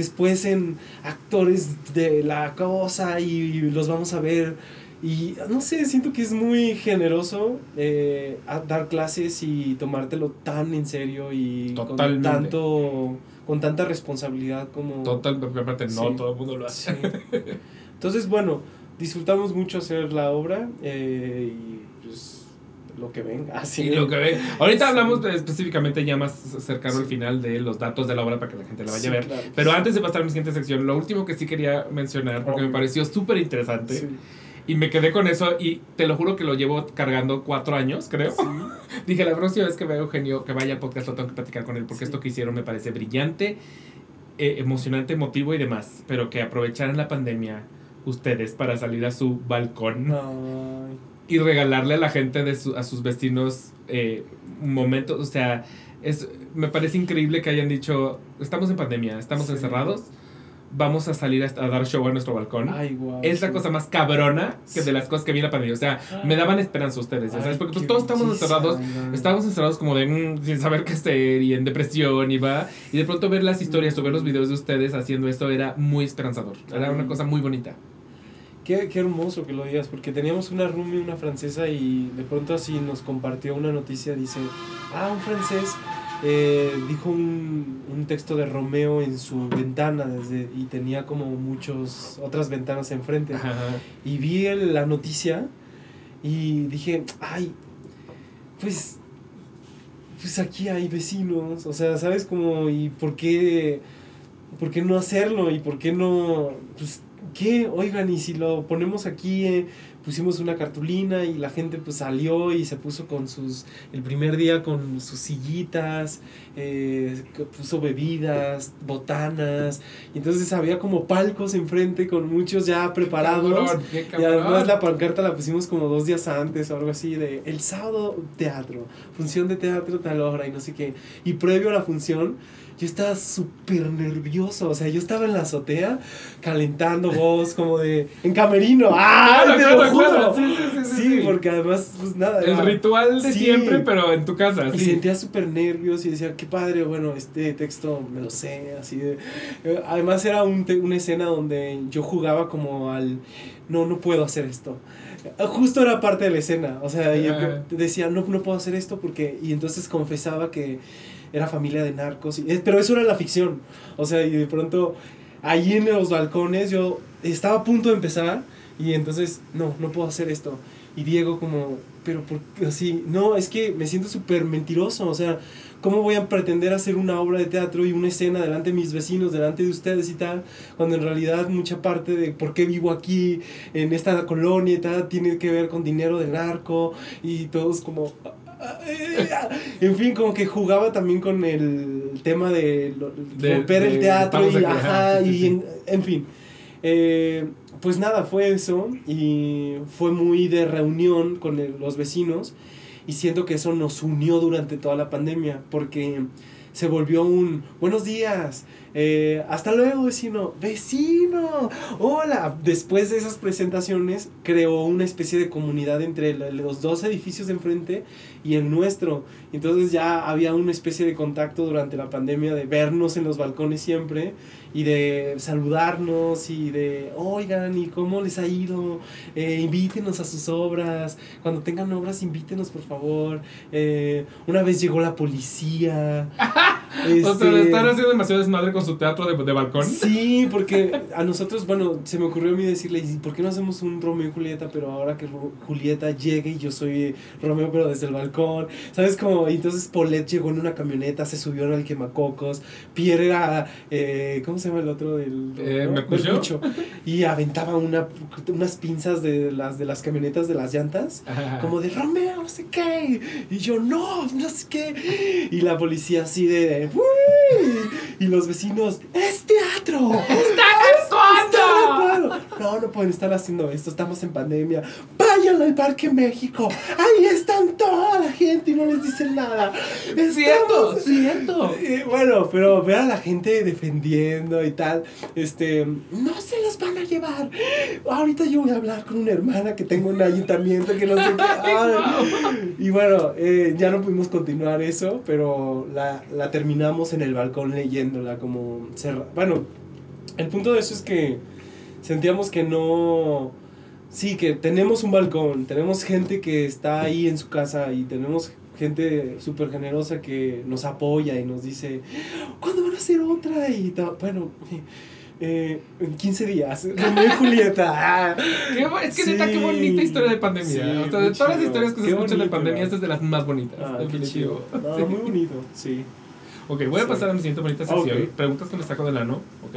después en actores de la cosa y, los vamos a ver. Y no sé, siento que es muy generoso eh, a dar clases y tomártelo tan en serio y Totalmente. con tanto con tanta responsabilidad como Total, aparte no Sí. todo el mundo lo hace. Sí. Entonces, bueno, disfrutamos mucho hacer la obra eh, y lo que venga. Así Y lo que ve. Ahorita Sí. hablamos de- específicamente ya más cercano al Sí. final de los datos de la obra para que la gente la vaya Sí, a ver. claro. Pero antes de pasar a mi siguiente sección, lo último que sí quería mencionar, porque me pareció súper interesante, Sí. Y me quedé con eso y te lo juro que lo llevo cargando cuatro años, creo. Dije, la próxima vez que vea a Eugenio, que vaya al podcast, lo tengo que platicar con él porque Sí. esto que hicieron me parece brillante, eh, emocionante, emotivo y demás. Pero que aprovecharan la pandemia ustedes para salir a su balcón Ay. Y regalarle a la gente de su- a sus vecinos eh, momentos, o sea, es, me parece increíble que hayan dicho, estamos en pandemia, estamos Sí. encerrados, vamos a salir a, a dar show a nuestro balcón. Ay, es la cosa más cabrona que de las cosas que viene la pandemia. O sea, me daban esperanza ustedes, ya Ay, sabes, porque pues todos estamos encerrados. Estábamos encerrados como de mm, sin saber qué hacer y en depresión y va. Y de pronto ver las historias o ver los videos de ustedes haciendo esto era muy esperanzador. Era una Ay. cosa muy bonita. Qué, qué hermoso que lo digas, porque teníamos una roomie, una francesa, y de pronto así nos compartió una noticia, dice, ah, un francés eh, dijo un, un texto de Romeo en su ventana desde, y tenía como muchas otras ventanas enfrente. Ajá. Y vi el- la noticia y dije, ay, pues, pues aquí hay vecinos, o sea, ¿sabes cómo? ¿Y por qué, por qué no hacerlo? ¿Y por qué no, pues, qué? Oigan, y si lo ponemos aquí, eh, pusimos una cartulina y la gente pues salió y se puso con sus, el primer día con sus sillitas, eh, puso bebidas, botanas, y entonces había como palcos enfrente con muchos ya preparados. Cabrón, qué Y cabrón. además la pancarta la pusimos como dos días antes o algo así de el sábado teatro, función de teatro tal hora y no sé qué. Y previo a la función yo estaba súper nervioso, o sea, yo estaba en la azotea calentando voz como de en camerino. ¡Ah! Claro, te claro, lo juro! claro. Sí, sí, sí, porque además pues nada. El era- ritual de Sí. siempre, pero en tu casa. y sí. sentía súper nervios y decía, qué padre, bueno, este texto me lo sé, así de... eh, Además era un te- una escena donde yo jugaba como al, no, no puedo hacer esto. Eh, Justo era parte de la escena, o sea, yo decía, no, no puedo hacer esto porque... Y entonces confesaba que era familia de narcos, y- eh, pero eso era la ficción, o sea, y de pronto ahí en los balcones yo estaba a punto de empezar y entonces, no, no puedo hacer esto. Y Diego como, pero por así, no, es que me siento súper mentiroso, o sea, ¿cómo voy a pretender hacer una obra de teatro y una escena delante de mis vecinos, delante de ustedes y tal, cuando en realidad mucha parte de por qué vivo aquí, en esta colonia y tal, tiene que ver con dinero del narco y todos como... En fin, como que jugaba también con el tema de, lo- De- romper de el teatro y, ajá, sí, sí, y sí. en, en fin. Eh, pues nada, fue eso y fue muy de reunión con el- los vecinos y siento que eso nos unió durante toda la pandemia porque se volvió un buenos días, eh, hasta luego vecino, vecino, hola. Después de esas presentaciones creó una especie de comunidad entre los dos edificios de enfrente y el nuestro. Entonces ya había una especie de contacto durante la pandemia de vernos en los balcones siempre y de saludarnos y de, oigan, ¿y cómo les ha ido? Eh, invítenos a sus obras. Cuando tengan obras, invítenos, por favor. Eh, una vez llegó la policía. O sea, Este, están haciendo demasiado desmadre con su teatro de, de balcón. Sí, porque a nosotros, bueno, se me ocurrió a mí decirle, ¿y por qué no hacemos un Romeo y Julieta? Pero ahora que Julieta llegue y yo soy Romeo, pero desde el balcón, ¿sabes? Como, y entonces Paulette llegó en una camioneta, se subió en el quemacocos, Pierre era, eh, ¿cómo se llama el otro del Eh? Mercucho. Mercucho. y aventaba una, unas pinzas de las, de las camionetas de las llantas. Ajá. Como de Romeo, no sé qué. Y yo, no, no sé qué. Y la policía así de. "Uy". Y los vecinos, ¡es teatro! ¡Está ¡Está No, no pueden estar haciendo esto, estamos en pandemia. Vayan al Parque México. Ahí están toda la gente y no les dicen nada. Estamos- cierto. eh, bueno, pero ver a la gente defendiendo y tal, este, no se los van a llevar. Ahorita yo voy a hablar con una hermana que tengo en un ayuntamiento que no sé qué. Ay. Y bueno, eh, ya no pudimos continuar eso, pero la, la terminamos en el balcón leyéndola como cerra- Bueno, el punto de eso es que sentíamos que no... Sí, que tenemos un balcón, tenemos gente que está ahí en su casa y tenemos gente súper generosa que nos apoya y nos dice, ¿cuándo van a hacer otra? Y bueno, eh, en 15 días, Romeo y Julieta. ah. Es que Sí. neta, qué bonita historia de pandemia. Sí, o sea, de todas las chido. historias que se Qué escuchan de bonito, pandemia, ¿no? esta es de las más bonitas. Ah, qué definitivo. chido. No, Sí. muy bonito, sí. Ok, voy a pasar a mi siguiente bonita sección. Ok. Preguntas que me saco del ano, ¿ok?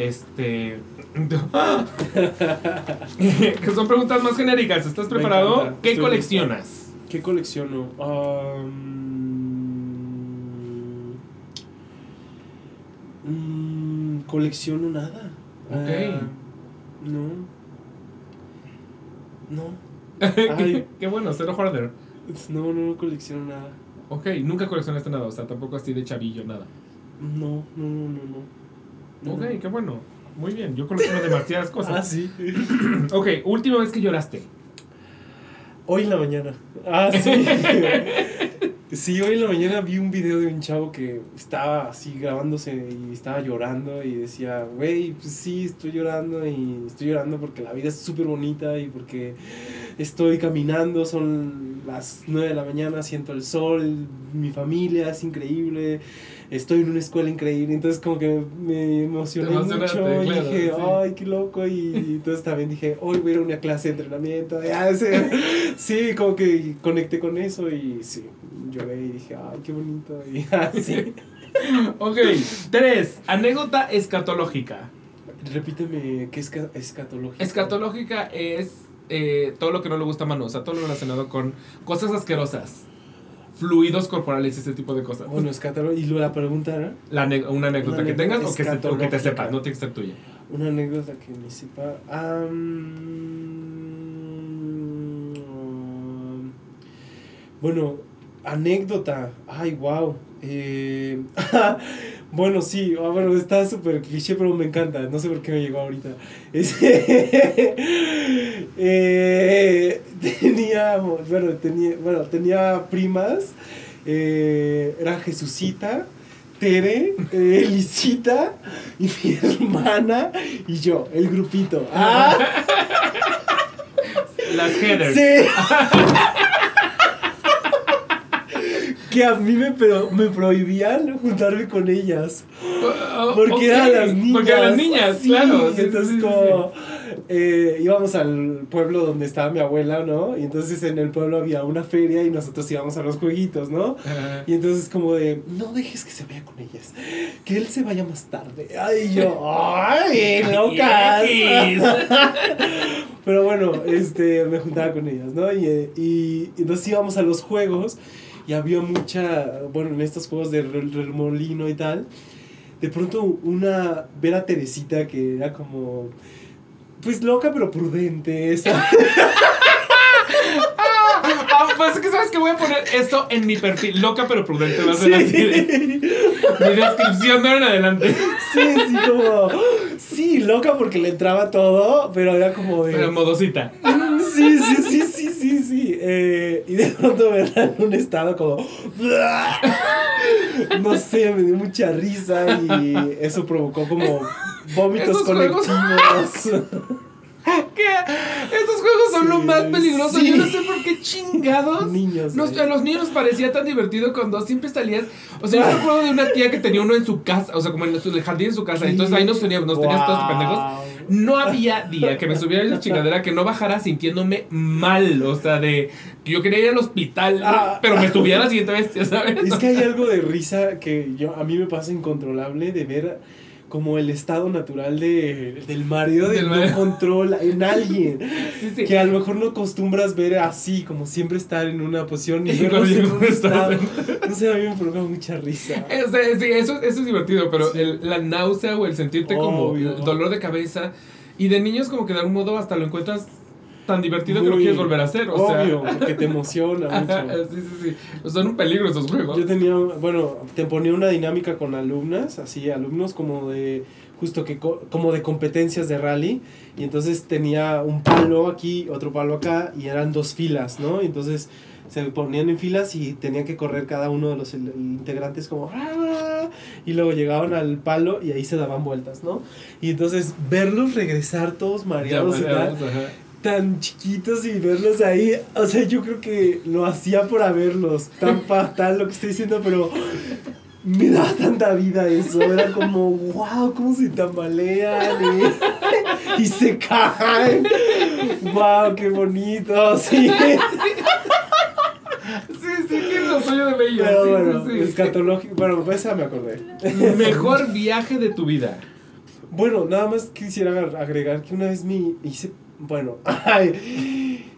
Este. que son preguntas más genéricas. ¿Estás preparado? ¿Qué Estoy coleccionas? ¿Qué colecciono? Am, mm, colecciono nada. Ok. Ah, no. No. Ay. Qué bueno, cero hoarder. No, no, no colecciono nada. Ok, nunca coleccionaste nada, o sea, tampoco así de chavillo, nada. No, no, no, no, no. Ok, qué bueno. Muy bien, yo colecciono demasiadas Ah, cosas. sí. Ok, última vez que lloraste. Hoy en la mañana. Ah, sí. Sí, hoy en la mañana vi un video de un chavo que estaba así grabándose y estaba llorando y decía, güey, pues sí, estoy llorando y estoy llorando porque la vida es súper bonita y porque estoy caminando, son las 9 de la mañana, siento el sol, mi familia es increíble, estoy en una escuela increíble, entonces como que me emocioné mucho y dije, sí. ay, qué loco, y, entonces también dije, hoy voy a ir a una clase de entrenamiento, ya, sí, sí, como que conecté con eso y sí, lloré y dije, ay, qué bonito, y así. Ok, tres. Anécdota escatológica. Repíteme, ¿qué es ca- escatológico? Escatológica es eh, todo lo que no le gusta a Manu, o sea, todo lo relacionado con cosas asquerosas, fluidos corporales, ese tipo de cosas. Bueno, escatológico, y luego la pregunta era, La una anécdota Una que tengas o que, se- o que te escatológica. sepas, no tiene que ser tuya. una anécdota que me sepa, bueno, anécdota, ay, wow, eh, bueno, sí, ah, bueno, está súper cliché, pero me encanta, no sé por qué me llegó ahorita. Es- eh, tenía, bueno, tenía, bueno, tenía primas, eh, era Jesucita, Tere, eh, Elisita y mi hermana y yo, el grupito. Ah, Las headers. sí. que a mí me, pero, me prohibían juntarme con ellas. Oh, Porque ok, eran las niñas. Porque eran niñas, Sí, claro. sí, entonces, sí, como eh, íbamos al pueblo donde estaba mi abuela, ¿no? Y entonces en el pueblo había una feria y nosotros íbamos a los jueguitos, ¿no? Ajá. Y entonces como de, no dejes que se vaya con ellas, que él se vaya más tarde. Ay, yo, ay, locas. Pero bueno, este, me juntaba con ellas, ¿no? Y, eh, y, y entonces íbamos a los juegos y había mucha, bueno, en estos juegos de remolino y tal, de pronto una, ver a Teresita que era como, pues loca pero prudente, esa. Ah, pues es que sabes que voy a poner esto en mi perfil. Loca pero prudente. Va a ser así de- Sí. mi descripción de ahora en adelante. Sí, sí, como. Sí, loca porque le entraba todo, pero era como de. Pero modosita. Sí, sí, sí, sí, sí, sí. Eh, y de pronto verla en un estado como. No sé, me dio mucha risa y eso provocó como vómitos juegos- colectivos. ¿Qué? Estos juegos son lo más peligroso. sí. Yo no sé por qué chingados. Niños. Nos- eh. a los niños parecía tan divertido cuando siempre salías. O sea, yo me acuerdo de una tía que tenía uno en su casa, o sea, como en su- el jardín en su casa. Entonces ahí nos teníamos, nos tenías todos pendejos. No había día que me subiera en la chingadera que no bajara sintiéndome mal. O sea, de yo quería ir al hospital, Ah. pero me subía la siguiente vez, sabes. Es que hay algo de risa que yo a mí me pasa incontrolable de ver como el estado natural de, del marido de Del no marido. control en alguien. Sí, sí. Que a lo mejor no acostumbras ver así, como siempre estar en una posición y cuando en un estado. No sé, a mí me provoca mucha risa. Eh, o sea, sí, eso, eso es divertido, pero el- la náusea o el sentirte como Obvio. el dolor de cabeza. Y de niños, como que de algún modo hasta lo encuentras tan divertido que lo quieres volver a hacer. O Obvio, sea, porque te emociona mucho. sí, sí, sí. Pues son un peligro esos juegos. Yo tenía, bueno, te ponía una dinámica con alumnas, así, alumnos como de, justo que, co- como de competencias de rally, y entonces tenía un palo aquí, otro palo acá, y eran dos filas, ¿no? Y entonces se ponían en filas y tenían que correr cada uno de los integrantes como, "Ah", y luego llegaban al palo y ahí se daban vueltas, ¿no? Y entonces verlos regresar todos Ya, mareados y tal, mareados, ajá. Tan chiquitos y verlos ahí, o sea, yo creo que lo hacía por haberlos, tan fatal lo que estoy diciendo, pero me daba tanta vida eso, era como, wow, cómo se tambalean y, y se caen, wow, qué bonito, sí, Sí, sí, tiene lo suyo de bello. pero sí, bueno, sí, sí. escatológico, bueno, pues esa me acordé. Mejor viaje de tu vida. Bueno, nada más quisiera ag- agregar que una vez me hice. Bueno, ay,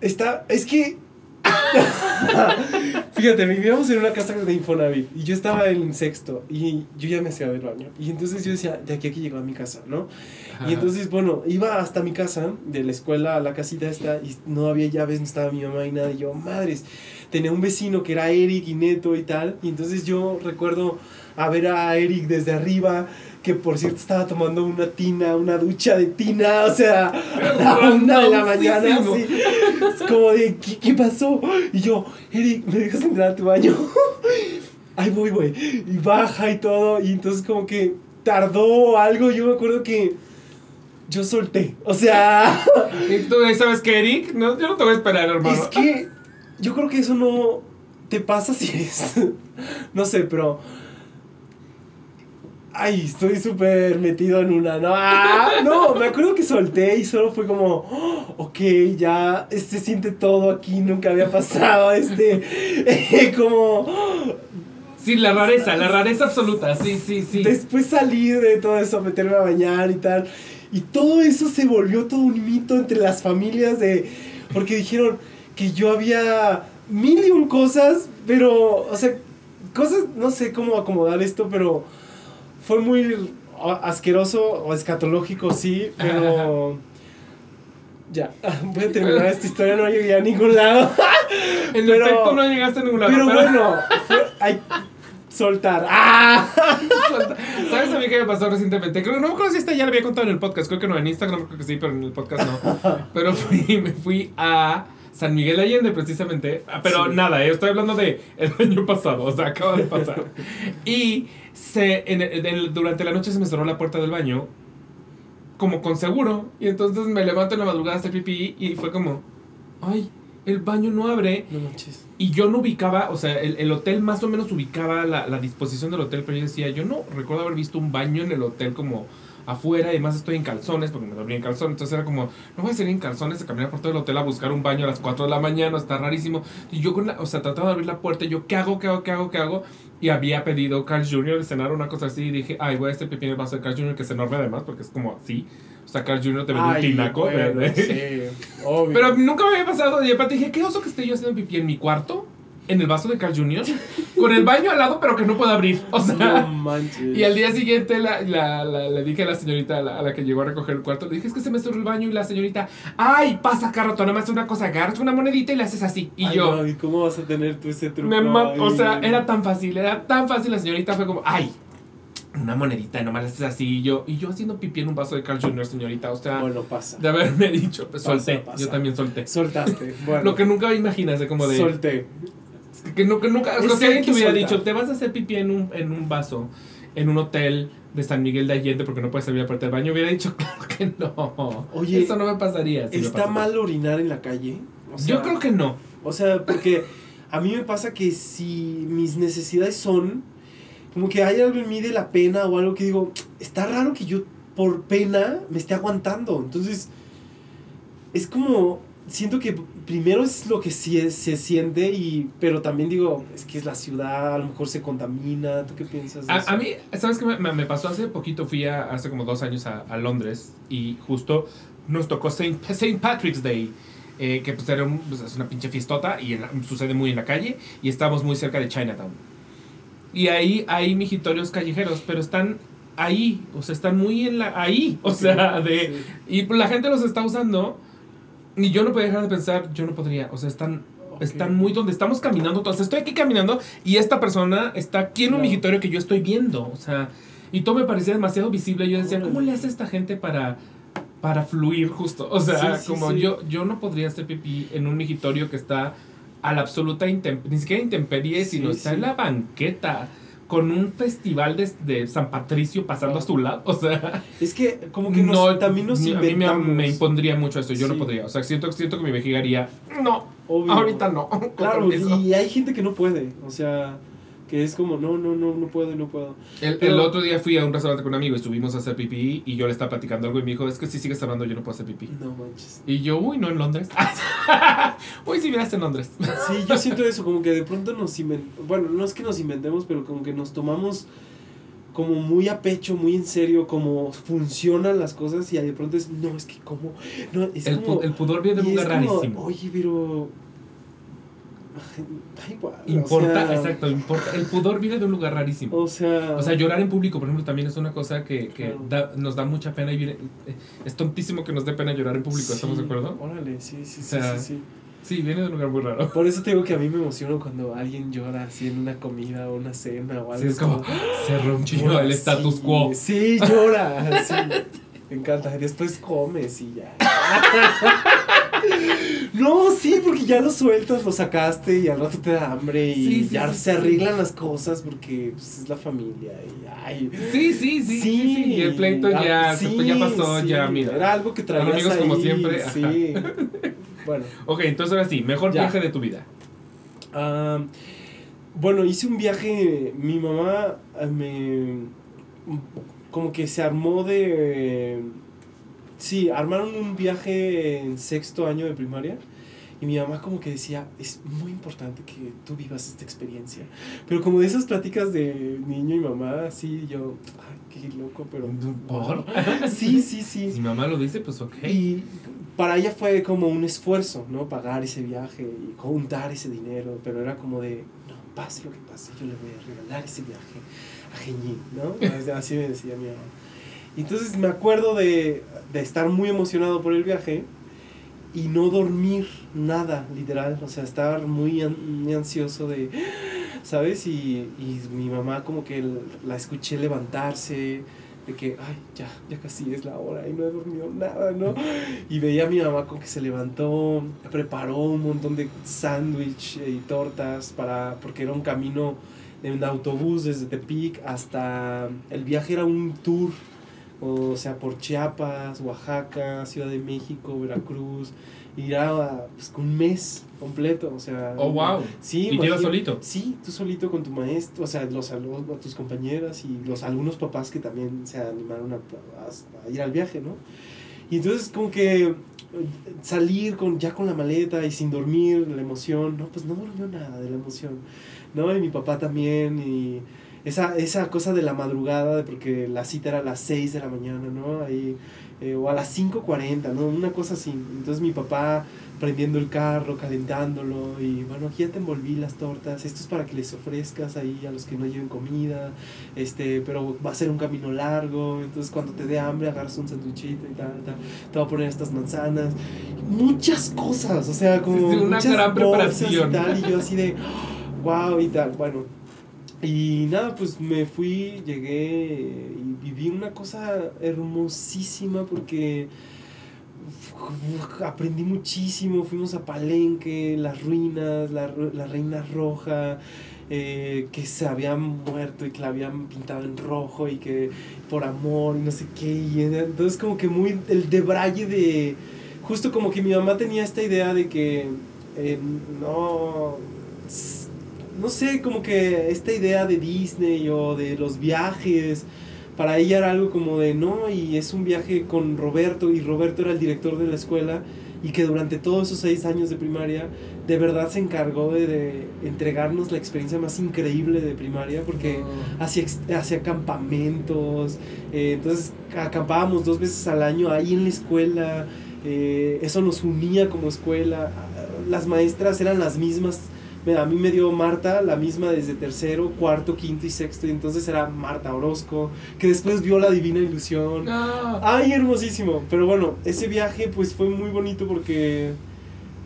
está. Es que. Fíjate, vivíamos en una casa de Infonavit y yo estaba en sexto y yo ya me hacía del baño. Y entonces yo decía, de aquí a que llegó a mi casa, ¿no? Ajá. Y entonces, bueno, iba hasta mi casa, de la escuela a la casita esta, y no había llaves, no estaba mi mamá y nada. Y yo, madres, tenía un vecino que era Eric y Neto y tal. Y entonces yo recuerdo a ver a Eric desde arriba, que por cierto estaba tomando una tina, una ducha de tina, o sea, a la una de la mañana, así. Es como de, ¿qué, qué pasó? Y yo, Eric, ¿me dejas entrar a tu baño? Ahí voy, güey. Y baja y todo. Y entonces como que tardó algo. Yo me acuerdo que yo solté. O sea, ¿Y tú sabes qué, Eric? No, yo no te voy a esperar, hermano. es que yo creo que eso no te pasa si eres... No sé, pero... Ay, estoy súper metido en una. No, ah, no, me acuerdo que solté y solo fue como, oh, ok, ya se siente todo aquí, nunca había pasado, este, como, Sí, la rareza, la rareza absoluta. Sí, sí, sí. Después salir de todo eso, meterme a bañar y tal. Y todo eso se volvió todo un mito entre las familias de... Porque dijeron que yo había mil y un cosas, pero, o sea, cosas, no sé cómo acomodar esto, pero fue muy asqueroso o escatológico, sí, pero... Ya, voy a terminar esta historia, no llegué a ningún lado. En pero- efecto, no llegaste a ningún lado. Pero bueno, fue, hay soltar. ¡Ah! ¿Sabes a mí qué me pasó recientemente? Creo no me acuerdo si esta ya la había contado en el podcast. Creo que no, en Instagram creo que sí, pero en el podcast no. Pero fui, me fui a San Miguel Allende precisamente. Ah, Pero Sí. nada, eh, estoy hablando de el año pasado, o sea, acaba de pasar. Y se, en el- en el- durante la noche se me cerró la puerta del baño como con seguro. Y entonces me levanto en la madrugada a hacer pipí y fue como, ay, el baño no abre. No manches. Y yo no ubicaba, o sea, el, el hotel más o menos ubicaba la, la disposición del hotel, pero yo decía, yo no recuerdo haber visto un baño en el hotel como afuera, y además estoy en calzones, porque me dormí en calzones, entonces era como, no voy a salir en calzones a caminar por todo el hotel a buscar un baño a las 4 de la mañana, está rarísimo. Y yo con la, o sea, trataba de abrir la puerta, y yo, ¿qué hago, qué hago, qué hago, qué hago? Y había pedido Carl Jr. de cenar una cosa así, y dije, ay, voy a este pipí en el vaso de Carl Jr., que es enorme además, porque es como así. O sea, Carl Jr. te vende un tinaco. bueno, sí, obvio. pero nunca me había pasado. Y aparte dije, qué oso que esté yo haciendo pipí en mi cuarto, en el vaso de Carl Jr., con el baño al lado, pero que no puedo abrir. O no sea. manches. Y al día siguiente la, la- la- le dije a la señorita a la, a la que llegó a recoger el cuarto, le dije, es que se me cerró el baño y la señorita, ay, pasa rato, nada más una cosa, agarras una monedita y le haces así. Y Ay, yo, no, ¿y cómo vas a tener tú ese truco? me o sea, era tan fácil, era tan fácil, la señorita fue como, ay, una monedita y nomás le haces así. Y yo, y yo haciendo pipí en un vaso de Carl Jr., señorita, o sea, Bueno, pasa. de haberme dicho, pues, Pasa, solté, pasa. yo también solté. Soltaste. Bueno, Lo que nunca imaginas, de como de... solté. Que, no, que nunca, Es que alguien te hubiera dicho, te vas a hacer pipí en un, en un vaso, en un hotel de San Miguel de Allende porque no puedes salir a puerta del baño, hubiera dicho, claro que no. Oye, eso no me pasaría. si ¿Está mal orinar en la calle? O sea, Yo creo que no. O sea, porque a mí me pasa que si mis necesidades son como que hay algo en mí de la pena o algo que digo, está raro que yo por pena me esté aguantando. Entonces, es como, siento que primero es lo que sí se siente, y, pero también digo, es que es la ciudad, a lo mejor se contamina. ¿Tú qué piensas de A, eso? a mí, ¿sabes qué me, me- pasó hace poquito? Fui a, hace como dos años a, a Londres y justo nos tocó Saint Patrick's Day. eh, que pues era un- pues, es una pinche fiestota y la- sucede muy en la calle y estamos muy cerca de Chinatown. Y ahí hay mijitorios callejeros, pero están ahí, o sea, están muy en la ahí, o sea, de y pues, la gente los está usando y yo no podía dejar de pensar, yo no podría, o sea, están están muy donde estamos caminando, entonces estoy aquí caminando y esta persona está aquí en un migitorio que yo estoy viendo, o sea, y todo me parecía demasiado visible, yo decía. ¿cómo le hace esta gente para para fluir justo? O sea, Sí, sí, como sí. yo yo no podría hacer pipí en un migitorio que está a la absoluta intemperie, ni siquiera intemperie, sino está en la banqueta con un festival de, de San Patricio pasando a su lado, o sea, Es que como que nos, también nos a mí me, impondría mucho eso, yo no podría, o sea, siento, siento que mi vejiga haría, no, Obvio. ahorita no, Claro, permiso". y hay gente que no puede, o sea, que es como, no, no, no, no puedo, no puedo. El, Pero- el otro día fui a un restaurante con un amigo y estuvimos a hacer pipí y yo le estaba platicando algo y me dijo, es que si sigues hablando yo no puedo hacer pipí. No manches. Y yo, uy, no en Londres. uy, si vieras en Londres. Sí, yo siento eso, como que de pronto nos inventamos, bueno, no es que nos inventemos, pero como que nos tomamos como muy a pecho, muy en serio, como funcionan las cosas y de pronto es, no, es que como, no, es El, como, el pudor viene de y un lugar rarísimo. Oye, pero... Da igual, o Importa, sea, exacto, importa. El pudor viene de un lugar rarísimo. O sea... O sea, llorar en público, por ejemplo, también es una cosa que, que Claro. da- nos da mucha pena y viene, eh, es tontísimo que nos dé pena llorar en público, ¿estamos de acuerdo? Órale, sí, sí, sí, O sea, sí, sí. Sí, viene de un lugar muy raro. Por eso te digo que a mí me emociono cuando alguien llora así en una comida o una cena o algo. Sí, es como, se rompió el status quo. Sí, llora, sí. Me encanta. Después comes y ya. No, sí, porque ya lo sueltas, lo sacaste y al rato te da hambre y Sí, sí, ya sí, se arreglan las cosas porque pues, es la familia y ay. Sí, sí, sí, sí, Y el pleito ya, ah, ya pasó, ya, mira. Era algo que traías amigos como siempre, ajá. Sí. Bueno. Ok, entonces ahora sí, mejor Ya. viaje de tu vida. Ah, bueno, hice un viaje, mi mamá eh, me... como que se armó de... Sí, armaron un viaje en sexto año de primaria y mi mamá como que decía, es muy importante que tú vivas esta experiencia. Pero como de esas pláticas de niño y mamá, así yo, ay, qué loco, pero... ¿Por? Sí, sí, sí. Si mamá lo dice, pues ok. Y para ella fue como un esfuerzo, ¿no? Pagar ese viaje y juntar ese dinero, pero era como de, no, pase lo que pase, yo le voy a regalar ese viaje a Geñín, ¿no? Así me decía mi mamá. Y entonces me acuerdo de, de estar muy emocionado por el viaje y no dormir nada, literal, o sea, estar muy, an- muy ansioso de, ¿sabes? Y, y mi mamá como que la escuché levantarse, de que, ay, ya, ya casi es la hora y no he dormido nada, ¿no? Y veía a mi mamá como que se levantó, preparó un montón de sándwich y tortas para, porque era un camino en autobús desde Tepic hasta, el viaje era un tour, o sea, por Chiapas, Oaxaca, Ciudad de México, Veracruz, y era pues, un mes completo, o sea... Oh, wow. Sí, ¿Y imagina- solito? Sí, tú solito con tu maestro, o sea, los alumnos, tus compañeras y los algunos papás que también se animaron a, a- a ir al viaje, ¿no? Y entonces como que salir con ya con la maleta y sin dormir, la emoción, no, pues no durmió nada de la emoción, ¿no? Y mi papá también y esa, esa cosa de la madrugada, porque la cita era a las 6 de la mañana, ¿no? Ahí, eh, o a las 5.40, ¿no? Una cosa así. Entonces mi papá prendiendo el carro, calentándolo y bueno, aquí ya te envolví las tortas, esto es para que les ofrezcas ahí a los que no lleven comida, este, pero va a ser un camino largo, entonces cuando te dé hambre agarras un sanduchito y tal, tal, te va a poner estas manzanas, muchas cosas, o sea, como una muchas gran preparación. y tal, y yo así de, wow y tal, bueno, y nada, pues me fui, llegué y viví una cosa hermosísima porque aprendí muchísimo. Fuimos a Palenque, las ruinas, la, la reina roja, eh, que se habían muerto y que la habían pintado en rojo y que por amor y no sé qué. Y entonces, como que muy el debraye de. Justo como que mi mamá tenía esta idea de que eh, no. No sé, como que esta idea de Disney o de los viajes, para ella era algo como de no, y es un viaje con Roberto, y Roberto era el director de la escuela, y que durante todos esos seis años de primaria, de verdad se encargó de, de entregarnos la experiencia más increíble de primaria, porque hacía, hacía campamentos, eh, entonces acampábamos dos veces al año ahí en la escuela, eh, eso nos unía como escuela, las maestras eran las mismas, a mí me dio Marta, la misma desde tercero, cuarto, quinto y sexto, y entonces era Marta Orozco, que después vio la Divina Ilusión. No. Ay, hermosísimo. Pero bueno, ese viaje pues fue muy bonito porque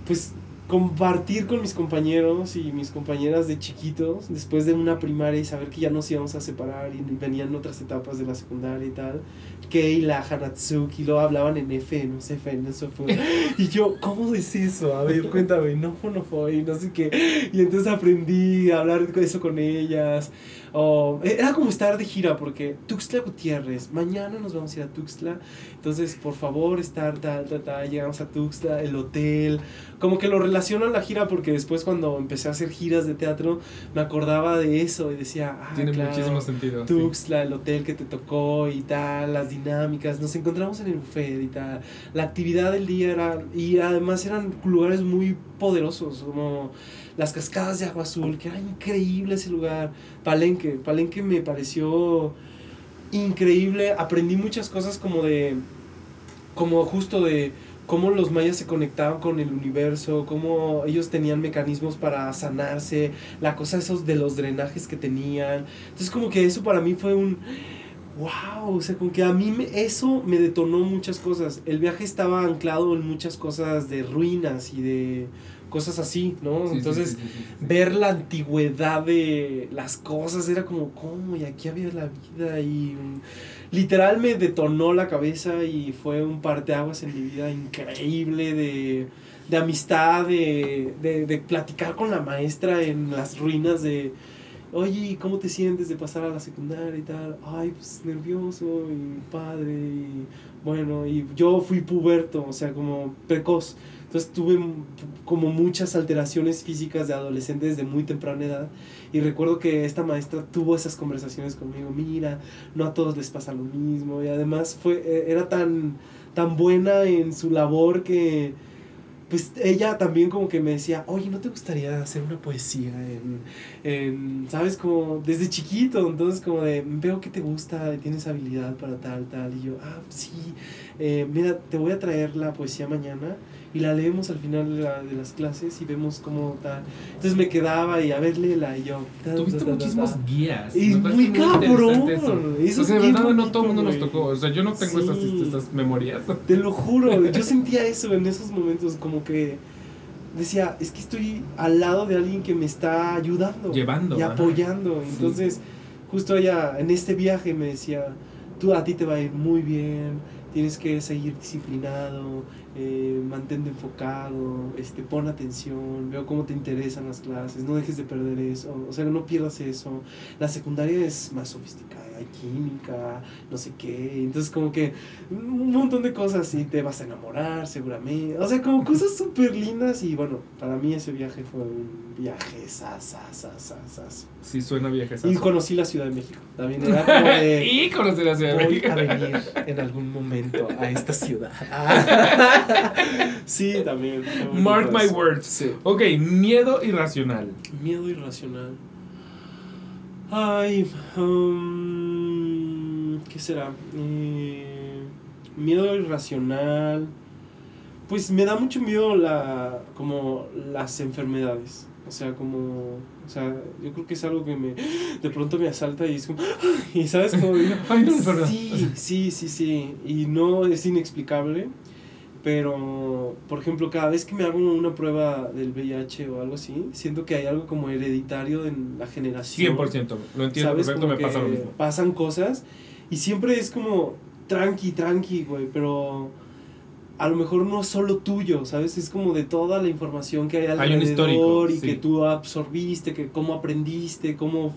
pues compartir con mis compañeros y mis compañeras de chiquitos después de una primaria y saber que ya nos íbamos a separar y venían otras etapas de la secundaria y tal. Keila, Hanatsuki, lo hablaban en F, no sé, F, no sé, fue. Y yo, ¿cómo es eso? A ver, cuéntame, no, no fue, no sé qué. Y entonces aprendí a hablar de eso con ellas. O, era como estar de gira porque Tuxtla Gutiérrez, mañana nos vamos a ir a Tuxtla. Entonces, por favor, estar tal, tal, tal. Llegamos a Tuxtla, el hotel. Como que lo relaciono a la gira porque después, cuando empecé a hacer giras de teatro, me acordaba de eso y decía, ah, Tiene claro, muchísimo sentido. sí. Tuxtla, el hotel que te tocó y tal, las dinámicas, nos encontramos en el buffet y tal. La actividad del día era, y además eran lugares muy poderosos, como las cascadas de agua azul, que era increíble ese lugar. Palenque, Palenque me pareció increíble. Aprendí muchas cosas como de, como justo de cómo los mayas se conectaban con el universo, cómo ellos tenían mecanismos para sanarse, la cosa esos de los drenajes que tenían. Entonces como que eso para mí fue un wow, o sea, como que a mí me- eso me detonó muchas cosas. El viaje estaba anclado en muchas cosas de ruinas y de cosas así, ¿no? Sí, Entonces sí, sí, ver la antigüedad de las cosas era como, ¿cómo? Y aquí había la vida y mm, literal me detonó la cabeza y fue un parteaguas en mi vida increíble de, de amistad, de, de, de platicar con la maestra en las ruinas de, oye, ¿cómo te sientes de pasar a la secundaria y tal? Ay, pues nervioso y padre y bueno, y yo fui puberto, o sea, como precoz. Entonces tuve como muchas alteraciones físicas de adolescente desde muy temprana edad. Y recuerdo que esta maestra tuvo esas conversaciones conmigo. Mira, no a todos les pasa lo mismo. Y además fue, eh, era tan, tan buena en su labor que pues ella también como que me decía, oye, ¿no te gustaría hacer una poesía en, en, sabes, como desde chiquito? Entonces como de, veo que te gusta, tienes habilidad para tal, tal. Y yo, ah, sí, eh, mira, te voy a traer la poesía mañana y la leemos al final de, la- de las clases y vemos cómo tal. Entonces me quedaba y a ver, léela y yo. ta, Tuviste ta, ta, muchísimos guías. Y muy cabrón. Eso. Eso o sea, de verdad no bonito, todo el mundo nos tocó. O sea, yo no tengo Sí. estas memorias. Te lo juro, yo sentía eso en esos momentos, como que decía, es que estoy al lado de alguien que me está ayudando Llevando, y ajá. apoyando. Sí. Entonces, justo ella en este viaje me decía, tú a ti te va a ir muy bien, tienes que seguir disciplinado, eh, mantente enfocado, este, pon atención, veo cómo te interesan las clases, no dejes de perder eso, o sea, no pierdas eso. La secundaria es más sofisticada, hay química, no sé qué, entonces como que un montón de cosas y te vas a enamorar seguramente, o sea, como cosas súper lindas y bueno, para mí ese viaje fue un viaje sas, sas, sas, sas, sas. Sí, suena vieja esa. Y conocí la Ciudad de México, también era como de... y conocí la Ciudad de Voy México. a venir en algún momento a esta ciudad. sí, también. Mark my words. Sí. Ok, miedo irracional. Miedo irracional. Ay, um, ¿qué será? Eh, miedo irracional. Pues me da mucho miedo la, como las enfermedades. O sea, como, o sea, yo creo que es algo que me, de pronto me asalta y es como, y sabes como, Ay, no, sí, sí, sí, sí, y no es inexplicable, pero, por ejemplo, cada vez que me hago una prueba del VIH o algo así, siento que hay algo como hereditario en la generación. 100%. Lo entiendo ¿Sabes? perfecto, Como me pasa lo mismo. Pasan cosas y siempre es como tranqui, tranqui, güey, pero a lo mejor no es solo tuyo, ¿sabes? Es como de toda la información que hay Hay un alrededor histórico, y sí. que tú absorbiste, que cómo aprendiste, cómo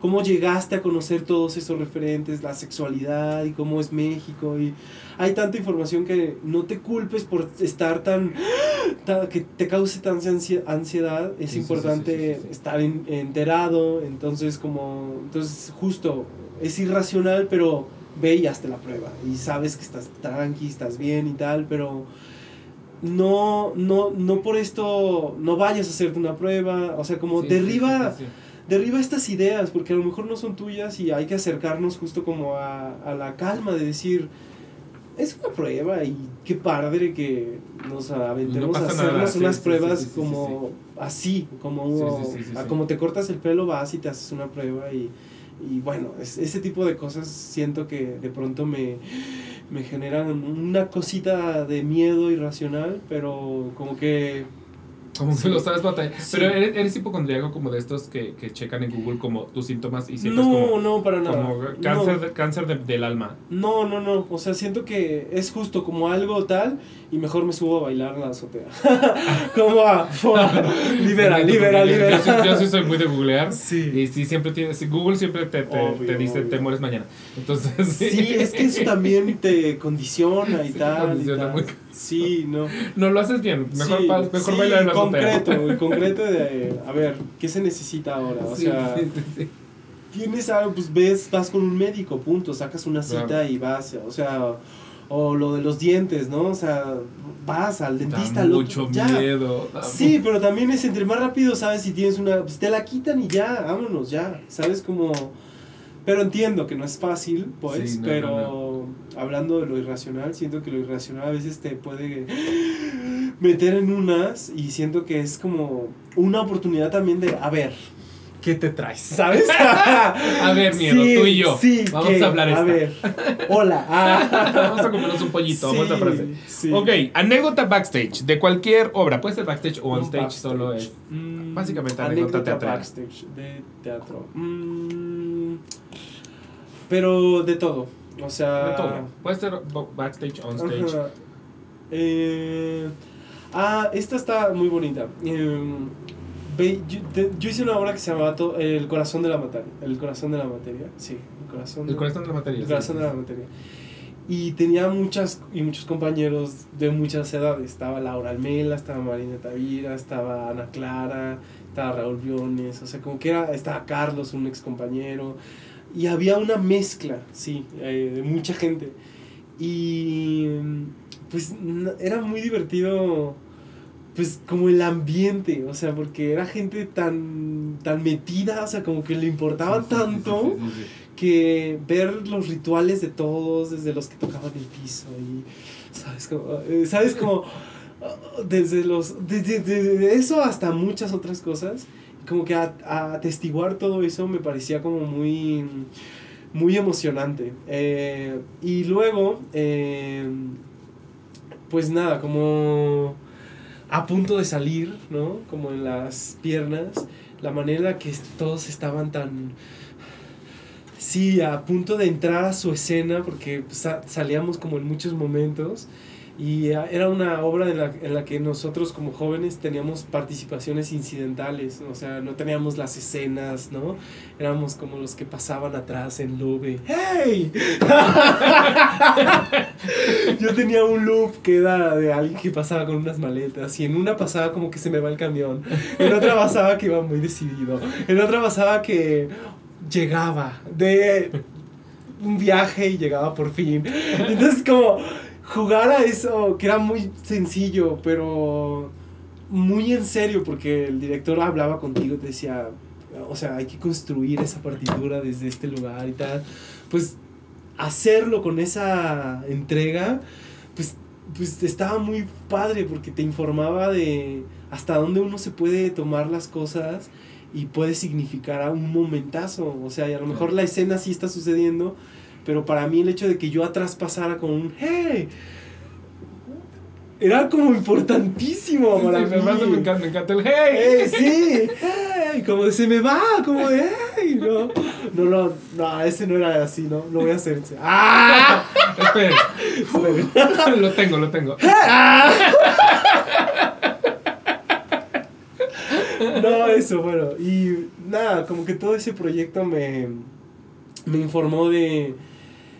cómo llegaste a conocer todos esos referentes, la sexualidad y cómo es México y hay tanta información que no te culpes por estar tan, tan- que te cause tanta ansia- ansiedad, es Sí, importante sí, sí, sí. estar en- enterado, entonces como entonces justo es irracional, pero ve y hazte la prueba. Y sabes que estás tranqui, estás bien y tal, pero no, no, no por esto no vayas a hacerte una prueba, o sea, como Sí, derriba, sí, sí, sí. Derriba estas ideas, porque a lo mejor no son tuyas y hay que acercarnos justo como a, a la calma de decir, es una prueba y qué padre que nos aventemos No a hacernos sí, unas sí, pruebas sí, como así, como, a como te cortas el pelo vas y te haces una prueba y, y bueno, es- ese tipo de cosas siento que de pronto me, me generan una cosita de miedo irracional, pero como que Como Sí. que lo sabes batallar. Sí. Pero eres, eres hipocondriaco como de estos que, que checan en Google como tus síntomas y siempre no, como, no, para nada. como cáncer, No. de- cáncer de- del alma. No, no, no. O sea, siento que es justo como algo tal y mejor me subo a bailar en la azotea. como a. libera, libera, libera. Yo, sí- yo sí soy muy de googlear. Sí. Y sí, siempre tienes. Google siempre te, te, Obvio, te dice, obvio. te mueres mañana. Entonces. Sí, es que eso también te condiciona y Sí, tal. y condiciona tal. muy- Sí, no. No lo haces bien. Mejor, Sí, pa- mejor sí, bailar en la concreto, el concreto de, a ver, ¿qué se necesita ahora? O Sí, sea, tienes algo, pues ves, vas con un médico, punto, sacas una cita Claro. y vas, o sea, o lo de los dientes, ¿no? O sea, vas al dentista, Da mucho ya. miedo. da Sí, pero también es entre más rápido, ¿sabes? Si tienes una, pues te la quitan y ya, vámonos, ya, ¿sabes? Como, Pero entiendo que no es fácil, pues, no, pero hablando de lo irracional, siento que lo irracional a veces te puede meter en unas y siento que es como una oportunidad también de, a ver, ¿qué te traes? ¿Sabes? A ver, miedo, tú y yo. Sí, Vamos a hablar A ver, hola. ah. Vamos a comernos un pollito, vamos a Sí, frase. sí. Ok, anécdota backstage de cualquier obra. Puede ser backstage o on Un stage, backstage. solo es. Mm, básicamente anécdota teatral. backstage de teatro. Mm, pero de todo. O sea. De todo. Puede ser backstage, on stage. Eh, ah, esta está muy bonita. Eh, ve- yo, te- yo hice una obra que se llamaba To- El corazón de la materia. El corazón de la materia. Sí, el corazón. El de- corazón de la materia. el sí. corazón de la materia. Y tenía muchas y muchos compañeros de muchas edades. Estaba Laura Almela, estaba Marina Tavira, estaba Ana Clara, estaba Raúl Briones. O sea, como que era, estaba Carlos, un ex compañero. Y había una mezcla, sí, eh, de mucha gente. Y pues era muy divertido, pues como el ambiente, o sea, porque era gente tan, tan metida, o sea, como que le importaba Sí, sí, sí, tanto sí, que ver los rituales de todos, desde los que tocaban el piso y, ¿sabes? Como, eh, ¿sabes? Como, ah, desde los, desde, desde eso hasta muchas otras cosas, como que atestiguar todo eso me parecía como muy, muy emocionante. Eh, y luego, eh, pues nada, como a punto de salir, ¿no? Como en las piernas, la manera en que todos estaban tan Sí, a punto de entrar a su escena porque sa- salíamos como en muchos momentos y ah, era una obra en la, en la que nosotros como jóvenes teníamos participaciones incidentales, o sea, no teníamos las escenas, ¿no? Éramos como los que pasaban atrás en loop ¡Hey! Yo tenía un loop que era de alguien que pasaba con unas maletas y en una pasaba como que se me va el camión, en otra pasaba que iba muy decidido, en otra pasaba que llegaba de un viaje y llegaba por fin. Entonces como jugar a eso, que era muy sencillo, pero muy en serio, porque el director hablaba contigo te decía, o sea, hay que construir esa partitura desde este lugar y tal. Pues hacerlo con esa entrega, pues, pues estaba muy padre, porque te informaba de hasta dónde uno se puede tomar las cosas y puede significar a un momentazo. O sea, y a lo mejor la escena sí está sucediendo, pero para mí el hecho de que yo atrás pasara con un ¡Hey! Era como importantísimo para sí, mí. me encanta, me encanta el hey. ¡Eh, sí! ¡Hey! Como de se me va, como de ¡Hey! No, no, no, no, ese no era así, ¿no? Lo voy a hacer. ¡Ah! Esperen, Esperen. lo tengo, lo tengo. No, eso, bueno. Y nada, como que todo ese proyecto me, me informó de,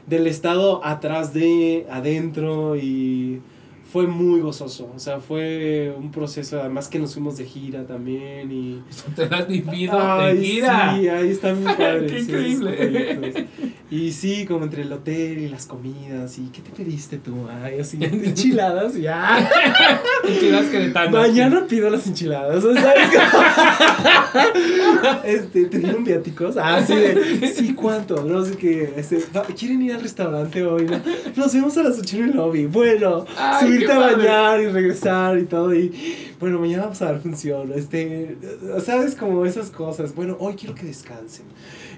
del estado atrás de, adentro y fue muy gozoso. O sea, fue un proceso, además que nos fuimos de gira también y... Te has vivido Ay, de gira. Sí, ahí están muy padres. Qué increíble. Y sí, como entre el hotel y las comidas y ¿qué te pediste tú? Ay, así, enchiladas y ya. Enchiladas queretanas. Mañana pido las enchiladas. ¿sabes? este, ¿te dieron viáticos? Ah, sí, de, sí, ¿cuánto? No sé qué. Este, ¿Quieren ir al restaurante hoy? No? Nos vemos a las 8 en el lobby. Bueno, Ay, qué a bañar y regresar y todo. Y bueno, mañana vamos a dar función. Este, ¿sabes? Como esas cosas. Bueno, hoy quiero que descansen.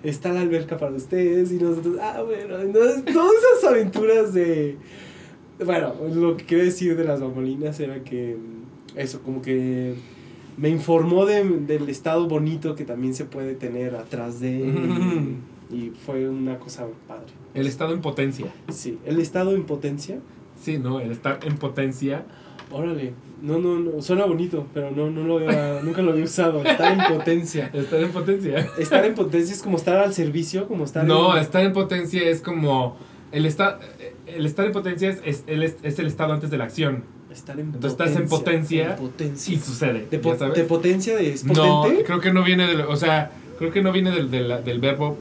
Está la alberca para ustedes y nosotros, ah, bueno, entonces todas esas aventuras de... Bueno, lo que quiero decir de las bambolinas era que eso, como que me informó de- del estado bonito que también se puede tener atrás de... y, y fue una cosa padre. El estado en potencia. Sí, el estado en potencia. Sí, ¿no? El estar en potencia. Órale, no, no, no, suena bonito, pero no, no lo había, nunca lo había usado. Estar en potencia. Estar en potencia. Estar en potencia es como estar al servicio, como estar No, en... estar en potencia es como. El, esta, el estar en potencia es, es, el, es el estado antes de la acción. Estar en Entonces estás en potencia en potencia. Y sucede. ¿De, ¿ya po- de potencia de es No, potente? creo que no viene del. O sea, creo que no viene del, del, del verbo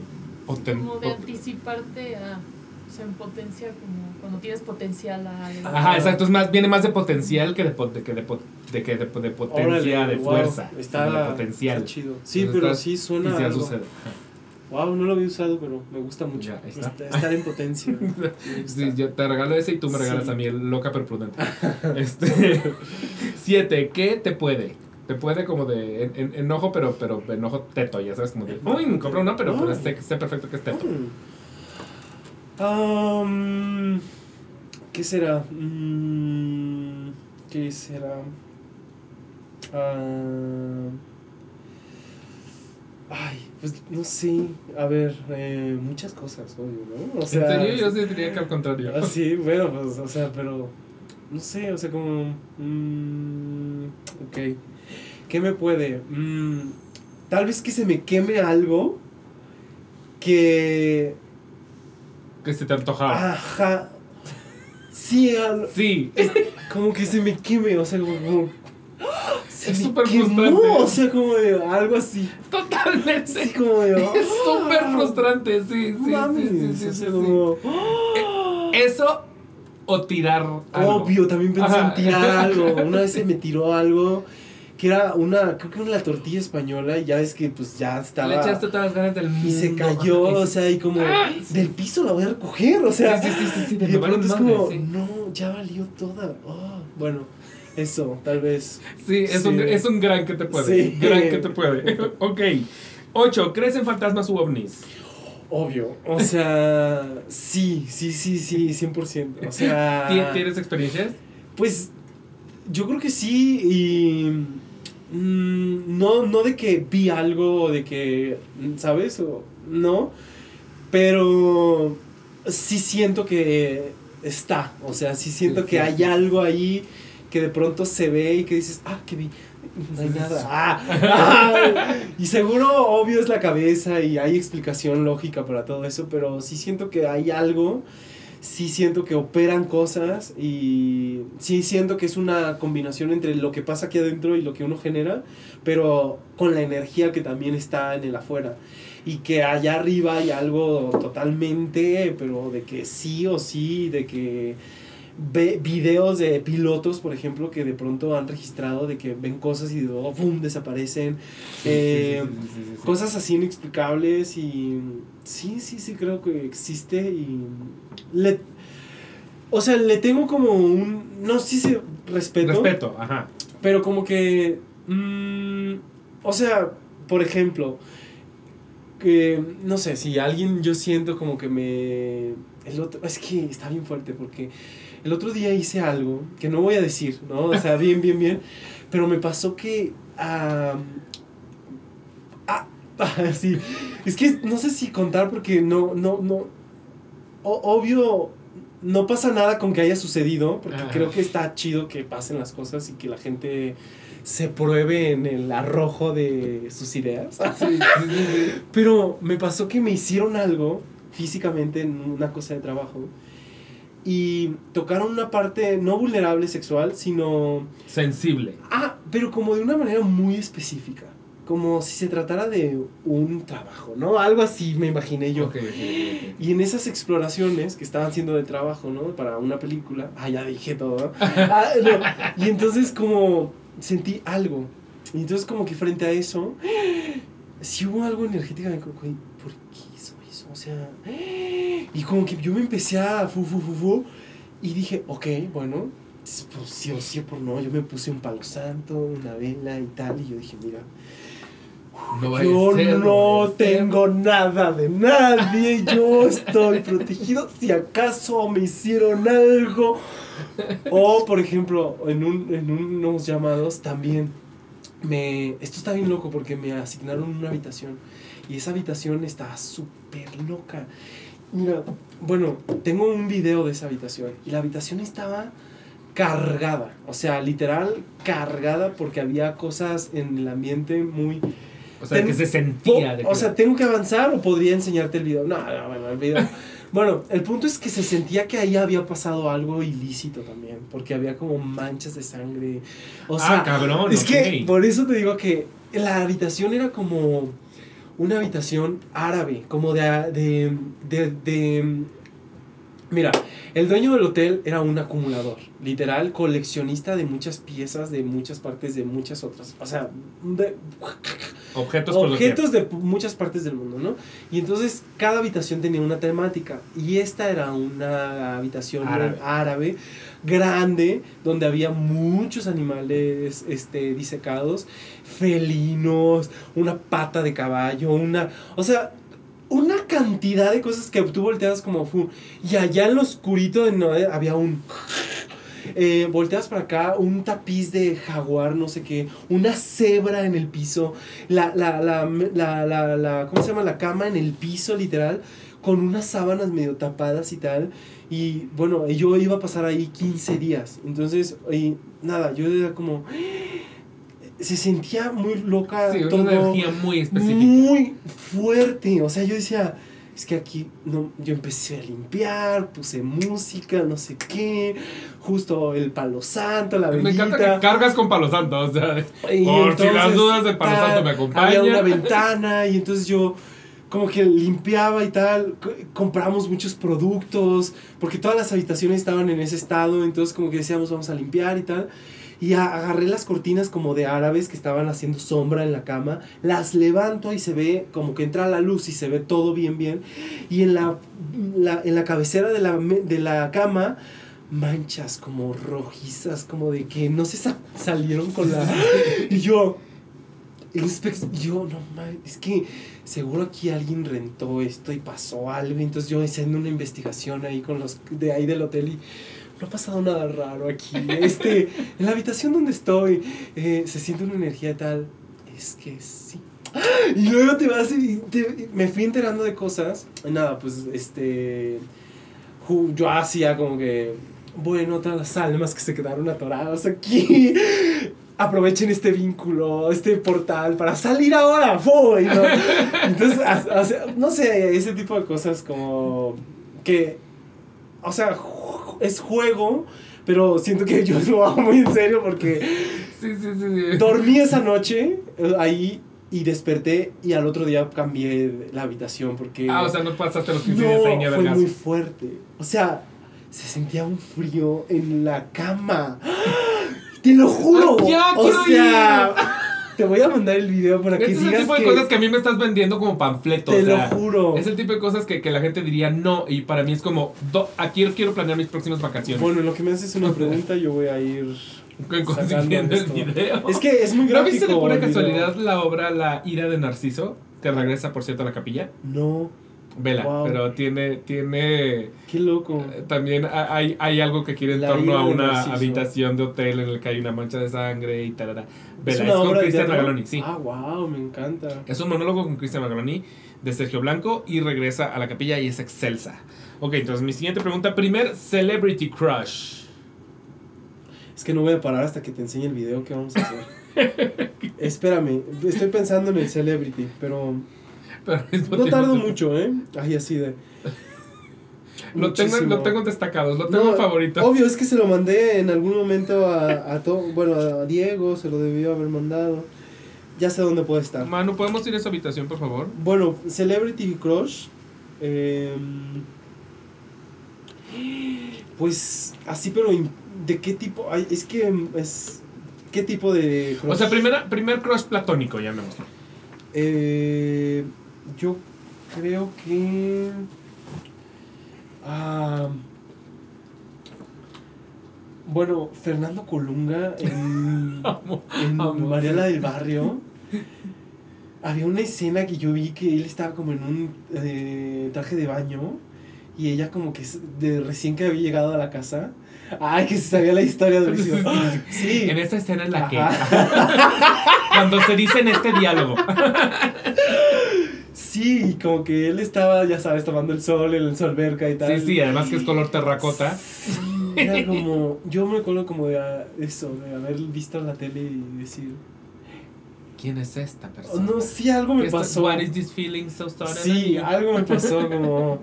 poten, Como de anticiparte a. Sea, en potencia, como cuando tienes potencial a algo. Ajá, exacto. Es más, viene más de potencial que de, pot- de que de, pot- de, que de, de potencia, Órale, de wow, fuerza. Está, de potencial. está chido. Sí, Entonces pero sí Y suena sí algo. sucede. Wow, no lo había usado, pero me gusta mucho. Ya, ahí está. Est- Estar en potencia. Sí, yo te regalo ese y tú me regalas Sí. a mí el loca pero prudente. Este, siete, ¿qué te puede? Te puede como de en- en- enojo, pero, pero enojo teto, ya sabes, como de, uy, compré uno, pero, pero sé, sé perfecto que es teto. Mm. ¿Qué será? Mm, ¿Qué será? Ah, ay, pues no sé. A ver, eh, muchas cosas, obvio, ¿no? O ¿En serio? Yo sea, sí diría que al contrario. ah, sí, bueno, pues, o sea, pero no sé, o sea, como. mm, ok. ¿Qué me puede? Mm, tal vez que se me queme algo que Que se te antojaba. Ajá. Sí, al- Sí, como que se me queme, o sea, como. como- se Es me súper frustrante. O sea, como de algo así. totalmente. Así como de. Es súper ah, frustrante, sí, sí, mames, sí, sí, sí, sí, como, Eso o tirar algo. Obvio, también pensé Ajá. en tirar algo. Una vez se me tiró algo que era una, creo que era la tortilla española y ya ves que pues ya estaba. Le echaste todas las ganas del mundo. y se cayó, o sea, y como Ah, del piso la voy a recoger, o sea. Sí, sí, sí, sí, sí, y de pronto es madre, como, sí. no, ya valió toda. Oh, bueno, eso, tal vez. Sí, es, Un, es un gran que te puede. Sí. Gran que te puede. ok. 8. ¿Crees en fantasmas u ovnis? Obvio, o sea, sí, sí, sí, sí, 100%. O sea, ¿Tien- ¿Tienes experiencias? pues yo creo que sí y mm, no, no de que vi algo o de que, ¿sabes? O, no, pero sí siento que está, o sea, sí siento que hay algo ahí que de pronto se ve y que dices, ah, que vi. No hay nada. Ah, ah. y seguro, obvio, es la cabeza y hay explicación lógica para todo eso, pero sí siento que hay algo sí siento que operan cosas y sí siento que es una combinación entre lo que pasa aquí adentro y lo que uno genera, pero con la energía que también está en el afuera. Y que allá arriba hay algo totalmente, pero de que sí o sí, de que ve videos de pilotos, por ejemplo, que de pronto han registrado de que ven cosas y ¡pum! desaparecen. Sí, sí, sí, sí. cosas así inexplicables y sí, sí, sí creo que existe y le o sea, le tengo como un no sé si respeto, Respeto, ajá. pero como que mm, o sea, por ejemplo, que no sé, si alguien yo siento como que me el otro es que está bien fuerte porque el otro día hice algo que no voy a decir, ¿no? O sea, bien, bien, bien, pero me pasó que ah, sí, es que no sé si contar porque no, no, no, o- obvio, no pasa nada con que haya sucedido, porque Ajá. creo que está chido que pasen las cosas y que la gente se pruebe en el arrojo de sus ideas. Sí, sí. Pero me pasó que me hicieron algo físicamente en una cosa de trabajo y tocaron una parte no vulnerable sexual, sino... Sensible. Ah, pero como de una manera muy específica. Como si se tratara de un trabajo, ¿no? Algo así me imaginé yo. Ok, ok, ok, Y en esas exploraciones que estaban haciendo de trabajo, ¿no? Para una película. Ah, ya dije todo. ¿no? Ah, no. Y entonces como sentí algo. Y entonces como que frente a eso, sí hubo algo energéticamente como, ¿por qué hizo eso? O sea, y como que yo me empecé a fu, fu, fu, fu, y dije, ok, bueno, pues sí o sí o por no. Yo me puse un palo santo, una vela y tal, y yo dije, mira, No yo ser, no ser. tengo nada de nadie, yo estoy protegido si acaso me hicieron algo. O, por ejemplo, en, un, en unos llamados también me... Esto está bien loco porque me asignaron una habitación y esa habitación está súper loca. Mira, bueno, tengo un video de esa habitación y la habitación estaba cargada, o sea, literal cargada porque había cosas en el ambiente muy O sea, Ten- que se sentía. de o sea, ¿tengo que avanzar o podría enseñarte el video? No, no, bueno, el video. bueno, el punto es que se sentía que ahí había pasado algo ilícito también, porque había como manchas de sangre. O sea, ah, cabrón. es que por eso te digo que la habitación era como una habitación árabe, como de, de, de, de- Mira, el dueño del hotel era un acumulador, literal, coleccionista de muchas piezas, de muchas partes, de muchas otras. O sea, de- Objetos, objetos de muchas partes del mundo, ¿no? Y entonces cada habitación tenía una temática y esta era una habitación Árabe. árabe, grande donde había muchos animales este disecados, felinos, una pata de caballo, una, o sea, una cantidad de cosas que tú volteabas como fu y allá en lo oscurito de Noé había un eh, volteas para acá, un tapiz de jaguar, no sé qué, una cebra en el piso, la, la, la, la, la, ¿cómo se llama? La cama en el piso, literal, con unas sábanas medio tapadas y tal. Y bueno, yo iba a pasar ahí 15 días. Entonces, y nada, yo era como... Se sentía muy loca Sí, todo una energía muy específica. muy fuerte. O sea, yo decía, es que aquí no, yo empecé a limpiar, puse música, no sé qué, justo el palo santo, la Me velita. encanta que cargas con palo santo. O sea, Y por si las dudas de palo santo me acompañan. Había una ventana y entonces yo como que limpiaba y tal, co- compramos muchos productos, porque todas las habitaciones estaban en ese estado, entonces como que decíamos vamos a limpiar y tal. Y agarré las cortinas como de árabes que estaban haciendo sombra en la cama, las levanto y se ve como que entra la luz y se ve todo bien, bien. Y en la, la- en la cabecera de la, de la cama, manchas como rojizas, como de que no se sa- salieron con la... Y yo, yo, no mames, es que seguro aquí alguien rentó esto y pasó algo. Entonces yo haciendo una investigación ahí con los de ahí del hotel y no ha pasado nada raro aquí. Este, en la habitación donde estoy eh, se siente una energía tal. Es que sí. Y luego te vas y te- me fui enterando de cosas. Nada, pues este. Yo hacía como que. Bueno, todas las almas que se quedaron atoradas aquí. Aprovechen este vínculo, este portal para salir ahora. ¡fu! Y no- Entonces, no sé, ese tipo de cosas como que, o sea, es juego, pero siento que yo lo hago muy en serio porque Sí, sí, sí. dormí esa noche eh, ahí y desperté y al otro día cambié la habitación porque Ah, o sea, no pasaste los 15 no, días a fue muy fuerte. O sea, se sentía un frío en la cama. Te lo juro. Ah, ya, o sea, te voy a mandar el video para que Este es el tipo de cosas que a mí me estás vendiendo como panfleto. te o sea, lo juro. Es el tipo de cosas que, que la gente diría no. Y para mí es como, do- aquí quiero planear mis próximas vacaciones. Bueno, en lo que me haces una pregunta, yo voy a ir. Con- con- sacando viendo el video. Es que es muy ¿No gráfico. viste de pura video. casualidad la obra La ira de Narciso? Que regresa, por cierto, a la capilla. No, Vela, Wow. pero tiene, tiene qué loco. eh, también ha- hay, hay algo que quiere en La torno a una habitación de hotel en el que hay una mancha de sangre y tal. Vela, es, una con Cristian? Magaloni, sí. Ah, wow, me encanta. Es un monólogo con Cristian Magaloni de Sergio Blanco y regresa a la capilla y es excelsa. Ok, entonces mi siguiente pregunta. Primer Celebrity Crush. Es que no voy a parar hasta que te enseñe el video que vamos a hacer. Espérame, estoy pensando en el celebrity, pero Pero no tardo mucho, ¿eh? Ay, así de. Lo tengo, lo tengo destacados, lo tengo No, en favoritos. Obvio, es que se lo mandé en algún momento a, a to- bueno, a Diego, se lo debió haber mandado. Ya sé dónde puede estar. Manu, ¿podemos ir a su habitación, por favor? Bueno, Celebrity Crush. eh, pues así, pero ¿de qué tipo? Ay, es que mm, es. ¿Qué tipo de crush? O sea, primera, primer crush platónico, llamémoslo. Eh, yo creo que. ah, bueno, Fernando Colunga en, en. Mariela del Barrio. Había una escena que yo vi que él estaba como en un eh, traje de baño y ella como que de recién que había llegado a la casa. Ay, que se sabía la historia durísimo. Sí. En esta escena en la que. Cuando se dicen este diálogo. Sí, como que él estaba, ya sabes, tomando el sol en su alberca y tal. Sí, sí, además que es color terracota. Sí, Era como, yo me acuerdo como de ah, eso, de haber visto la tele y decir, ¿Quién es esta persona? no, sí, algo me pasó. What is this feeling so started Sí, algo me pasó como...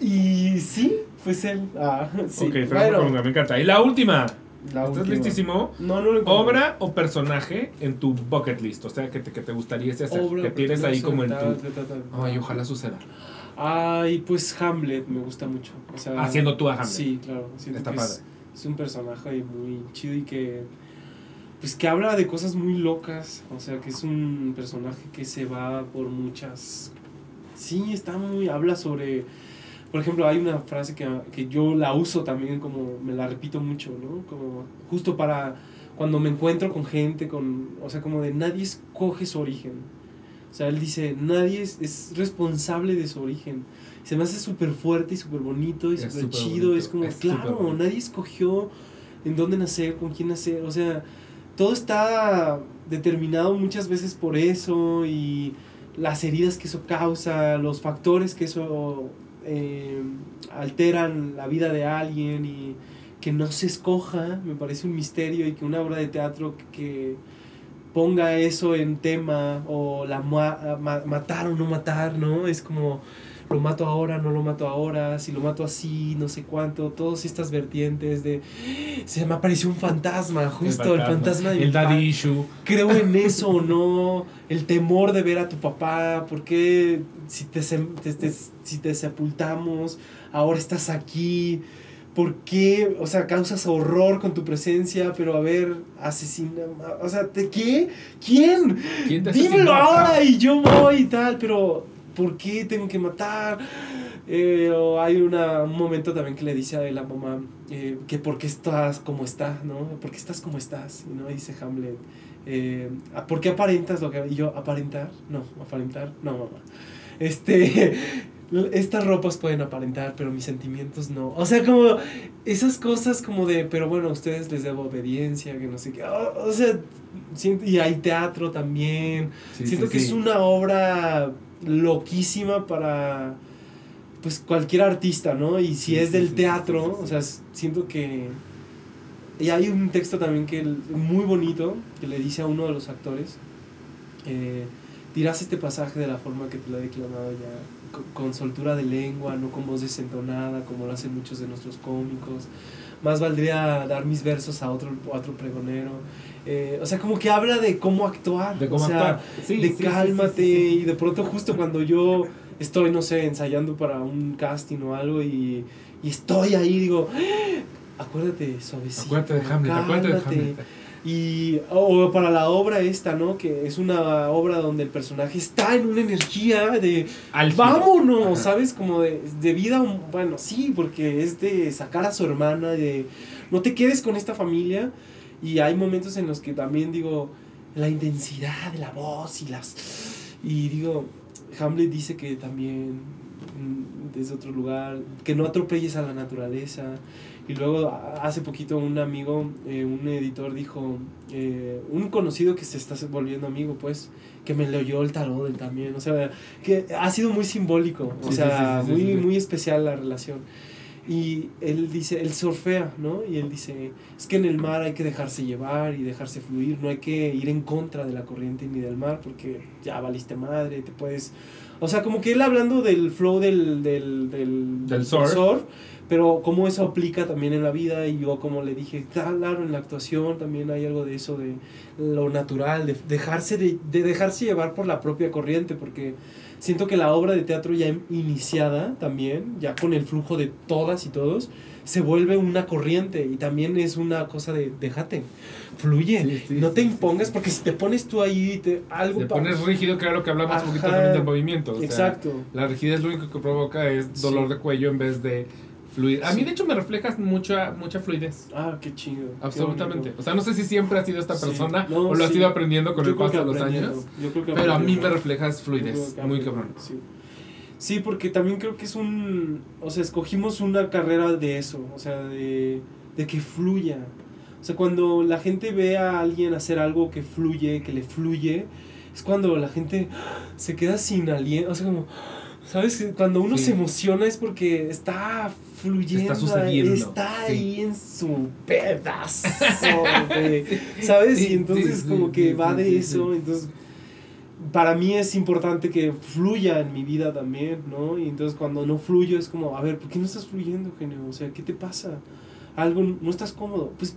Y sí, pues él. Ah, sí. ok, Fernando bueno, me encanta. Y la última. La ¿Estás última. listísimo? No, no lo. Obra o personaje en tu bucket list, o sea, que te, que te gustaría hacer, Obra, que tienes ahí como en tu... Ay, ojalá suceda. Ay, pues Hamlet me gusta mucho. O sea, Haciendo tú a Hamlet. Sí, claro. Está padre. Es, es un personaje muy chido y que pues que habla de cosas muy locas, o sea, que es un personaje que se va por muchas... Sí, está muy... habla sobre... Por ejemplo, hay una frase que, que yo la uso también como, me la repito mucho, ¿no? Como justo para cuando me encuentro con gente, con, o sea, como de nadie escoge su origen. O sea, él dice, nadie es, es responsable de su origen. Se me hace súper fuerte y súper bonito y súper chido. bonito, Es como, es claro, nadie escogió en dónde nacer, con quién nacer. O sea, todo está determinado muchas veces por eso y las heridas que eso causa, los factores que eso eh, alteran la vida de alguien y que no se escoja, me parece un misterio y que una obra de teatro que ponga eso en tema o la ma- ma- matar o no matar, ¿no? Es como lo mato ahora, no lo mato ahora, si lo mato así, no sé cuánto, todas estas vertientes de se me apareció un fantasma, justo el fantasma, de mi El papá daddy issue. creo en eso o no, el temor de ver a tu papá, porque si te, te- te- si te sepultamos, ahora estás aquí, ¿por qué? O sea, causas horror con tu presencia, pero a ver, asesina, o sea, ¿de qué? ¿Quién? ¿Quién te Dímelo ahora y yo voy y tal, pero ¿por qué tengo que matar? Eh, o hay una, un momento también que le dice a la mamá eh, que por qué estás como estás, ¿no? ¿Por qué estás como estás? Y no dice Hamlet. eh, ¿Por qué aparentas lo que.? Y yo, ¿aparentar? No, aparentar, no, mamá. Este. Estas ropas pueden aparentar, pero mis sentimientos no. O sea, como esas cosas como de, pero bueno, a ustedes les debo obediencia, que no sé qué. O, o sea, siento- y hay teatro también. Sí, Siento sí, que sí. es una obra loquísima para pues cualquier artista, ¿no? Y si es del teatro, o sea, siento que y hay un texto también que muy bonito que le dice a uno de los actores eh, dirás este pasaje de la forma que te lo he declamado ya co- con, soltura de lengua, no con voz desentonada como lo hacen muchos de nuestros cómicos. Más valdría dar mis versos a otro, a otro pregonero. Eh, o sea, como que habla de cómo actuar. De cómo o sea, actuar. Sí, de sí, cálmate sí, y de pronto justo cuando yo estoy, no sé, ensayando para un casting o algo y, y estoy ahí, digo, "Ah, acuérdate, suavecito. Acuérdate de Hamlet, acuérdate de cálmate". Hamlet. Y, o para la obra esta, ¿no? Que es una obra donde el personaje está en una energía de Álgido. vámonos, Ajá. ¿sabes? Como de, de vida, bueno, sí, porque es de sacar a su hermana, de no te quedes con esta familia. Y hay momentos en los que también digo, la intensidad de la voz y las... Y digo, Hamlet dice que también mm, desde otro lugar, que no atropelles a la naturaleza. Y luego hace poquito un amigo, eh, un editor dijo, eh, un conocido que se está volviendo amigo, pues, que me leyó el tarot él también. O sea, que ha sido muy simbólico, o Sí, sea, sí, sí, muy, muy especial la relación. Y él dice, él surfea, ¿no? Y él dice, es que en el mar hay que dejarse llevar y dejarse fluir, no hay que ir en contra de la corriente ni del mar porque ya valiste madre, te puedes... O sea, como que él hablando del flow del, del, del, Del surf. Pero cómo eso aplica también en la vida y yo como le dije, claro, en la actuación también hay algo de eso, de lo natural, de dejarse, de, de dejarse llevar por la propia corriente, porque siento que la obra de teatro ya iniciada también, ya con el flujo de todas y todos, se vuelve una corriente y también es una cosa de déjate, fluye, Sí, sí, no te impongas porque si te pones tú ahí te, algo Te pones rígido, que era lo que hablamos un poquito también del movimiento. o sea, Exacto. La rigidez lo único que provoca es dolor Sí. de cuello en vez de fluir. A mí, Sí. de hecho, me reflejas mucha, mucha fluidez. Ah, qué chido. Absolutamente. O sea, no sé si siempre has sido esta Sí. persona No, o lo has sí. ido aprendiendo con Yo el paso de los años. yo creo que Pero a mí me reflejas fluidez. que Muy cabrón. Sí. Sí, porque también creo que es un... O sea, escogimos una carrera de eso, o sea, de, de que fluya. O sea, cuando la gente ve a alguien hacer algo que fluye, que le fluye, es cuando la gente se queda sin aliento, o sea, como... ¿Sabes? Cuando uno Sí. se emociona es porque está fluyendo, Está sucediendo, está sí. ahí en su pedazo, de- ¿sabes? Sí, y entonces sí, como que va de eso, entonces para mí es importante que fluya en mi vida también, ¿no? Y entonces cuando no fluyo es como, a ver, ¿por qué no estás fluyendo, genio? O sea, ¿qué te pasa? Algo, no estás cómodo, pues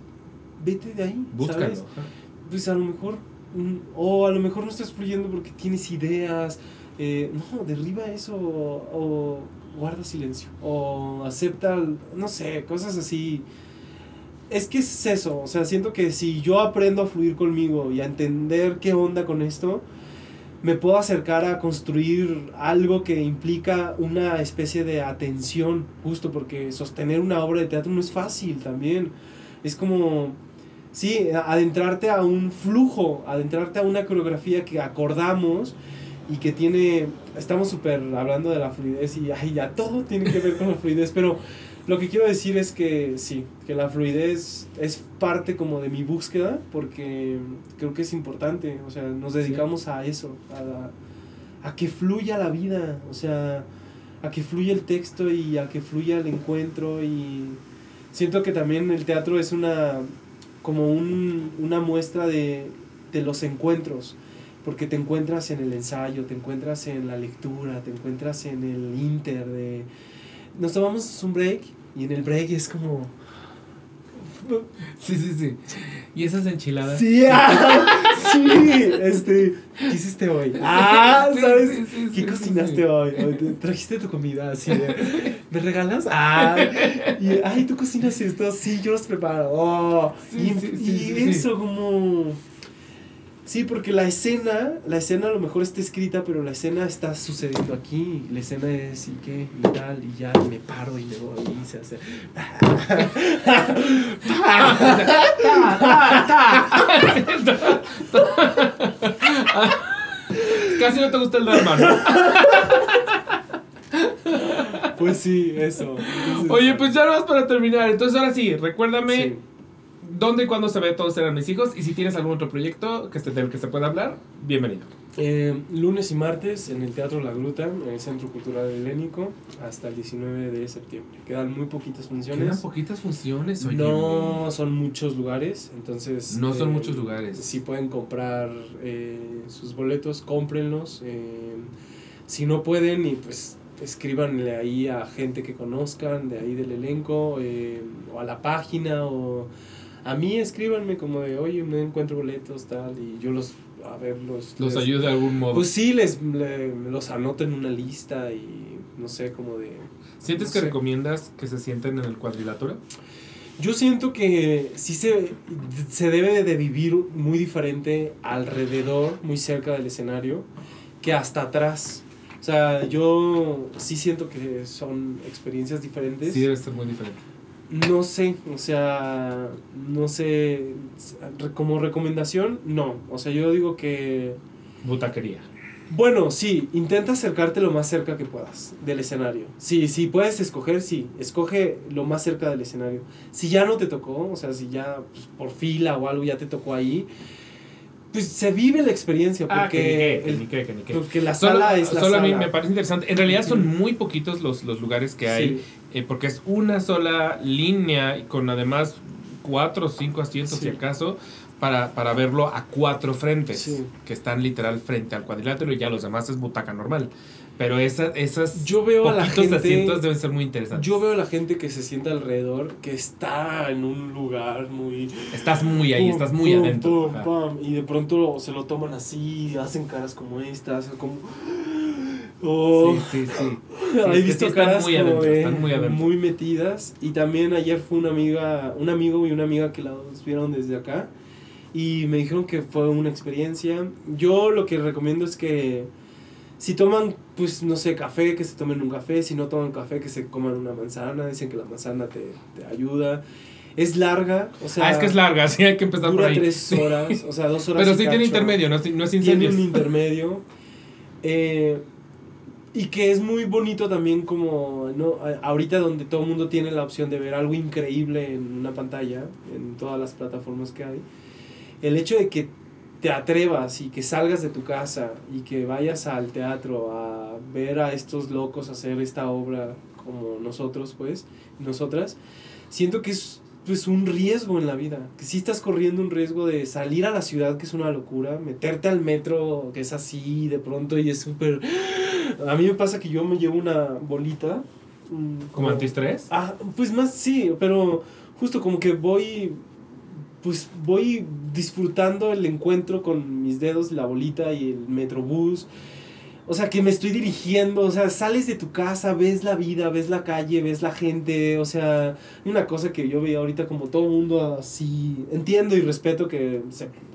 vete de ahí, Búscalo. ¿sabes? Pues a lo mejor, mm, o a lo mejor no estás fluyendo porque tienes ideas, eh, no, derriba eso, o, o guarda silencio, o acepta, no sé, cosas así. es que es eso, o sea, siento que si yo aprendo a fluir conmigo y a entender qué onda con esto, me puedo acercar a construir algo que implica una especie de atención, justo porque sostener una obra de teatro no es fácil también. Es como, sí, adentrarte a un flujo, adentrarte a una coreografía que acordamos y que tiene, estamos súper hablando de la fluidez y ay, ya todo tiene que ver con la fluidez, pero lo que quiero decir es que sí, que la fluidez es parte como de mi búsqueda porque creo que es importante, o sea, nos dedicamos a eso, a, a que fluya la vida, o sea, a que fluya el texto y a que fluya el encuentro y siento que también el teatro es una como un, una muestra de, de los encuentros porque te encuentras en el ensayo, te encuentras en la lectura, te encuentras en el inter de nos tomamos un break y en el break es como... Sí, sí, sí. ¿Y esas enchiladas? Sí, ah, sí, este, ¿qué hiciste hoy? Ah, ¿sabes? Sí, sí, sí, ¿Qué cocinaste hoy? Hoy te- ¿Trajiste tu comida? Así de, ¿me regalas? Ah, y, ay, ¿tú cocinas esto? Sí, yo los preparo. Oh, Sí, y y eso como... Sí, porque la escena, la escena a lo mejor está escrita, pero la escena está sucediendo aquí. La escena es y qué, y tal, y ya, y me paro y me voy y se hace. Casi no te gusta el drama, ¿no? Pues sí, eso. Entonces- Oye, pues ya no vas para terminar. Entonces, ahora sí, recuérdame Sí. Dónde y cuándo se ve Todos eran mis hijos. Y si tienes algún otro proyecto que se, del que se pueda hablar, bienvenido. Eh, lunes y martes en el Teatro La Gruta, en el Centro Cultural Helénico, hasta el 19 de septiembre. Quedan muy poquitas Quedan funciones. poquitas funciones, oye. No son muchos lugares, entonces... No son eh, muchos lugares. Si pueden comprar eh, sus boletos, cómprenlos. eh, si no pueden, y pues escríbanle ahí a gente que conozcan de ahí del elenco, eh, o a la página, o a mí escríbanme como de, oye, no encuentro boletos, tal, y yo los, a ver, los... Los les- de algún modo. Pues sí, les, le- los anoto en una lista y no sé, como de... ¿Sientes no que sé. recomiendas que se sienten en el cuadrilátero? Yo siento que sí se, se debe de vivir muy diferente alrededor, muy cerca del escenario, que hasta atrás. O sea, yo sí siento que son experiencias diferentes. Sí, debe ser muy diferente. No sé, o sea, no sé, como recomendación, no. O sea, yo digo que, Butaquería. bueno, sí, intenta acercarte lo más cerca que puedas del escenario. Sí, sí, puedes escoger, sí, escoge lo más cerca del escenario. Si ya no te tocó, o sea, si ya pues, por fila o algo ya te tocó ahí, pues se vive la experiencia, Ah, que ni porque, qué, que el- ni qué, que ni qué. porque la Solo, sala es la solo a mí sala. me parece interesante. En realidad son muy poquitos los, los lugares que hay, Sí. Eh, porque es una sola línea y con además cuatro o cinco asientos Sí. si acaso, para, para verlo a cuatro frentes, Sí. que están literal frente al cuadrilátero y ya los demás es butaca normal. Pero esa, esas Yo veo a la gente- asientos deben ser muy interesantes. Yo veo a la gente que se sienta alrededor, que está en un lugar muy... Estás muy ahí, pum, estás muy pum, adentro. pum, y de pronto se lo toman así, hacen caras como estas, como... Oh, Sí, sí, sí. He es que visto sí están caras muy como adentro, de- están muy adentro. muy metidas. Y también ayer fue una amiga, un amigo y una amiga que las vieron desde acá. Y me dijeron que fue una experiencia. Yo lo que recomiendo es que si toman, pues no sé, café, que se tomen un café. Si no toman café, que se coman una manzana. Dicen que la manzana te, te ayuda. Es larga, o sea... ah, es que es larga, sí, hay que empezar por Dura ahí. tres horas, o sea, dos horas. Pero sí tiene intermedio, no, es- no es Tiene un intermedio. Eh, y que es muy bonito también como, ¿no? Ahorita donde todo el mundo tiene la opción de ver algo increíble en una pantalla, en todas las plataformas que hay, el hecho de que te atrevas y que salgas de tu casa y que vayas al teatro a ver a estos locos hacer esta obra como nosotros, pues, nosotras, siento que es pues un riesgo en la vida, que si estás corriendo un riesgo de salir a la ciudad, que es una locura, meterte al metro, que es así de pronto y es súper... A mí me pasa que yo me llevo una bolita. mm, ¿Como antiestrés? Ah, pues más sí, pero justo como que voy, pues voy disfrutando el encuentro con mis dedos, la bolita y el metrobús. o sea, que me estoy dirigiendo, o sea, sales de tu casa, ves la vida, ves la calle, ves la gente, o sea, una cosa que yo veo ahorita como todo mundo así, entiendo y respeto que,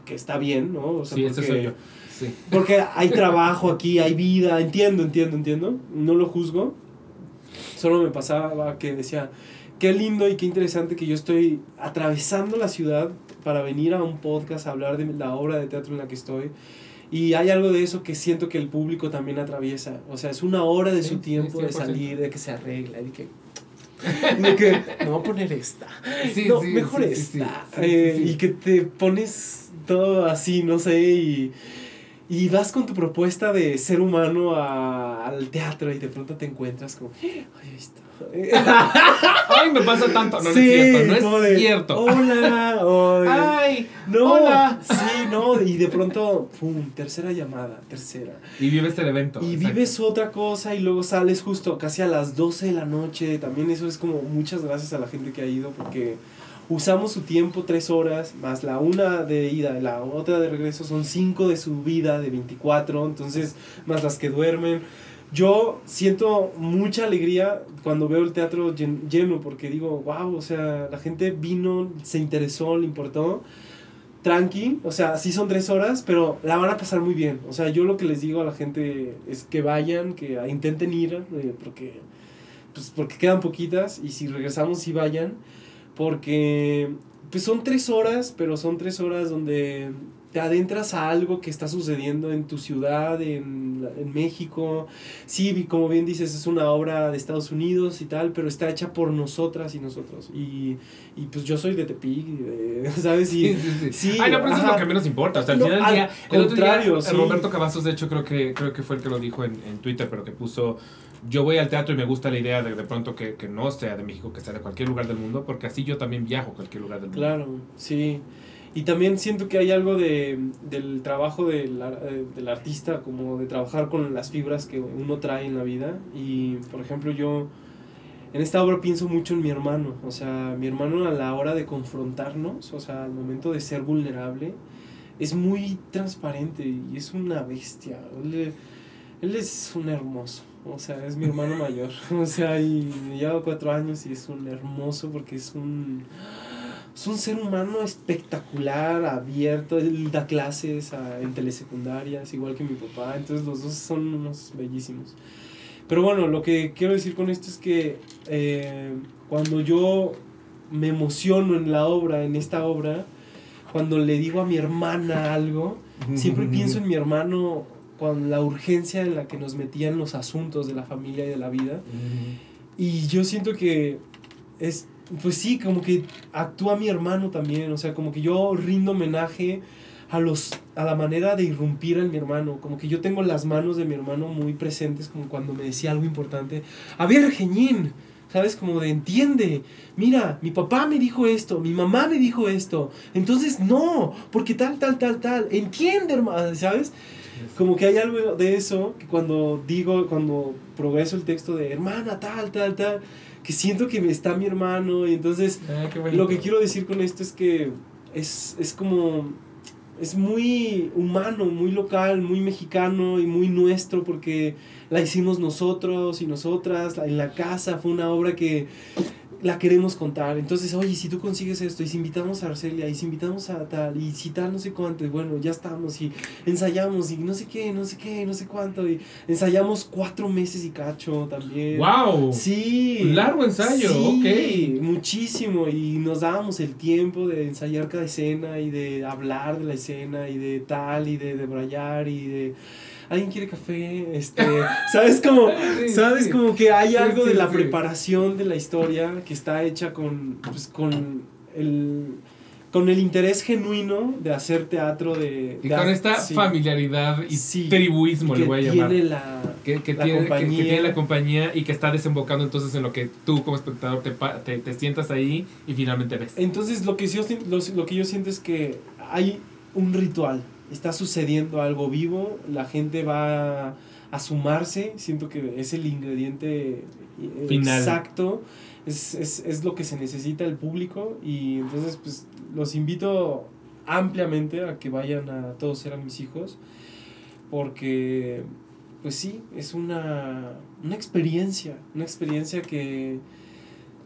que está bien, ¿no? O sea, Sí, ese porque- soy yo. Sí. Porque hay trabajo aquí, hay vida, entiendo, entiendo, entiendo, no lo juzgo, solo me pasaba que decía, qué lindo y qué interesante que yo estoy atravesando la ciudad para venir a un podcast a hablar de la obra de teatro en la que estoy. Y hay algo de eso que siento que el público también atraviesa. O sea, es una hora de Sí, su tiempo de 100%. salir, de que se arregla, de que... De que me voy a poner esta. Sí, no, sí, mejor esta. Eh. Y que te pones todo así, no sé, y, y vas con tu propuesta de ser humano a- al teatro y de pronto te encuentras como, ay, está. Ay, me pasa tanto. No, es cierto. No como es de, cierto. Hola, ay, Ay, no, hola. sí, no, y de pronto, pum, tercera llamada, tercera. Y vives el evento. Y exacto. vives otra cosa y luego sales justo casi a las 12 de la noche. También eso es como muchas gracias a la gente que ha ido porque usamos su tiempo tres horas, más la una de ida la otra de regreso son cinco de su vida, de 24, entonces más las que duermen. Yo siento mucha alegría cuando veo el teatro llen- lleno porque digo, wow, o sea, la gente vino, se interesó, le importó tranqui, o sea, sí son tres horas, pero la van a pasar muy bien. O sea, yo lo que les digo a la gente es que vayan, que intenten ir, eh, porque, pues, porque quedan poquitas, y si regresamos, sí vayan, porque pues son tres horas, pero son tres horas donde te adentras a algo que está sucediendo en tu ciudad, en, en México. Sí, como bien dices, es una obra de Estados Unidos y tal, pero está hecha por nosotras y nosotros. Y, y pues yo soy de Tepic, ¿sabes? Y, Sí, sí, sí. Sí, Ay, no, pero eso es lo que menos importa. O al final del al día, el otro día, contrario, eh, sí. Roberto Cavazos, de hecho, creo que, creo que fue el que lo dijo en, en Twitter, pero que puso. Yo voy al teatro y me gusta la idea de de pronto que, que no sea de México, que sea de cualquier lugar del mundo, porque así yo también viajo a cualquier lugar del mundo. Claro, sí. Y también siento que hay algo de, del trabajo del, eh, del artista, como de trabajar con las fibras que uno trae en la vida. Y, por ejemplo, yo en esta obra pienso mucho en mi hermano. O sea, mi hermano a la hora de confrontarnos, o sea, al momento de ser vulnerable, es muy transparente y es una bestia. Él, él es un hermoso. O sea, es mi hermano mayor. O sea, y me lleva cuatro años y es un hermoso porque es un es un ser humano espectacular, abierto, él da clases a- en telesecundarias, igual que mi papá, entonces los dos son unos bellísimos. Pero bueno, lo que quiero decir con esto es que eh, cuando yo me emociono en la obra, en esta obra, cuando le digo a mi hermana algo, siempre pienso en mi hermano con la urgencia en la que nos metían los asuntos de la familia y de la vida. Y yo siento que es, pues sí, como que actúa mi hermano también, o sea, como que yo rindo homenaje a los a la manera de irrumpir en mi hermano, como que yo tengo las manos de mi hermano muy presentes como cuando me decía algo importante. A ver, Geñín, ¿sabes? Como de entiende, mira, mi papá me dijo esto, mi mamá me dijo esto, entonces no, porque tal, tal, tal, tal, entiende, hermano, ¿sabes? Como que hay algo de eso que cuando digo, cuando progreso el texto de hermana, tal, tal, tal, que siento que está mi hermano y entonces Ah, lo que quiero decir con esto es que es, es como, es muy humano, muy local, muy mexicano y muy nuestro porque la hicimos nosotros y nosotras en la casa, fue una obra que la queremos contar. Entonces, oye, si tú consigues esto, y si invitamos a Arcelia, y si invitamos a tal, y si tal, no sé cuánto, y bueno, ya estamos, y ensayamos, y no sé qué, no sé qué, no sé cuánto, y ensayamos cuatro meses y cacho también. ¡Wow! Sí. Un largo ensayo, Sí, ok. muchísimo. Y nos dábamos el tiempo de ensayar cada escena y de hablar de la escena y de tal y de debrayar y de... ¿Alguien quiere café? Este, ¿Sabes como, Sí, ¿sabes sí. como que hay algo sí, de la preparación de la historia que está hecha con, pues, con el con el interés genuino de hacer teatro de... Y de- con esta sí, familiaridad y Sí. tribuismo, que le voy a llamar. tiene la, que, que la tiene, que- que, compañía. tiene la compañía y que está desembocando entonces en lo que tú como espectador te, te, te sientas ahí y finalmente ves. Entonces lo que, yo, lo, lo que yo siento es que hay un ritual, está sucediendo algo vivo, la gente va a sumarse, siento que es el ingrediente eh, Final. exacto, es, es, es lo que se necesita el público y entonces pues los invito ampliamente a que vayan a Todos eran mis hijos porque pues sí, es una, una experiencia, una experiencia que,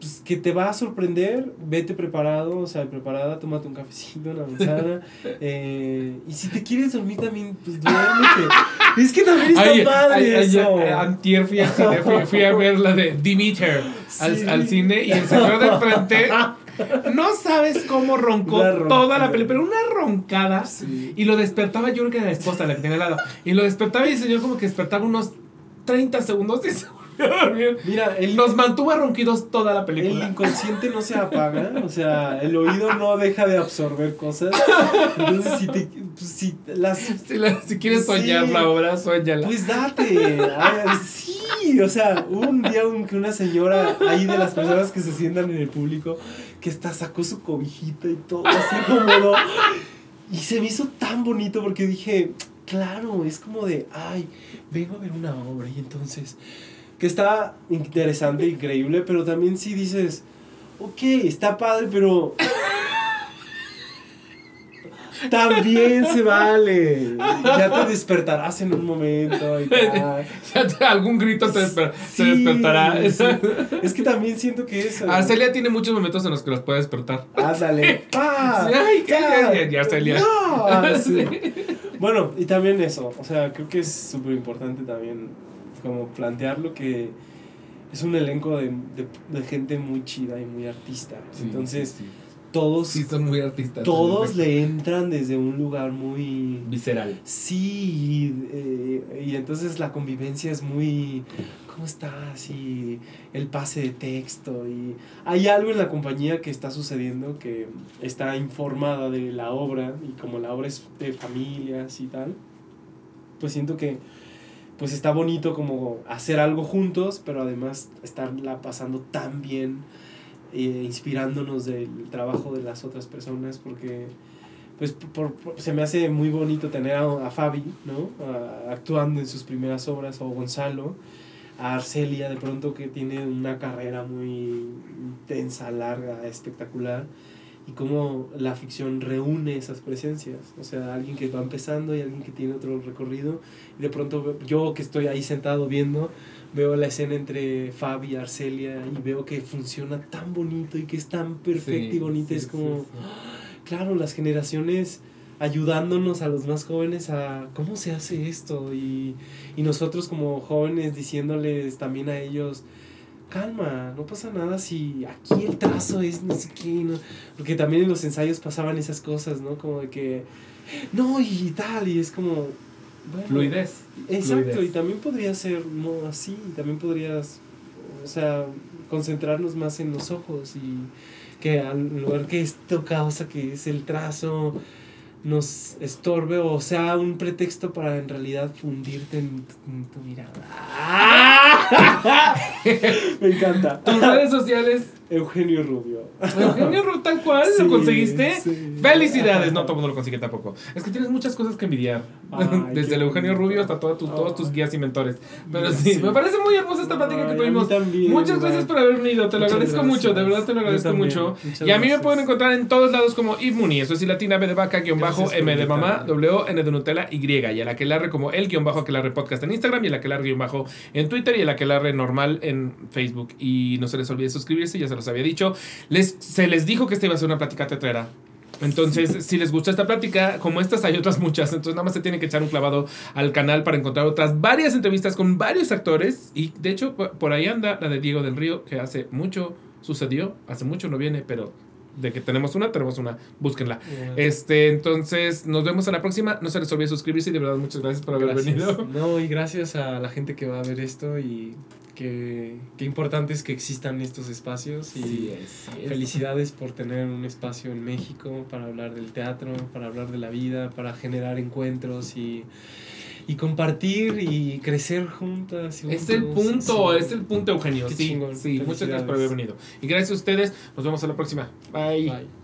pues, que te va a sorprender, vete preparado, o sea, preparada, tómate un cafecito, una manzana, eh, y si te quieres dormir también, pues duérmete. Es que también está Ay, padre ay, eso. ay, antier fui al cine, fui, fui a ver la de Demeter al, Sí. al cine y el señor de enfrente no sabes cómo roncó roncada. toda la película, pero una roncada Sí. y lo despertaba yo creo que era la esposa la que tenía al lado y lo despertaba y el señor como que despertaba unos 30 segundos y dormir. Mira, el, Nos mantuvo ronquidos toda la el película. inconsciente no se apaga, o sea, el oído no deja de absorber cosas. Entonces, si te. pues, si las Si, la- si quieres soñar Sí. la obra, sueñala. Pues date. Ay, sí, o sea, un día un- que una señora ahí de las personas que se sientan en el público, que hasta sacó su cobijita y todo, así cómodo. Y se me hizo tan bonito porque dije, claro, es como de, ay, vengo a ver una obra y entonces, que está interesante, increíble, pero también sí dices, ok, está padre, pero... También se vale. Ya te despertarás en un momento y tal. Ya te- algún grito te, desper- te despertará. sí. Es que también siento que eso. Arcelia tiene muchos momentos en los que los puede despertar. Ándale. ¡Ah! Sí, ay, qué- ¡Ah! ya- ya, Arcelia. No, ah. Bueno, y también eso. O sea, creo que es súper importante también como plantearlo que es un elenco de, de, de gente muy chida y muy artista. Entonces, sí, sí. todos, Sí, son muy artistas. todos Sí, le entran desde un lugar muy... Visceral. Sí, eh, y entonces la convivencia es muy... ¿Cómo estás? Y el pase de texto. Y hay algo en la compañía que está sucediendo que está informada de la obra y como la obra es de familias y tal, pues siento que pues está bonito como hacer algo juntos, pero además estarla pasando tan bien, eh, inspirándonos del trabajo de las otras personas, porque pues por, se me hace muy bonito tener a, a Fabi, ¿no? A- actuando en sus primeras obras, o Gonzalo, a Arcelia de pronto que tiene una carrera muy intensa, larga, espectacular, y cómo la ficción reúne esas presencias, o sea, alguien que va empezando y alguien que tiene otro recorrido, y de pronto yo que estoy ahí sentado viendo, veo la escena entre Fabi y Arcelia y veo que funciona tan bonito y que es tan perfecta y bonita, Sí, es sí, como sí. claro, las generaciones ayudándonos a los más jóvenes a cómo se hace esto y, y nosotros como jóvenes diciéndoles también a ellos, calma, no pasa nada si aquí el trazo es no sé qué, no", porque también en los ensayos pasaban esas cosas, ¿no? Como de que, no, y tal, y es como... bueno, Fluidez. Exacto, Fluidez. y también podría ser no así, también podrías, o sea, concentrarnos más en los ojos y que al lugar que esto causa, que es el trazo, nos estorbe o sea un pretexto para en realidad fundirte en tu, en tu mirada. Me encanta. Tus redes sociales. Eugenio Rubio. Eugenio Ru, tal cual, Sí, lo conseguiste. sí. Felicidades. No todo el mundo lo consigue tampoco. Es que tienes muchas cosas que envidiar. Ay, Desde el Eugenio. Rubio hasta todos tus, todos tus Ay. guías y mentores. Pero sí, me parece muy hermosa esta plática Ay, que a tuvimos. también, Muchas gracias por haber venido, te lo Muchas agradezco gracias. mucho, de verdad te lo agradezco también, mucho. Y a mí me pueden encontrar en todos lados como Ibmuni, eso es latina B de vaca, guion bajo, M de mamá. W, N de Nutella, Y. Y el aquelarre como el guion bajo aquelarre podcast en Instagram y el aquelarre guion bajo en Twitter y el aquelarre normal en Facebook. Y no se les olvide suscribirse, ya se los había dicho. Les, se les dijo que esta iba a ser una plática tetrera. Entonces, si les gusta esta plática, como estas hay otras muchas, entonces nada más se tienen que echar un clavado al canal para encontrar otras varias entrevistas con varios actores. Y de hecho, por por ahí anda la de Diego del Río, que hace mucho sucedió, hace mucho no viene, pero de que tenemos una, tenemos una, búsquenla. Este, entonces, nos vemos a la próxima. No se les olvide suscribirse y de verdad muchas gracias por haber Gracias. venido. No, y gracias a la gente que va a ver esto y que qué importante es que existan estos espacios y felicidades por tener un espacio en México para hablar del teatro, para hablar de la vida, para generar encuentros y, y compartir y crecer juntas. y Es el punto, Sí. es el punto, Eugenio. Qué Sí, chingón. sí, muchas gracias por haber venido. Y gracias a ustedes, nos vemos a la próxima. Bye. Bye.